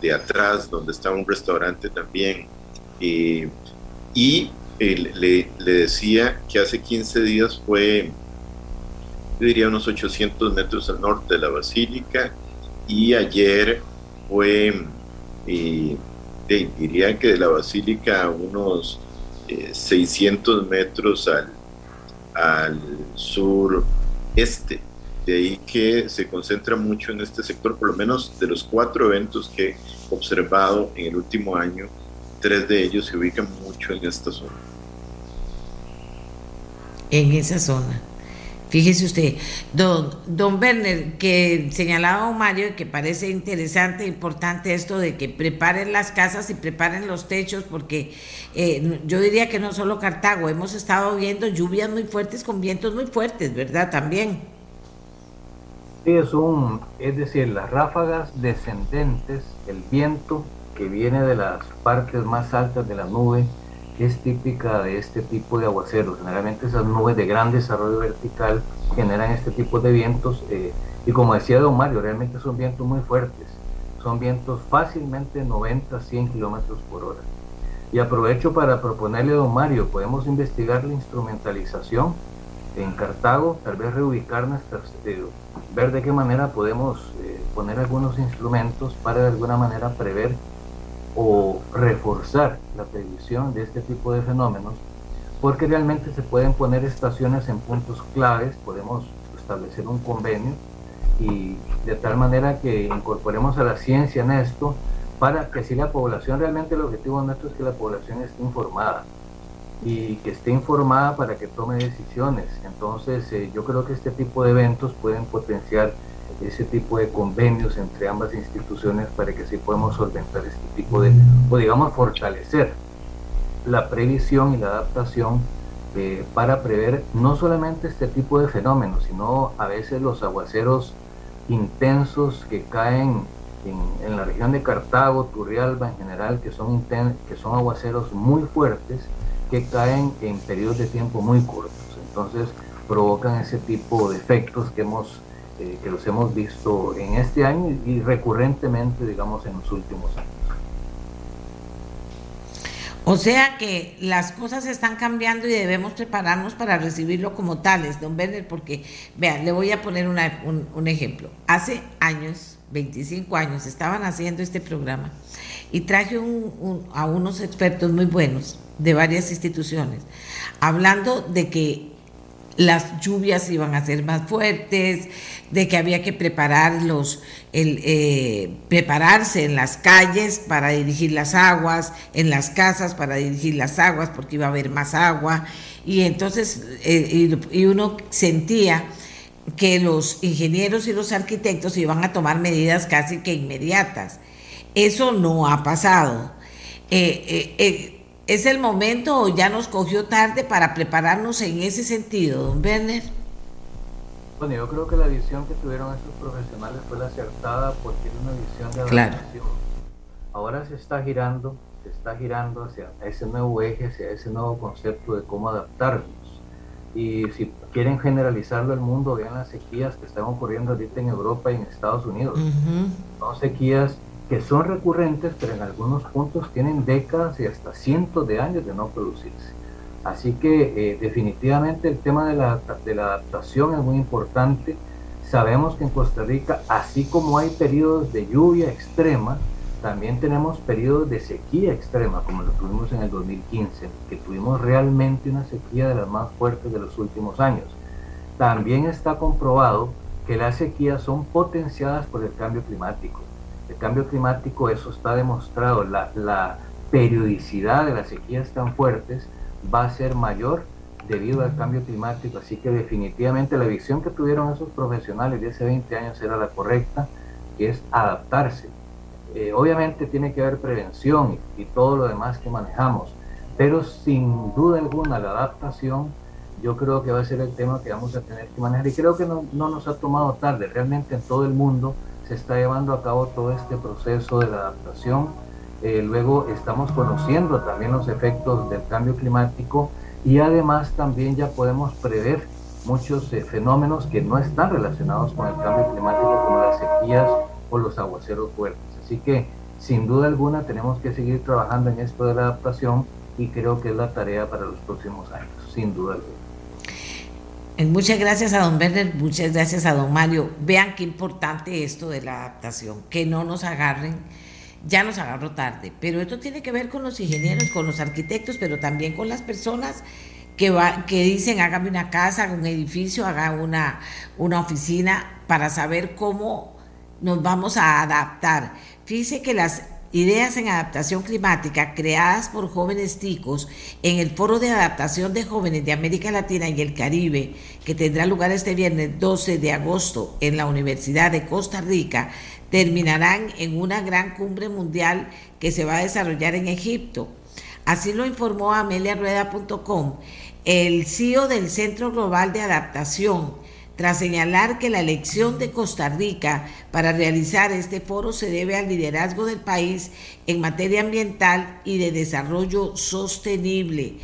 Speaker 9: de atrás donde estaba un restaurante también. Eh, y le, decía que hace 15 días fue, yo diría, unos 800 metros al norte de la basílica y ayer fue, eh, diría que de la basílica unos 600 eh, metros al, al sur este. De ahí que se concentra mucho en este sector, por lo menos de los cuatro eventos que he observado en el último año, tres de ellos se ubican mucho en esta zona.
Speaker 2: En esa zona. Fíjese usted, don, don Werner, que señalaba a Mario que parece interesante e importante esto de que preparen las casas y preparen los techos, porque eh, yo diría que no solo Cartago, hemos estado viendo lluvias muy fuertes con vientos muy fuertes, ¿verdad? También.
Speaker 8: Sí, es un, es decir, las ráfagas descendentes, el viento que viene de las partes más altas de la nube es típica de este tipo de aguaceros. Generalmente esas nubes de gran desarrollo vertical generan este tipo de vientos eh, y como decía don Mario, realmente son vientos muy fuertes. Son vientos fácilmente 90, 100 kilómetros por hora. Y aprovecho para proponerle a don Mario, podemos investigar la instrumentalización en Cartago, tal vez reubicar nuestras, eh, ver de qué manera podemos eh, poner algunos instrumentos para de alguna manera prever o reforzar la previsión de este tipo de fenómenos, porque realmente se pueden poner estaciones en puntos claves, podemos establecer un convenio y de tal manera que incorporemos a la ciencia en esto para que así la población, realmente el objetivo nuestro es que la población esté informada y que esté informada para que tome decisiones. Entonces eh, yo creo que este tipo de eventos pueden potenciar ese tipo de convenios entre ambas instituciones para que así podamos solventar este tipo de, o digamos, fortalecer la previsión y la adaptación eh, para prever no solamente este tipo de fenómenos, sino a veces los aguaceros intensos que caen en, en la región de Cartago, Turrialba en general, que son, que son aguaceros muy fuertes que caen en periodos de tiempo muy cortos. Entonces provocan ese tipo de efectos que hemos eh, que los hemos visto en este año y recurrentemente, digamos, en los últimos años.
Speaker 2: O sea que las cosas están cambiando y debemos prepararnos para recibirlo como tales, don Werner, porque, vean, le voy a poner un, ejemplo. Hace años, 25 años, estaban haciendo este programa y traje a unos expertos muy buenos de varias instituciones, hablando de que las lluvias iban a ser más fuertes, de que había que preparar el, eh, prepararse en las calles para dirigir las aguas, en las casas para dirigir las aguas, porque iba a haber más agua. Y entonces, eh, y, uno sentía que los ingenieros y los arquitectos iban a tomar medidas casi que inmediatas. Eso no ha pasado. Eh, ¿Es el momento o ya nos cogió tarde para prepararnos en ese sentido, don Werner?
Speaker 8: Bueno, yo creo que la visión que tuvieron estos profesionales fue la acertada porque era una visión de adaptación. Ahora se está girando, se está girando hacia ese nuevo eje, hacia ese nuevo concepto de cómo adaptarnos. y si quieren generalizarlo al mundo, vean las sequías que están ocurriendo ahorita en Europa y en Estados Unidos. Son sequías que son recurrentes, pero en algunos puntos tienen décadas y hasta cientos de años de no producirse. Así que eh, definitivamente el tema de la, de la adaptación es muy importante. Sabemos que en Costa Rica, así como hay periodos de lluvia extrema, también tenemos periodos de sequía extrema, como lo tuvimos en el 2015, que tuvimos realmente una sequía de las más fuertes de los últimos años. También está comprobado que las sequías son potenciadas por el cambio climático. El cambio climático, eso está demostrado, la, la periodicidad de las sequías tan fuertes va a ser mayor debido al cambio climático, así que definitivamente la visión que tuvieron esos profesionales de hace 20 años era la correcta, que es adaptarse. Eh, obviamente tiene que haber prevención y, todo lo demás que manejamos, pero sin duda alguna la adaptación yo creo que va a ser el tema que vamos a tener que manejar. Y creo que no, nos ha tomado tarde, realmente en todo el mundo se está llevando a cabo todo este proceso de la adaptación, eh, luego estamos conociendo también los efectos del cambio climático y además también ya podemos prever muchos eh, fenómenos que no están relacionados con el cambio climático como las sequías o los aguaceros fuertes. Así que sin duda alguna tenemos que seguir trabajando en esto de la adaptación y creo que es la tarea para los próximos años, sin duda alguna.
Speaker 2: Eh, muchas gracias a don Werner, muchas gracias a don Mario. Vean qué importante esto de la adaptación, que no nos agarren, ya nos agarró tarde, pero esto tiene que ver con los ingenieros, con los arquitectos, pero también con las personas que, va, que dicen hágame una casa, un edificio, haga una, una oficina para saber cómo nos vamos a adaptar. Fíjese que las ideas en adaptación climática creadas por jóvenes ticos en el Foro de Adaptación de Jóvenes de América Latina y el Caribe, que tendrá lugar este viernes 12 de agosto en la Universidad de Costa Rica, terminarán en una gran cumbre mundial que se va a desarrollar en Egipto. Así lo informó ameliarueda.com, el CEO del Centro Global de Adaptación, tras señalar que la elección de Costa Rica para realizar este foro se debe al liderazgo del país en materia ambiental y de desarrollo sostenible.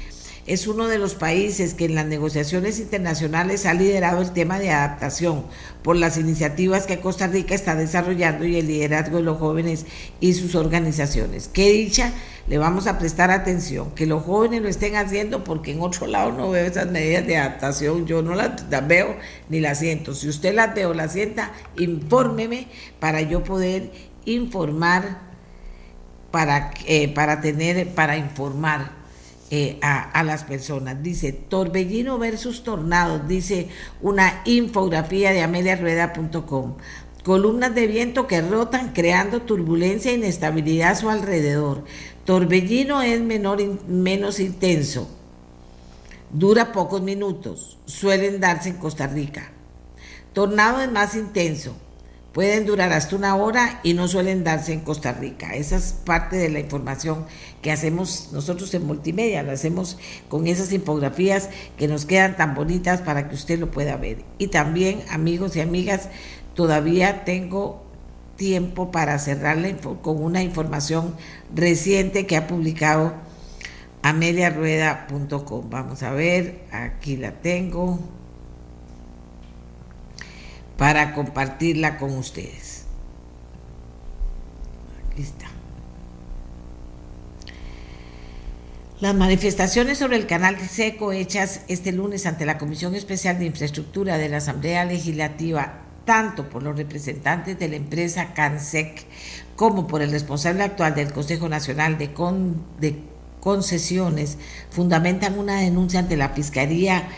Speaker 2: Es uno de los países que en las negociaciones internacionales ha liderado el tema de adaptación por las iniciativas que Costa Rica está desarrollando y el liderazgo de los jóvenes y sus organizaciones. Qué dicha le vamos a prestar atención, que los jóvenes lo estén haciendo porque en otro lado no veo esas medidas de adaptación, yo no las, veo ni las siento. Si usted las ve o las sienta, infórmeme para yo poder informar, para, eh, para tener, para informar eh, a, las personas. Dice Torbellino versus Tornados, dice una infografía de ameliarueda.com. Columnas de viento que rotan creando turbulencia e inestabilidad a su alrededor. Torbellino es menor, menos intenso, dura pocos minutos, suelen darse en Costa Rica. Tornado es más intenso, pueden durar hasta una hora y no suelen darse en Costa Rica. Esa es parte de la información que hacemos nosotros en multimedia, lo hacemos con esas infografías que nos quedan tan bonitas para que usted lo pueda ver. Y también, amigos y amigas, todavía tengo tiempo para cerrarla con una información reciente que ha publicado ameliarueda.com. Vamos a ver, aquí la tengo para compartirla con ustedes. Aquí. Las manifestaciones sobre el canal seco hechas este lunes ante la Comisión Especial de Infraestructura de la Asamblea Legislativa tanto por los representantes de la empresa CANSEC como por el responsable actual del Consejo Nacional de, Concesiones, fundamentan una denuncia ante la Fiscalía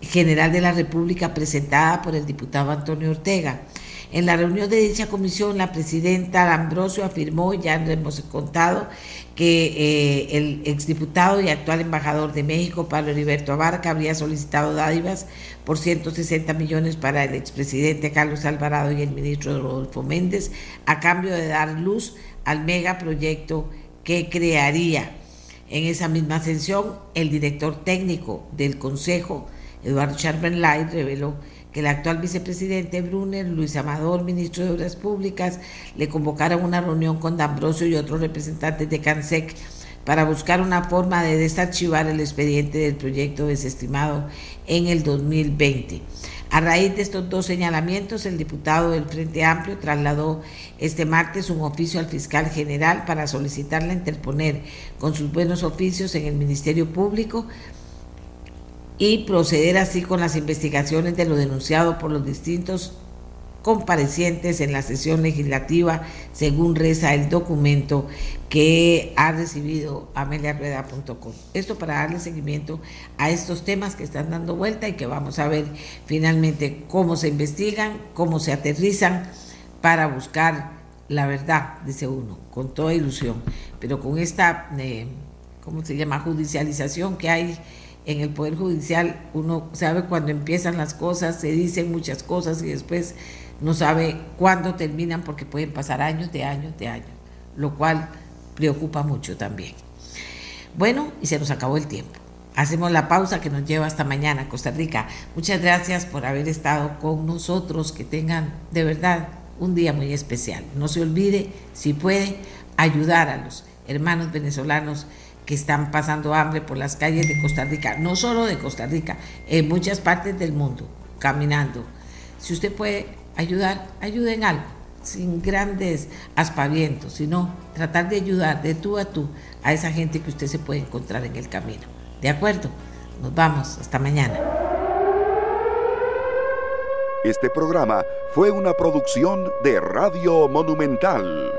Speaker 2: General de la República presentada por el diputado Antonio Ortega. En la reunión de dicha comisión, la presidenta Ambrosio afirmó, ya lo hemos contado, que eh, el exdiputado y actual embajador de México, Pablo Heriberto Abarca, habría solicitado dádivas por 160 millones para el expresidente Carlos Alvarado y el ministro Rodolfo Méndez, a cambio de dar luz al megaproyecto que crearía. En esa misma sesión, el director técnico del Consejo, Eduardo Light, reveló que el actual vicepresidente Brunner, Luis Amador, ministro de Obras Públicas, le convocaron una reunión con D'Ambrosio y otros representantes de CANSEC para buscar una forma de desarchivar el expediente del proyecto desestimado en el 2020. A raíz de estos dos señalamientos, el diputado del Frente Amplio trasladó este martes un oficio al fiscal general para solicitarle interponer con sus buenos oficios en el Ministerio Público y proceder así con las investigaciones de lo denunciado por los distintos comparecientes en la sesión legislativa, según reza el documento que ha recibido ameliarrueda.com. Esto para darle seguimiento a estos temas que están dando vuelta y que vamos a ver finalmente cómo se investigan, cómo se aterrizan para buscar la verdad, dice uno, con toda ilusión, pero con esta, eh, ¿cómo se llama?, judicialización que hay en el Poder Judicial, uno sabe cuando empiezan las cosas, se dicen muchas cosas y después no sabe cuándo terminan porque pueden pasar años de años de años, lo cual preocupa mucho también. Bueno, y se nos acabó el tiempo. Hacemos la pausa que nos lleva hasta mañana, Costa Rica. Muchas gracias por haber estado con nosotros. Que tengan de verdad un día muy especial. No se olvide, si puede, ayudar a los hermanos venezolanos que están pasando hambre por las calles de Costa Rica, no solo de Costa Rica, en muchas partes del mundo, caminando. Si usted puede ayudar, ayude en algo, sin grandes aspavientos, sino tratar de ayudar de tú a tú a esa gente que usted se puede encontrar en el camino. ¿De acuerdo? Nos vamos, hasta mañana.
Speaker 1: Este programa fue una producción de Radio Monumental.